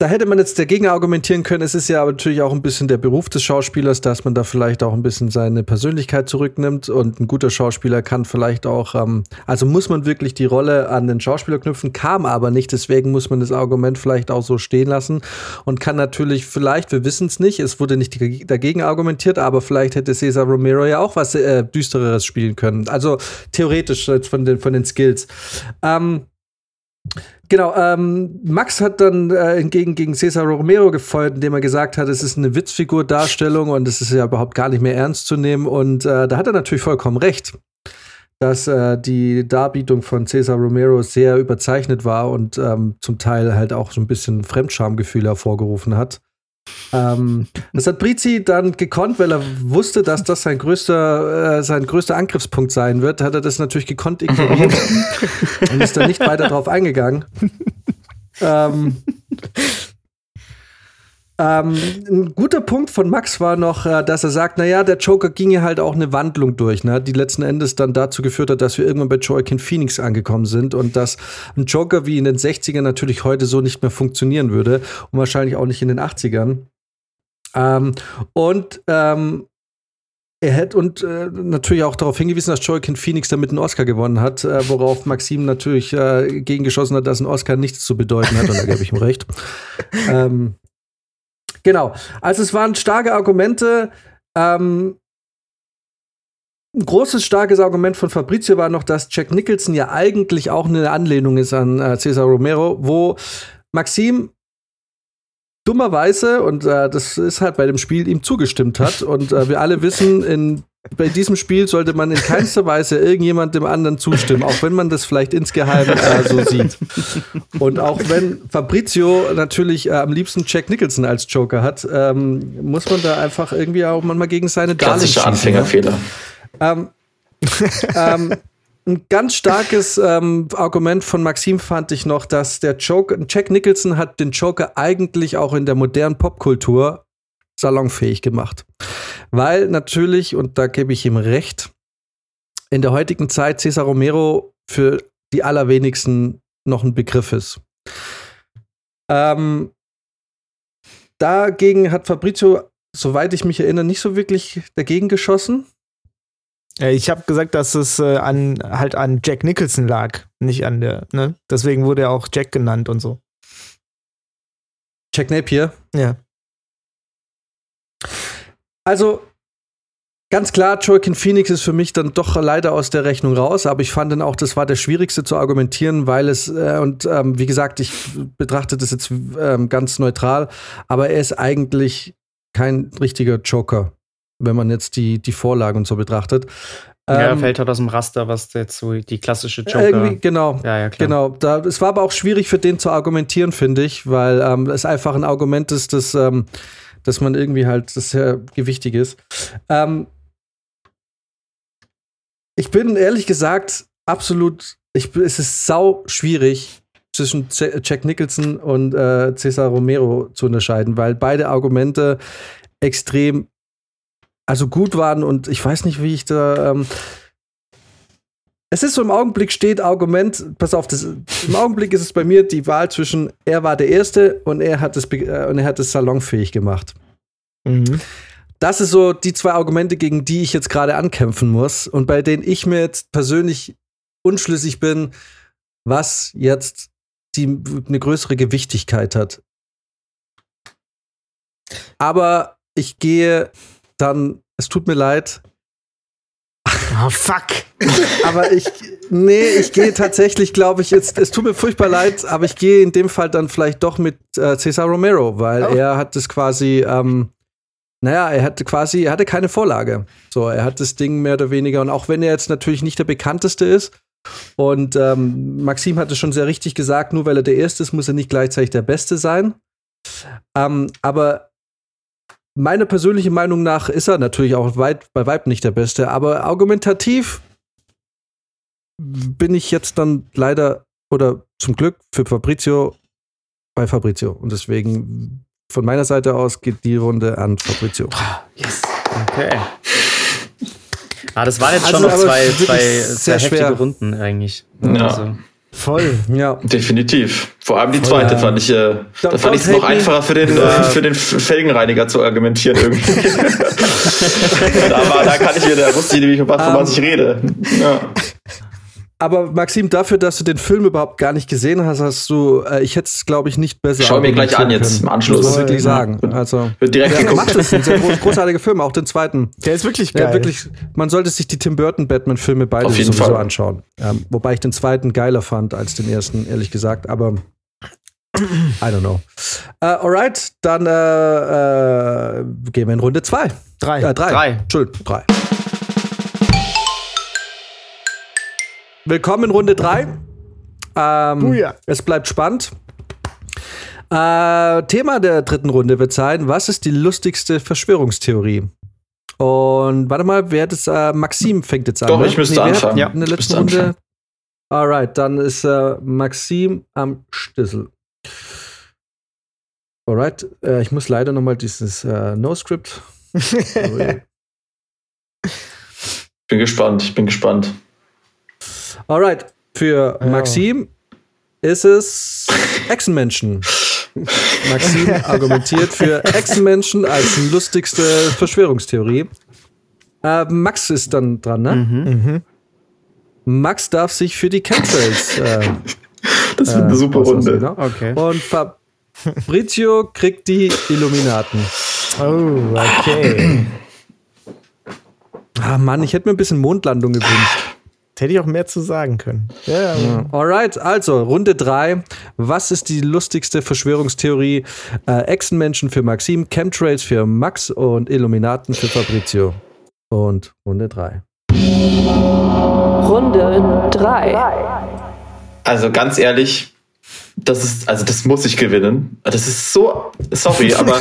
da hätte man jetzt dagegen argumentieren können, es ist ja natürlich auch ein bisschen der Beruf des Schauspielers, dass man da vielleicht auch ein bisschen seine Persönlichkeit zurücknimmt und ein guter Schauspieler kann vielleicht auch, ähm, also muss man wirklich die Rolle an den Schauspieler knüpfen, kam aber nicht, deswegen muss man das Argument vielleicht auch so stehen lassen und kann natürlich vielleicht, wir wissen es nicht, es wurde nicht dagegen argumentiert, aber vielleicht hätte Cesar Romero ja auch was äh, düstereres spielen können. Also theoretisch von den, von den Skills. Ähm, Genau, ähm, Max hat dann äh, hingegen gegen Cesar Romero gefeuert, indem er gesagt hat, es ist eine Witzfigur-Darstellung und es ist ja überhaupt gar nicht mehr ernst zu nehmen. Und äh, da hat er natürlich vollkommen recht, dass äh, die Darbietung von Cesar Romero sehr überzeichnet war und ähm, zum Teil halt auch so ein bisschen Fremdschamgefühle hervorgerufen hat. Ähm, das hat Brizi dann gekonnt, weil er wusste, dass das sein größter, äh, sein größter Angriffspunkt sein wird, hat er das natürlich gekonnt ignoriert und ist dann nicht weiter drauf eingegangen. ähm, ähm, ein guter Punkt von Max war noch, äh, dass er sagt, naja, der Joker ging ja halt auch eine Wandlung durch, ne, die letzten Endes dann dazu geführt hat, dass wir irgendwann bei Joaquin Phoenix angekommen sind und dass ein Joker wie in den 60ern natürlich heute so nicht mehr funktionieren würde und wahrscheinlich auch nicht in den 80ern. Ähm, und ähm, er hätte und äh, natürlich auch darauf hingewiesen, dass Joaquin Phoenix damit einen Oscar gewonnen hat, äh, worauf Maxim natürlich äh, gegengeschossen hat, dass ein Oscar nichts zu bedeuten hat, und da gebe ich ihm recht. ähm, genau, also es waren starke Argumente. Ähm, ein großes, starkes Argument von Fabrizio war noch, dass Jack Nicholson ja eigentlich auch eine Anlehnung ist an äh, Cesar Romero, wo Maxim dummerweise, und äh, das ist halt bei dem Spiel, ihm zugestimmt hat. Und äh, wir alle wissen, in, bei diesem Spiel sollte man in keinster Weise irgendjemand dem anderen zustimmen, auch wenn man das vielleicht insgeheim äh, so sieht. Und auch wenn Fabrizio natürlich äh, am liebsten Jack Nicholson als Joker hat, ähm, muss man da einfach irgendwie auch manchmal gegen seine Darlings Klassischer ne? Anfängerfehler. Ähm, ähm, ein ganz starkes ähm, Argument von Maxim fand ich noch, dass der Joker, Jack Nicholson hat den Joker eigentlich auch in der modernen Popkultur salonfähig gemacht. Weil natürlich, und da gebe ich ihm recht, in der heutigen Zeit Cesar Romero für die allerwenigsten noch ein Begriff ist. Ähm, dagegen hat Fabrizio, soweit ich mich erinnere, nicht so wirklich dagegen geschossen. Äh, Ich habe gesagt, dass es äh, an, halt an Jack Nicholson lag, nicht an der, ne? Deswegen wurde er auch Jack genannt und so. Jack Napier. Ja. Also, ganz klar, Joaquin Phoenix ist für mich dann doch leider aus der Rechnung raus, aber ich fand dann auch, das war der schwierigste zu argumentieren, weil es, äh, und ähm, wie gesagt, ich betrachte das jetzt ähm, ganz neutral, aber er ist eigentlich kein richtiger Joker, wenn man jetzt die, die Vorlage und so betrachtet. ja, er Ähm, fällt halt aus dem Raster, was jetzt so die klassische Joker. Irgendwie, genau. Ja, ja, klar. Genau. Da, es war aber auch schwierig für den zu argumentieren, finde ich, weil ähm, es einfach ein Argument ist, das, ähm, dass man irgendwie halt, das sehr gewichtig ist. Ähm, ich bin ehrlich gesagt absolut, ich, es ist sau schwierig zwischen Jack Nicholson und äh, Cesar Romero zu unterscheiden, weil beide Argumente extrem also gut waren und ich weiß nicht, wie ich da ähm, es ist so im Augenblick steht Argument, pass auf, das, im Augenblick ist es bei mir die Wahl zwischen er war der Erste und er hat es äh, und er hat es salonfähig gemacht. Mhm. Das ist so die zwei Argumente, gegen die ich jetzt gerade ankämpfen muss und bei denen ich mir jetzt persönlich unschlüssig bin, was jetzt die eine größere Gewichtigkeit hat. Aber ich gehe dann, es tut mir leid, Ah, fuck. aber ich, nee, ich gehe tatsächlich, glaube ich, jetzt, es tut mir furchtbar leid, aber ich gehe in dem Fall dann vielleicht doch mit äh, Cesar Romero, weil Oh. er hat es quasi, ähm, naja, er hatte quasi, er hatte keine Vorlage. So, er hat das Ding mehr oder weniger, und auch wenn er jetzt natürlich nicht der bekannteste ist, und ähm, Maxim hat es schon sehr richtig gesagt, nur weil er der Erste ist, muss er nicht gleichzeitig der Beste sein. Ähm, aber meiner persönlichen Meinung nach ist er natürlich auch weit, bei Weib nicht der Beste, aber argumentativ bin ich jetzt dann leider oder zum Glück für Fabrizio bei Fabrizio. Und deswegen von meiner Seite aus geht die Runde an Fabrizio. Okay. Ah, das waren jetzt Also, schon noch zwei, zwei sehr sehr heftige schwer. Runden eigentlich. Ja. Also, Voll. Ja. Definitiv. Vor allem die zweite fand ich, äh, da Don't- fand ich es noch einfacher für den, äh, für den Felgenreiniger zu argumentieren irgendwie. da, war, da kann ich mir, da wusste ich nämlich, von was ich rede. Ja. Aber Maxim, dafür, dass du den Film überhaupt gar nicht gesehen hast, hast du, äh, ich hätte es, glaube ich, nicht besser Schau mir gleich an jetzt im Anschluss. Muss wirklich Ja. sagen. Also, Wird direkt ja, geguckt. es. Ein sehr groß, großartiger Film, auch den zweiten. Der ist wirklich geil. Ja, wirklich, man sollte sich die Tim Burton Batman-Filme beide Auf jeden sowieso Fall. anschauen. Ähm, wobei ich den zweiten geiler fand als den ersten, ehrlich gesagt, aber I don't know. Äh, alright, dann äh, äh, gehen wir in Runde zwei. Drei. Äh, drei. Drei. Entschuldigung, drei. Willkommen in Runde drei. Ähm, Buja. Es bleibt spannend. Äh, Thema der dritten Runde wird sein, was ist die lustigste Verschwörungstheorie? Und warte mal, wer hat es? Äh, Maxim fängt jetzt an. Doch, ne? ich müsste hat anfangen. In Ja, der letzten müsste Runde. anfangen. Alright, dann ist äh, Maxim am Schlüssel. Alright, äh, ich muss leider noch mal dieses äh, No-Script. Bin gespannt, ich bin gespannt. Alright, für Ja. Maxim ist es Echsenmenschen. Maxim argumentiert für Echsenmenschen als lustigste Verschwörungstheorie. Äh, Max ist dann dran, ne? Mhm. Max darf sich für die Chemtrails. Äh, Das wird eine äh, super Runde. genau. okay. Und Fabrizio kriegt die Illuminaten. Oh, okay. Ah Mann, ich hätte mir ein bisschen Mondlandung gewünscht. Hätte ich auch mehr zu sagen können. Ja, ja. Alright, also Runde 3. Was ist die lustigste Verschwörungstheorie? Äh, Echsenmenschen für Maxim, Chemtrails für Max und Illuminaten für Fabrizio. Und Runde 3. Runde 3. Also ganz ehrlich, das ist, also das muss ich gewinnen. Das ist so, sorry, aber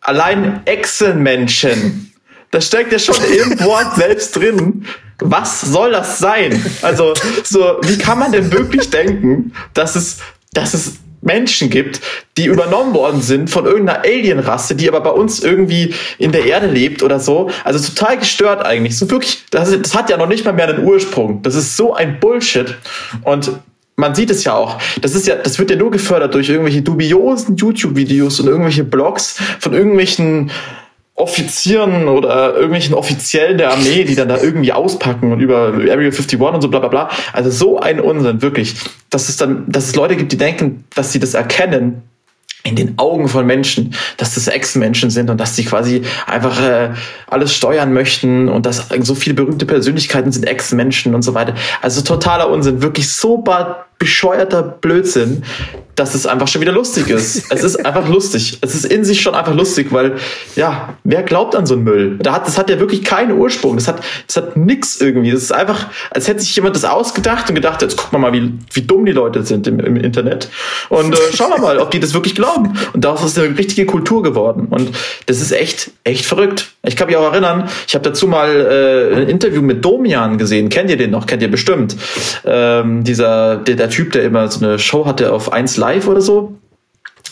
allein Echsenmenschen. da steckt ja schon im Wort selbst drin. Was soll das sein? Also, so, wie kann man denn wirklich denken, dass es, dass es Menschen gibt, die übernommen worden sind von irgendeiner Alienrasse, die aber bei uns irgendwie in der Erde lebt oder so. Also total gestört eigentlich. So wirklich, das, ist, das hat ja noch nicht mal mehr einen Ursprung. Das ist so ein Bullshit. Und man sieht es ja auch. Das ist ja, das wird ja nur gefördert durch irgendwelche dubiosen YouTube-Videos und irgendwelche Blogs von irgendwelchen Offizieren oder irgendwelchen Offiziellen der Armee, die dann da irgendwie auspacken und über Area 51 und so bla bla bla. Also so ein Unsinn, wirklich. Dass es dann, dass es Leute gibt, die denken, dass sie das erkennen in den Augen von Menschen, dass das Ex-Menschen sind und dass sie quasi einfach äh, alles steuern möchten und dass so viele berühmte Persönlichkeiten sind Ex-Menschen und so weiter. Also totaler Unsinn, wirklich so bescheuerter Blödsinn, dass es einfach schon wieder lustig ist. es ist einfach lustig. Es ist in sich schon einfach lustig, weil, ja, wer glaubt an so einen Müll? Da hat, das hat ja wirklich keinen Ursprung. Das hat, das hat nix irgendwie. Das ist einfach, als hätte sich jemand das ausgedacht und gedacht, jetzt gucken wir mal, wie, wie dumm die Leute sind im, im Internet. Und äh, schauen wir mal, ob die das wirklich glauben. Und daraus ist eine richtige Kultur geworden. Und das ist echt, echt verrückt. Ich kann mich auch erinnern, ich habe dazu mal äh, ein Interview mit Domian gesehen. Kennt ihr den noch? Kennt ihr bestimmt. Ähm, dieser, der, der Typ, der immer so eine Show hatte auf 1 Live oder so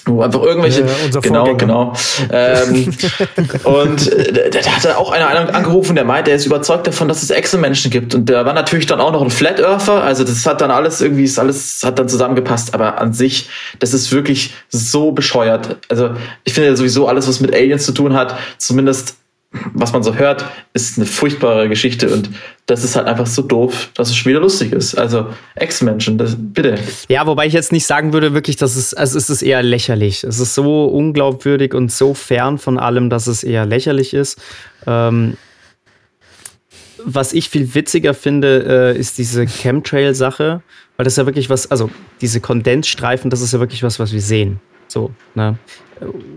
wo einfach irgendwelche Ja, genau Vorgänger. genau. Ähm, und äh, da da hat auch einer angerufen der meint der ist überzeugt davon dass es Echsenmenschen gibt. Und da war natürlich dann auch noch ein Flat Earther. Also das hat dann alles irgendwie ist alles hat dann zusammengepasst. Aber an sich das ist wirklich so bescheuert. Also ich finde sowieso alles was mit Aliens zu tun hat zumindest was man so hört, ist eine furchtbare Geschichte und das ist halt einfach so doof, dass es schon wieder lustig ist. Also Ex-Menschen, bitte. Ja, wobei ich jetzt nicht sagen würde, wirklich, dass es, also es ist eher lächerlich. Es ist so unglaubwürdig und so fern von allem, dass es eher lächerlich ist. Ähm, was ich viel witziger finde, äh, ist diese Chemtrail-Sache, weil das ja wirklich was, also diese Kondensstreifen, das ist ja wirklich was, was wir sehen. So, ne?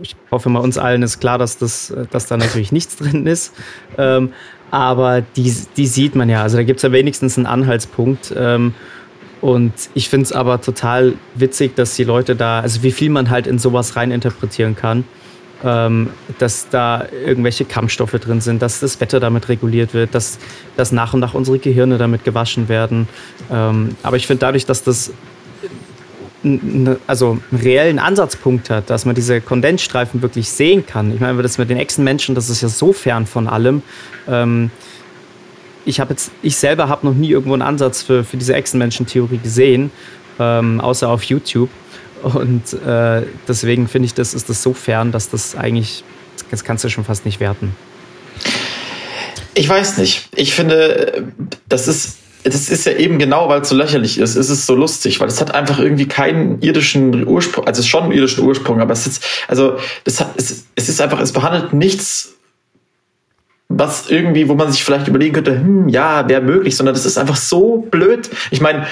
Ich hoffe mal, uns allen ist klar, dass, das, dass da natürlich nichts drin ist. Ähm, aber die, die sieht man ja. Also da gibt es ja wenigstens einen Anhaltspunkt. Ähm, und ich finde es aber total witzig, dass die Leute da, also wie viel man halt in sowas reininterpretieren kann, ähm, dass da irgendwelche Kampfstoffe drin sind, dass das Wetter damit reguliert wird, dass, dass nach und nach unsere Gehirne damit gewaschen werden. Ähm, aber ich finde dadurch, dass das also einen reellen Ansatzpunkt hat, dass man diese Kondensstreifen wirklich sehen kann. Ich meine, das mit den Echsenmenschen, das ist ja so fern von allem. Ähm, ich jetzt, ich selber habe noch nie irgendwo einen Ansatz für, für diese Echsenmenschen-Theorie gesehen, ähm, außer auf YouTube. Und äh, deswegen finde ich, das ist das so fern, dass das eigentlich, das kannst du schon fast nicht werten. Ich weiß nicht. Ich finde, das ist, das ist ja eben genau, weil es so lächerlich ist, ist es so lustig, weil es hat einfach irgendwie keinen irdischen Ursprung, also es ist schon einen irdischen Ursprung, aber es ist, also, das hat, es, es ist einfach, es behandelt nichts, was irgendwie, wo man sich vielleicht überlegen könnte, hm, ja, wäre möglich, sondern das ist einfach so blöd. Ich meine,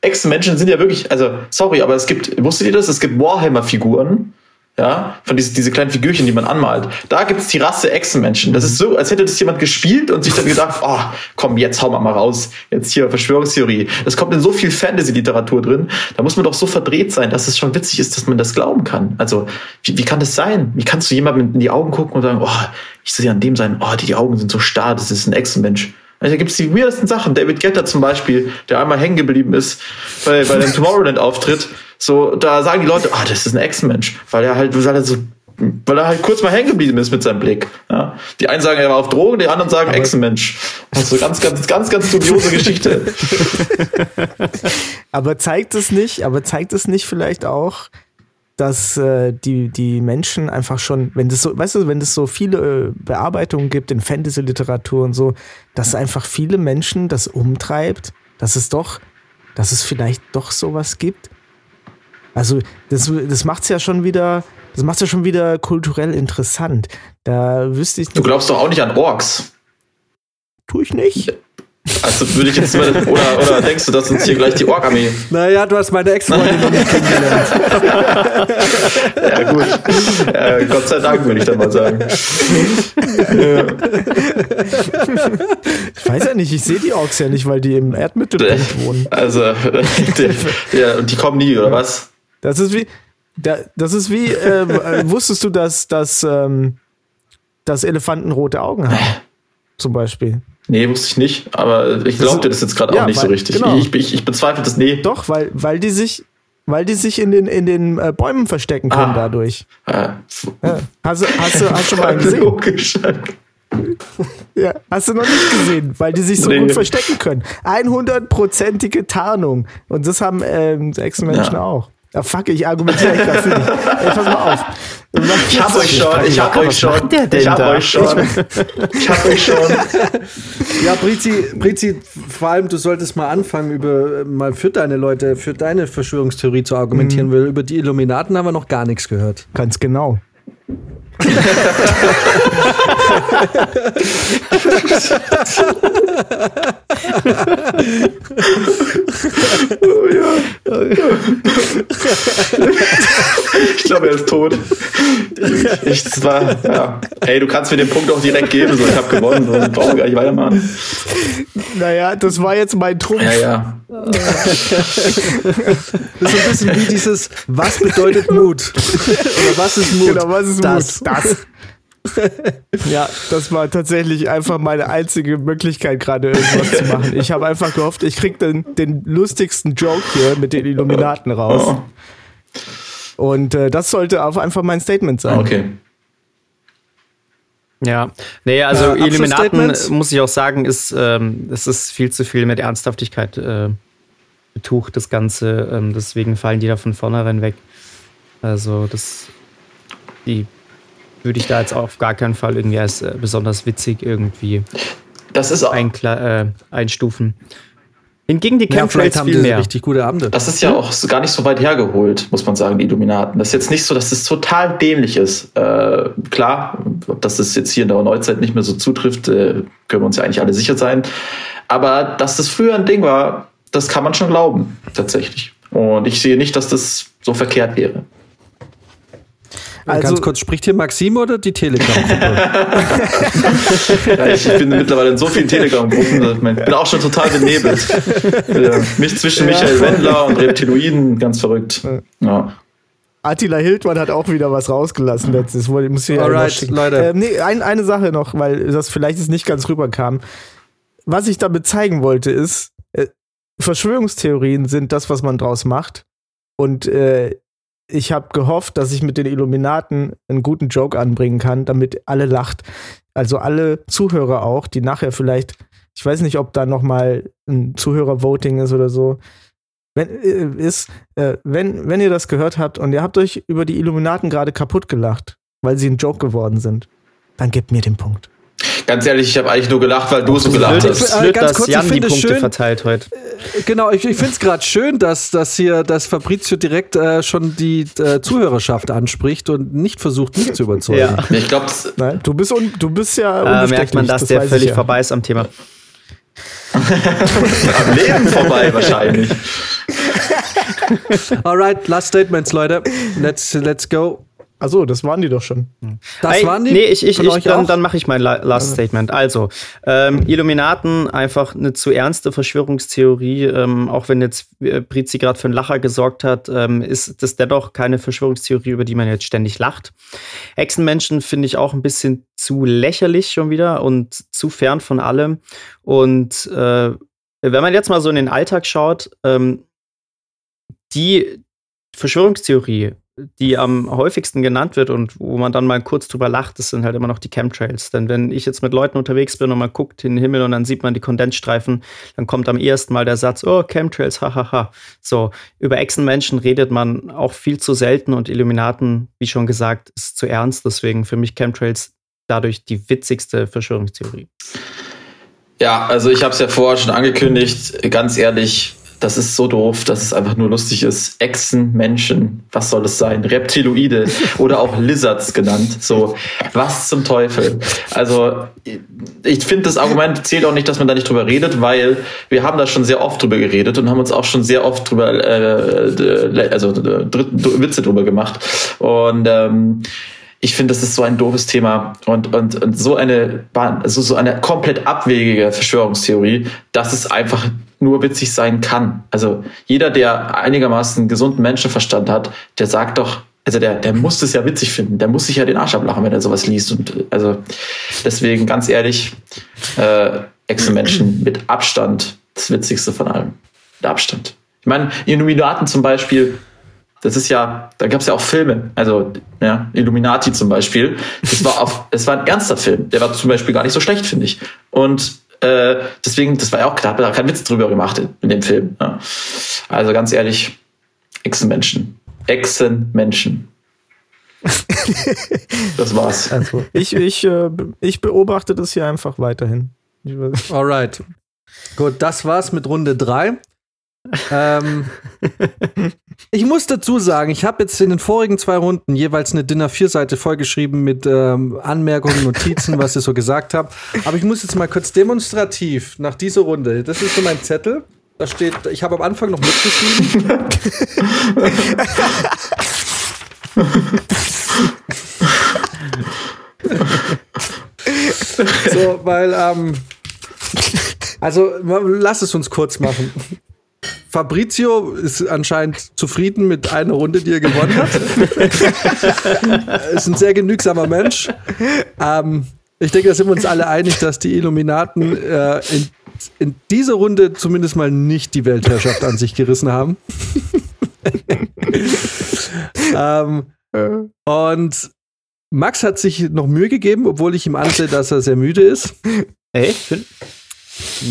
Ex-Menschen sind ja wirklich, also, sorry, aber es gibt, wusstet ihr das? Es gibt Warhammer-Figuren, ja, von diese, diese kleinen Figürchen, die man anmalt. Da gibt's die Rasse Echsenmenschen. Das ist so, als hätte das jemand gespielt und sich dann gedacht, oh, komm, jetzt hauen wir mal raus. Jetzt hier Verschwörungstheorie. Das kommt in so viel Fantasy-Literatur drin. Da muss man doch so verdreht sein, dass es schon witzig ist, dass man das glauben kann. Also, wie, wie kann das sein? Wie kannst du jemandem in die Augen gucken und sagen, oh, ich sehe an dem sein, oh, die, die Augen sind so starr, das ist ein Echsenmensch. Also, da gibt's die weirdesten Sachen. David Getter zum Beispiel, der einmal hängen geblieben ist bei, bei dem Tomorrowland-Auftritt. So, da sagen die Leute, ah, das ist ein Echsenmensch, weil er halt, weil er so, weil er halt kurz mal hängen geblieben ist mit seinem Blick. Ja. Die einen sagen, er war auf Drogen, die anderen sagen Echsenmensch. Also ganz, ganz, ganz, ganz dubiose Geschichte. Aber zeigt es nicht, aber zeigt es nicht vielleicht auch, dass äh, die, die Menschen einfach schon, wenn das so, weißt du, wenn es so viele äh, Bearbeitungen gibt in Fantasy-Literatur und so, dass einfach viele Menschen das umtreibt, dass es doch, dass es vielleicht doch sowas gibt. Also, das, das macht's ja schon wieder, das macht's ja schon wieder kulturell interessant. Da wüsste ich Du glaubst doch auch nicht an Orks. Tue ich nicht. Also würde ich jetzt mal, oder, oder denkst du, dass uns hier gleich die Ork-Armee. Naja, du hast meine Ex-Freundin noch nicht kennengelernt. Ja, gut. Ja, Gott sei Dank, würde ich dann mal sagen. Ich weiß ja nicht, ich sehe die Orks ja nicht, weil die im Erdmittelpunkt wohnen. Also, der, der, und die kommen nie, oder was? Das ist wie, da, das ist wie, äh, äh, wusstest du, dass, dass, ähm, dass Elefanten rote Augen haben? zum Beispiel. Nee, wusste ich nicht, aber ich glaube dir das jetzt gerade Ja, auch nicht so weil- richtig. genau. Ich, ich, ich bezweifle das, nee. Doch, weil, weil die sich, weil die sich in den, in den äh, Bäumen verstecken können Ah. dadurch. Äh, Ja. Hast, du, hast, du, hast du schon mal gesehen? Logisch. Ja, hast du noch nicht gesehen, weil die sich so Nee. gut verstecken können. 100-prozentige Tarnung. Und das haben ähm, Echsenmenschen Ja. auch. Ja, fuck, ich argumentiere echt dafür nicht. Ey, pass mal auf. Ich hab euch schon, ich hab euch schon. Ich hab euch schon. Ich hab euch schon. Ja, Brizi, Brizi, vor allem, du solltest mal anfangen, über mal für deine Leute, für deine Verschwörungstheorie zu argumentieren, weil über die Illuminaten haben wir noch gar nichts gehört. Ganz genau. Ich glaube, er ist tot. Ich, das war, ja. Hey, du kannst mir den Punkt auch direkt geben, so ich habe gewonnen, so brauche gar nicht weitermachen. Naja, das war jetzt mein Trumpf. Ja, ja. Das ist ein bisschen wie dieses, was bedeutet Mut? Oder was ist Mut? Genau, was ist das. Mut? Das. ja, das war tatsächlich einfach meine einzige Möglichkeit, gerade irgendwas zu machen. Ich habe einfach gehofft, ich krieg den, den lustigsten Joke hier mit den Illuminaten raus. Oh, Und äh, das sollte auch einfach mein Statement sein. okay. Ja, nee, also Äh, Illuminaten, muss ich auch sagen, ist, ähm, es ist viel zu viel mit Ernsthaftigkeit äh, betucht, das Ganze. Ähm, deswegen fallen die da von vornherein weg. Also, das, die würde ich da jetzt auf gar keinen Fall irgendwie als äh, besonders witzig irgendwie Das ist auch, einkla äh, einstufen. Hingegen die Ja, Chemtrails vielleicht haben viel die mehr. richtig gute Abende. das ist ja auch so, gar nicht so weit hergeholt, muss man sagen, die Illuminaten. Das ist jetzt nicht so, dass es total dämlich ist. Äh, klar, ob das jetzt hier in der Neuzeit nicht mehr so zutrifft, äh, können wir uns ja eigentlich alle sicher sein. Aber dass das früher ein Ding war, das kann man schon glauben, tatsächlich. Und ich sehe nicht, dass das so verkehrt wäre. Also- Ganz kurz, spricht hier Maxim oder die Telegram-Gruppe? Ja, ich bin mittlerweile in so vielen Telegram-Gruppen, ich mein, bin auch schon total benebelt. Ja, mich zwischen Michael Wendler und Reptiloiden, ganz verrückt. Ja. Attila Hildmann hat auch wieder was rausgelassen letztes. Wollte- Muss ich Alright. Leute. Ähm, nee, ein, eine Sache noch, weil das vielleicht jetzt nicht ganz rüberkam. Was ich damit zeigen wollte, ist, äh, Verschwörungstheorien sind das, was man draus macht. Und äh, ich habe gehofft, dass ich mit den Illuminaten einen guten Joke anbringen kann, damit alle lacht. Also alle Zuhörer auch, die nachher vielleicht, ich weiß nicht, ob da noch mal ein Zuhörervoting ist oder so. Wenn, äh, ist, äh, wenn, wenn ihr das gehört habt und ihr habt euch über die Illuminaten gerade kaputt gelacht, weil sie ein Joke geworden sind, dann gebt mir den Punkt. Ganz ehrlich, ich habe eigentlich nur gelacht, weil du so gelacht hast. Äh, blöd ganz dass kurz, ich Jan die finde es Punkte schön- verteilt heute. genau, ich, ich finde es gerade schön, dass, dass hier das Fabrizio direkt äh, schon die äh, Zuhörerschaft anspricht und nicht versucht, mich zu überzeugen. Ja. Ich glaube, du bist, un, du bist ja Äh, merkt man, dass das der ich völlig ja. vorbei ist am Thema. am Leben vorbei wahrscheinlich. Alright, last statements, Leute. Let's, let's go. Achso, das waren die doch schon. Das waren die? Nee, ich, ich, ich dann, dann mache ich mein La Last Statement. Also, ähm, Illuminaten, einfach eine zu ernste Verschwörungstheorie, ähm, auch wenn jetzt äh, Brizi gerade für einen Lacher gesorgt hat, ähm, ist das dennoch keine Verschwörungstheorie, über die man jetzt ständig lacht. Echsenmenschen finde ich auch ein bisschen zu lächerlich schon wieder und zu fern von allem. Und äh, wenn man jetzt mal so in den Alltag schaut, ähm, die Verschwörungstheorie, die am häufigsten genannt wird und wo man dann mal kurz drüber lacht, das sind halt immer noch die Chemtrails. Denn wenn ich jetzt mit Leuten unterwegs bin und man guckt in den Himmel und dann sieht man die Kondensstreifen, dann kommt am ersten Mal der Satz, oh, Chemtrails, hahaha. So, über Echsenmenschen redet man auch viel zu selten und Illuminaten, wie schon gesagt, ist zu ernst. Deswegen für mich Chemtrails dadurch die witzigste Verschwörungstheorie. Ja, also ich habe es ja vorher schon angekündigt. Ganz ehrlich, das ist so doof, dass es einfach nur lustig ist. Echsen, Menschen, was soll es sein? Reptiloide oder auch Lizards genannt. So, was zum Teufel? Also, ich finde, das Argument zählt auch nicht, dass man da nicht drüber redet, weil wir haben da schon sehr oft drüber geredet und haben uns auch schon sehr oft drüber, äh, d- also d- Witze drüber gemacht. Und ähm, ich finde, das ist so ein doofes Thema und, und, und so eine also so eine komplett abwegige Verschwörungstheorie, dass es einfach nur witzig sein kann. Also jeder, der einigermaßen gesunden Menschenverstand hat, der sagt doch, also der, der muss es ja witzig finden. Der muss sich ja den Arsch ablachen, wenn er sowas liest. Und äh, also deswegen ganz ehrlich, äh, Echsenmenschen mit Abstand das Witzigste von allem. Mit Abstand. Ich meine, Illuminaten zum Beispiel, das ist ja, da gab es ja auch Filme. Also, ja, Illuminati zum Beispiel. Das war auf, es war ein ernster Film. Der war zum Beispiel gar nicht so schlecht, finde ich. Und äh, deswegen, das war ja auch klar, da kein Witz drüber gemacht in, in dem Film. Ja. Also ganz ehrlich, Echsenmenschen. Echsenmenschen. das war's. Also, ich, ich, äh, ich beobachte das hier einfach weiterhin. Alright. Gut, das war's mit Runde 3. ähm, ich muss dazu sagen, ich habe jetzt in den vorigen zwei Runden jeweils eine Dinner 4 Seite vollgeschrieben mit ähm, Anmerkungen, Notizen, was ich so gesagt habe. Aber ich muss jetzt mal kurz demonstrativ nach dieser Runde. Das ist so mein Zettel. Da steht, ich habe am Anfang noch mitgeschrieben. so, weil, ähm, also lass es uns kurz machen. Fabrizio ist anscheinend zufrieden mit einer Runde, die er gewonnen hat. ist ein sehr genügsamer Mensch. Ähm, ich denke, da sind wir uns alle einig, dass die Illuminaten äh, in, in dieser Runde zumindest mal nicht die Weltherrschaft an sich gerissen haben. ähm, und Max hat sich noch Mühe gegeben, obwohl ich ihm ansehe, dass er sehr müde ist. Echt?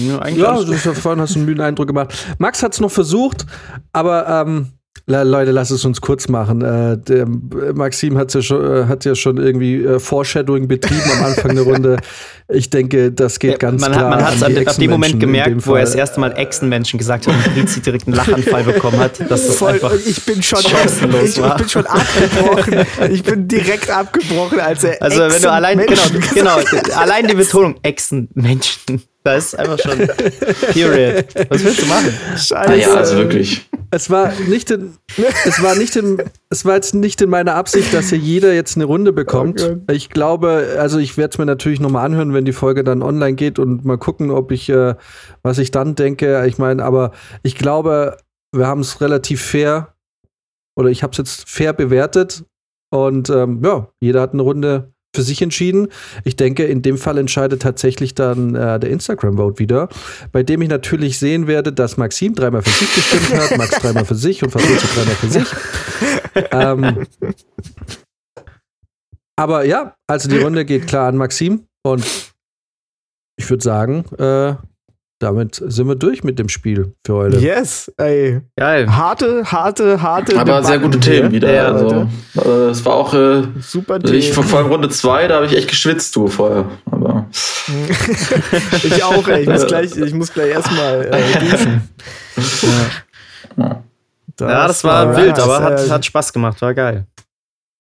Ja, eigentlich Ja, ist ja vorhin hast du einen müden Eindruck gemacht. Max hat es noch versucht, aber ähm, le- Leute, lass es uns kurz machen. Äh, der, Maxim hat's ja schon, äh, hat ja schon irgendwie äh, Foreshadowing betrieben am Anfang der Runde. Ich denke, das geht Ja, ganz man klar. hat man an die ab dem Moment gemerkt, dem wo er das erste Mal Echsenmenschen gesagt hat und Brizi direkt einen Lachanfall bekommen hat, dass das Voll, einfach ich bin schon, chancenlos ich, ich war. bin schon abgebrochen. Ich bin direkt abgebrochen, als er Also wenn du allein genau, genau, allein die Betonung Echsenmenschen, da ist einfach schon Period. Was willst du machen? Scheiße. Naja, also wirklich. Es war nicht in, es war nicht in, es war jetzt nicht in meiner Absicht, dass hier jeder jetzt eine Runde bekommt. Oh Gott. ich glaube, also ich werde es mir natürlich noch mal anhören, wenn die Folge dann online geht und mal gucken, ob ich, äh, was ich dann denke. Ich meine, aber ich glaube, wir haben es relativ fair oder ich habe es jetzt fair bewertet und ähm, ja, jeder hat eine Runde für sich entschieden. Ich denke, in dem Fall entscheidet tatsächlich dann äh, der Instagram-Vote wieder, bei dem ich natürlich sehen werde, dass Maxim dreimal für sich gestimmt hat, Max dreimal für sich und Fabrizio dreimal für sich. ähm, aber ja, also die Runde geht klar an Maxim und ich würde sagen, äh, damit sind wir durch mit dem Spiel für heute. Yes, ey. Geil. Harte, harte, harte. Aber sehr gute Debatten Themen wieder. Ja, also, äh, es war auch äh, Super also ich Themen. vor allem Runde 2, da habe ich echt geschwitzt, du vorher. Aber ich auch, ey. Ich muss gleich, ich muss gleich erstmal äh, duschen. Ja, das war wild, aber hat, hat Spaß gemacht, war geil.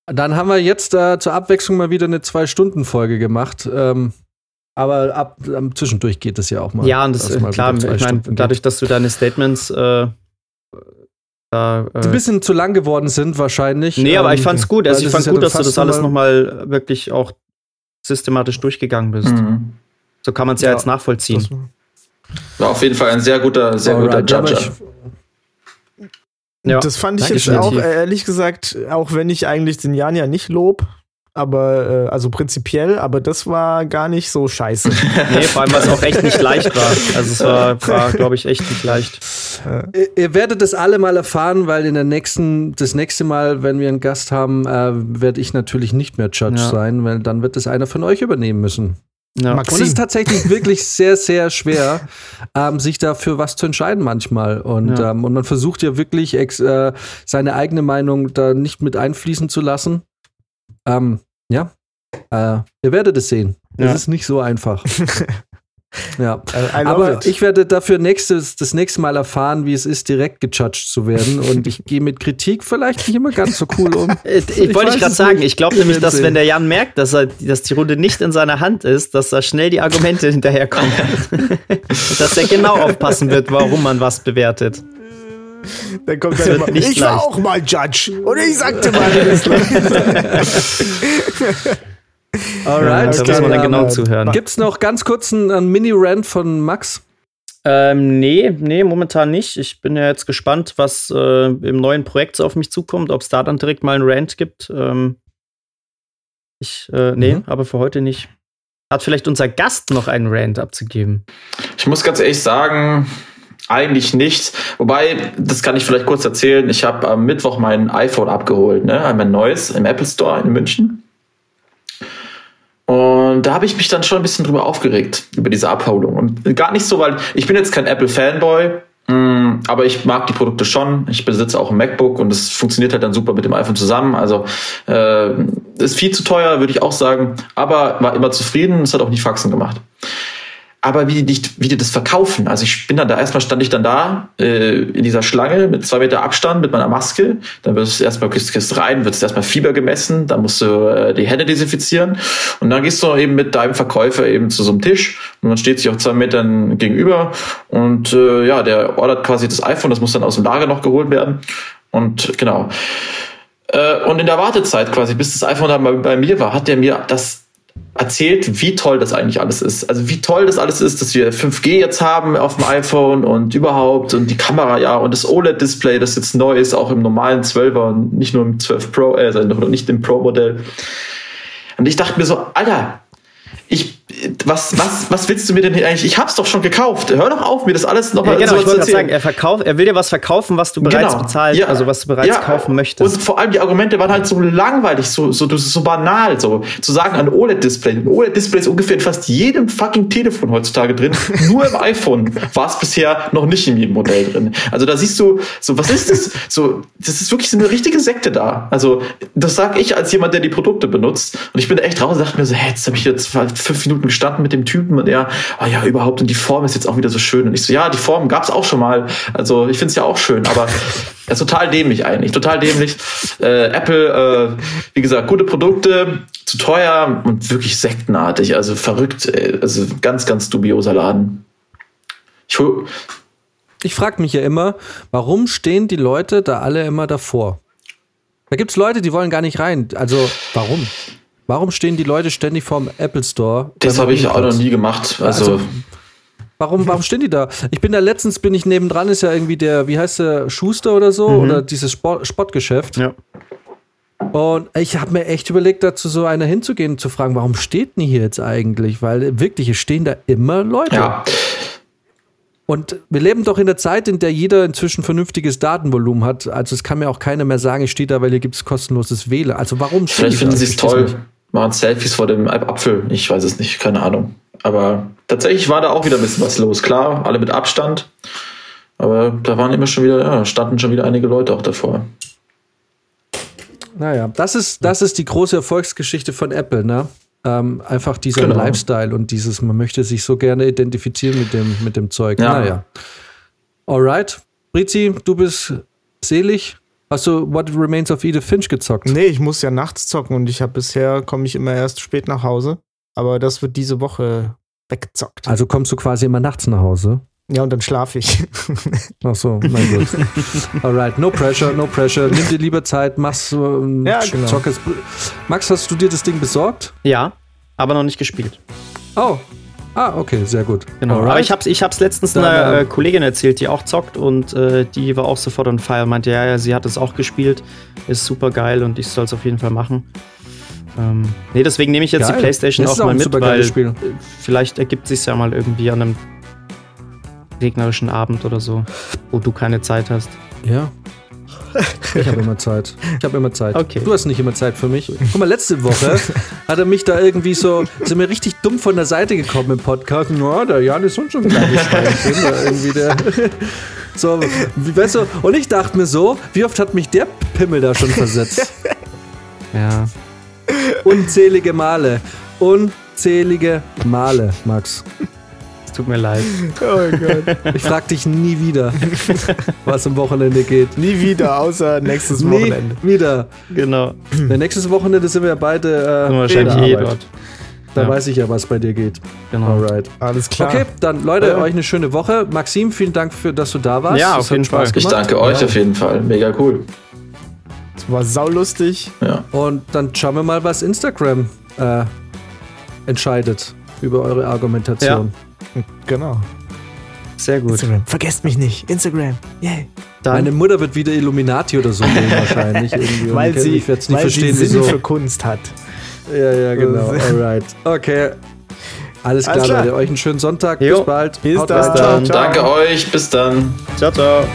Dann haben wir jetzt äh, zur Abwechslung mal wieder eine Zwei-Stunden-Folge gemacht. Ähm, aber ab, ähm, zwischendurch geht es ja auch mal. Ja, und das ist klar, ich meine, dadurch, dass du deine Statements äh, da, die ein äh, bisschen zu lang geworden sind wahrscheinlich. Nee, aber ich Ähm, fand's gut. Also ich fand ja gut, dann dass du das alles nochmal- wirklich auch systematisch durchgegangen bist. mhm. So kann man es ja, Ja, jetzt nachvollziehen. war auf jeden Fall ein sehr guter, sehr guter Alright, aber Judge. Ja. das fand ich Danke, jetzt auch, äh, ehrlich gesagt, auch wenn ich eigentlich den Jan ja nicht lob, aber, äh, also prinzipiell, aber das war gar nicht so scheiße. Nee, vor allem, weil es auch echt nicht leicht war. Also es war, war glaube ich, echt nicht leicht. Ihr- Ihr werdet das alle mal erfahren, weil in der nächsten, das nächste Mal, wenn wir einen Gast haben, äh, werde ich natürlich nicht mehr Judge Ja. sein, weil dann wird es einer von euch übernehmen müssen. Ja. Und es ist tatsächlich wirklich sehr, sehr schwer, ähm, sich dafür was zu entscheiden manchmal. Und, Ja. ähm, und man versucht ja wirklich, ex, äh, seine eigene Meinung da nicht mit einfließen zu lassen. Ähm, ja, äh, ihr werdet es sehen. Es Ja. ist nicht so einfach. ja. Aber it. ich werde dafür nächstes, das nächste Mal erfahren, wie es ist, direkt gejudged zu werden. Und ich gehe mit Kritik vielleicht nicht immer ganz so cool um. Ich, ich Ich wollte weiß ich gerade es sagen, ich glaube nämlich, dass wenn der Jan merkt, dass, er, dass die Runde nicht in seiner Hand ist, dass da schnell die Argumente hinterherkommen. dass er genau aufpassen wird, warum man was bewertet. Dann kommt dann immer, nicht ich war leicht. auch mal Judge. Und ich sagte mal, das Alright, da okay, muss man dann genau zuhören. Gibt's noch ganz kurz einen, einen Mini-Rant von Max? Ähm, nee, nee, momentan nicht. Ich bin ja jetzt gespannt, was äh, im neuen Projekt so auf mich zukommt, ob es da dann direkt mal einen Rant gibt. Ähm, ich, äh, nee, Mhm. aber für heute nicht. Hat vielleicht unser Gast noch einen Rant abzugeben? Ich muss ganz ehrlich sagen, eigentlich nicht. Wobei, das kann ich vielleicht kurz erzählen. Ich habe am Mittwoch mein iPhone abgeholt, ne? mein neues im Apple Store in München. Und da habe ich mich dann schon ein bisschen drüber aufgeregt, über diese Abholung. Und gar nicht so, weil ich bin jetzt kein Apple-Fanboy, mm, aber ich mag die Produkte schon. Ich besitze auch ein MacBook und es funktioniert halt dann super mit dem iPhone zusammen. Also äh, ist viel zu teuer, würde ich auch sagen, aber war immer zufrieden. Es hat auch nie Faxen gemacht aber wie die, wie die das verkaufen. Also ich bin dann da, erstmal stand ich dann da äh, in dieser Schlange mit zwei Meter Abstand mit meiner Maske. Dann wird es erstmal gehst rein, wird es erstmal Fieber gemessen, dann musst du äh, die Hände desinfizieren und dann gehst du eben mit deinem Verkäufer eben zu so einem Tisch und man steht sich auf zwei Metern gegenüber und äh, ja, der ordert quasi das iPhone, das muss dann aus dem Lager noch geholt werden. Und genau. Äh, und in der Wartezeit quasi, bis das iPhone dann bei, bei mir war, hat der mir das erzählt, wie toll das eigentlich alles ist. Also wie toll das alles ist, dass wir 5G jetzt haben auf dem iPhone und überhaupt und die Kamera, ja, und das OLED-Display, das jetzt neu ist, auch im normalen 12er und nicht nur im 12 Pro, äh, nicht im Pro-Modell. Und ich dachte mir so, Alter, ich, was, was, was willst du mir denn hier eigentlich? Ich hab's doch schon gekauft. Hör doch auf, mir das alles Ja, nochmal genau, so ich zu erzählen. sagen, er, verkauft, er will dir was verkaufen, was du bereits Genau. bezahlt, Ja. also was du bereits Ja. kaufen möchtest. Und vor allem die Argumente waren halt so langweilig, so, so, so, banal, so zu sagen, ein OLED-Display. Ein OLED-Display ist ungefähr in fast jedem fucking Telefon heutzutage drin. Nur im iPhone war es bisher noch nicht in jedem Modell drin. Also da siehst du, so, was ist das? So, das ist wirklich so eine richtige Sekte da. Also, das sag ich als jemand, der die Produkte benutzt. Und ich bin da echt raus und dachte mir so, hey, jetzt habe ich jetzt fünf Minuten gestanden mit dem Typen und er, ah ja, überhaupt, und die Form ist jetzt auch wieder so schön. Und ich so, ja, die Form gab's auch schon mal. Also, ich find's ja auch schön, aber ja, ist total dämlich eigentlich, total dämlich. Äh, Apple, äh, wie gesagt, gute Produkte, zu teuer und wirklich sektenartig, also verrückt, ey. also ganz, ganz dubioser Laden. Ich Ich frage mich ja immer, warum stehen die Leute da alle immer davor? Da gibt es Leute, die wollen gar nicht rein. Also, warum? Warum stehen die Leute ständig vorm Apple Store? das habe ich auch noch nie gemacht. Also, Also, Warum, warum stehen die da? Ich bin da letztens, bin ich nebendran, ist ja irgendwie der, wie heißt der, Schuster oder so, Mhm. oder dieses Sport, Sportgeschäft. Ja. Und ich habe mir echt überlegt, da zu so einer hinzugehen und zu fragen, warum steht denn hier jetzt eigentlich? Weil wirklich, es stehen da immer Leute. ja, Und wir leben doch in der Zeit, in der jeder inzwischen vernünftiges Datenvolumen hat. Also es kann mir auch keiner mehr sagen, ich stehe da, weil hier gibt es kostenloses WLAN. Also warum stehen vielleicht die finden da? sie es toll, nicht. Machen Selfies vor dem Apfel. Ich weiß es nicht, keine Ahnung. Aber tatsächlich war da auch wieder ein bisschen was los. Klar, alle mit Abstand. Aber da waren immer schon wieder, ja, standen schon wieder einige Leute auch davor. Naja, das ist, das ist die große Erfolgsgeschichte von Apple, ne? Ähm, einfach dieser Genau. Lifestyle und dieses, man möchte sich so gerne identifizieren mit dem, mit dem Zeug. Ja. Naja. Alright. Brizi, du bist selig. Hast du What Remains of Edith Finch gezockt? Nee, ich muss ja nachts zocken und ich habe bisher, komme ich immer erst spät nach Hause. Aber das wird diese Woche weggezockt. Also kommst du quasi immer nachts nach Hause? Ja, und dann schlafe ich. Ach so, mein Gott. Alright, no pressure, no pressure. Nimm dir lieber Zeit, mach's so ein Ja, genau. zockes. Max, hast du dir das Ding besorgt? Ja, aber noch nicht gespielt. Oh. Ah, okay, sehr gut. Genau. Alright. Aber ich hab's, ich hab's letztens Dann, einer äh, äh, Kollegin erzählt, die auch zockt und äh, die war auch sofort on fire. Meinte, ja, ja, sie hat es auch gespielt. Ist super geil und ich soll es auf jeden Fall machen. Ähm, nee, deswegen nehme ich jetzt Geil. die Playstation auch auch mal mit, weil Spiel. äh, vielleicht ergibt sich ja mal irgendwie an einem regnerischen Abend oder so, wo du keine Zeit hast. Ja. Ich habe immer Zeit. Ich habe immer Zeit. Okay. Du hast nicht immer Zeit für mich. Guck mal, letzte Woche hat er mich da irgendwie so, sind mir richtig dumm von der Seite gekommen im Podcast. Ja, der Jan ist schon schon da irgendwie der. So, weißt du, und ich dachte mir so, wie oft hat mich der Pimmel da schon versetzt? Ja. Unzählige Male. Unzählige Male, Max. Tut mir leid. oh Gott. Ich frag dich nie wieder, was am Wochenende geht. Nie wieder, außer nächstes Nie Wochenende. wieder. Genau. Ja, nächstes Wochenende sind wir ja beide äh, Sind wahrscheinlich eh dort. Da Ja. weiß ich ja, was bei dir geht. Genau. Alright. Alles klar. Okay, dann Leute, Ja. euch eine schöne Woche. Maxim, vielen Dank für, dass du da warst. Ja, Das auf hat jeden Spaß Fall. Ich danke euch auf jeden Fall. Mega cool. Das war saulustig. Ja. Und dann schauen wir mal, was Instagram äh, entscheidet über eure Argumentation. Genau. Sehr gut. Instagram. Vergesst mich nicht. Instagram. Yay. Meine Mutter wird wieder Illuminati oder so nehmen wahrscheinlich. Irgendwie. Weil sie, ich nicht weil verstehen, sie Sinn wieso. für Kunst hat. Ja, ja, genau. Alright. Okay. Alles klar, Alles klar. Leute. Euch einen schönen Sonntag. Jo. Bis bald. Bis Haut dann. rein. Ciao, ciao. Danke euch, bis dann. Ciao, ciao.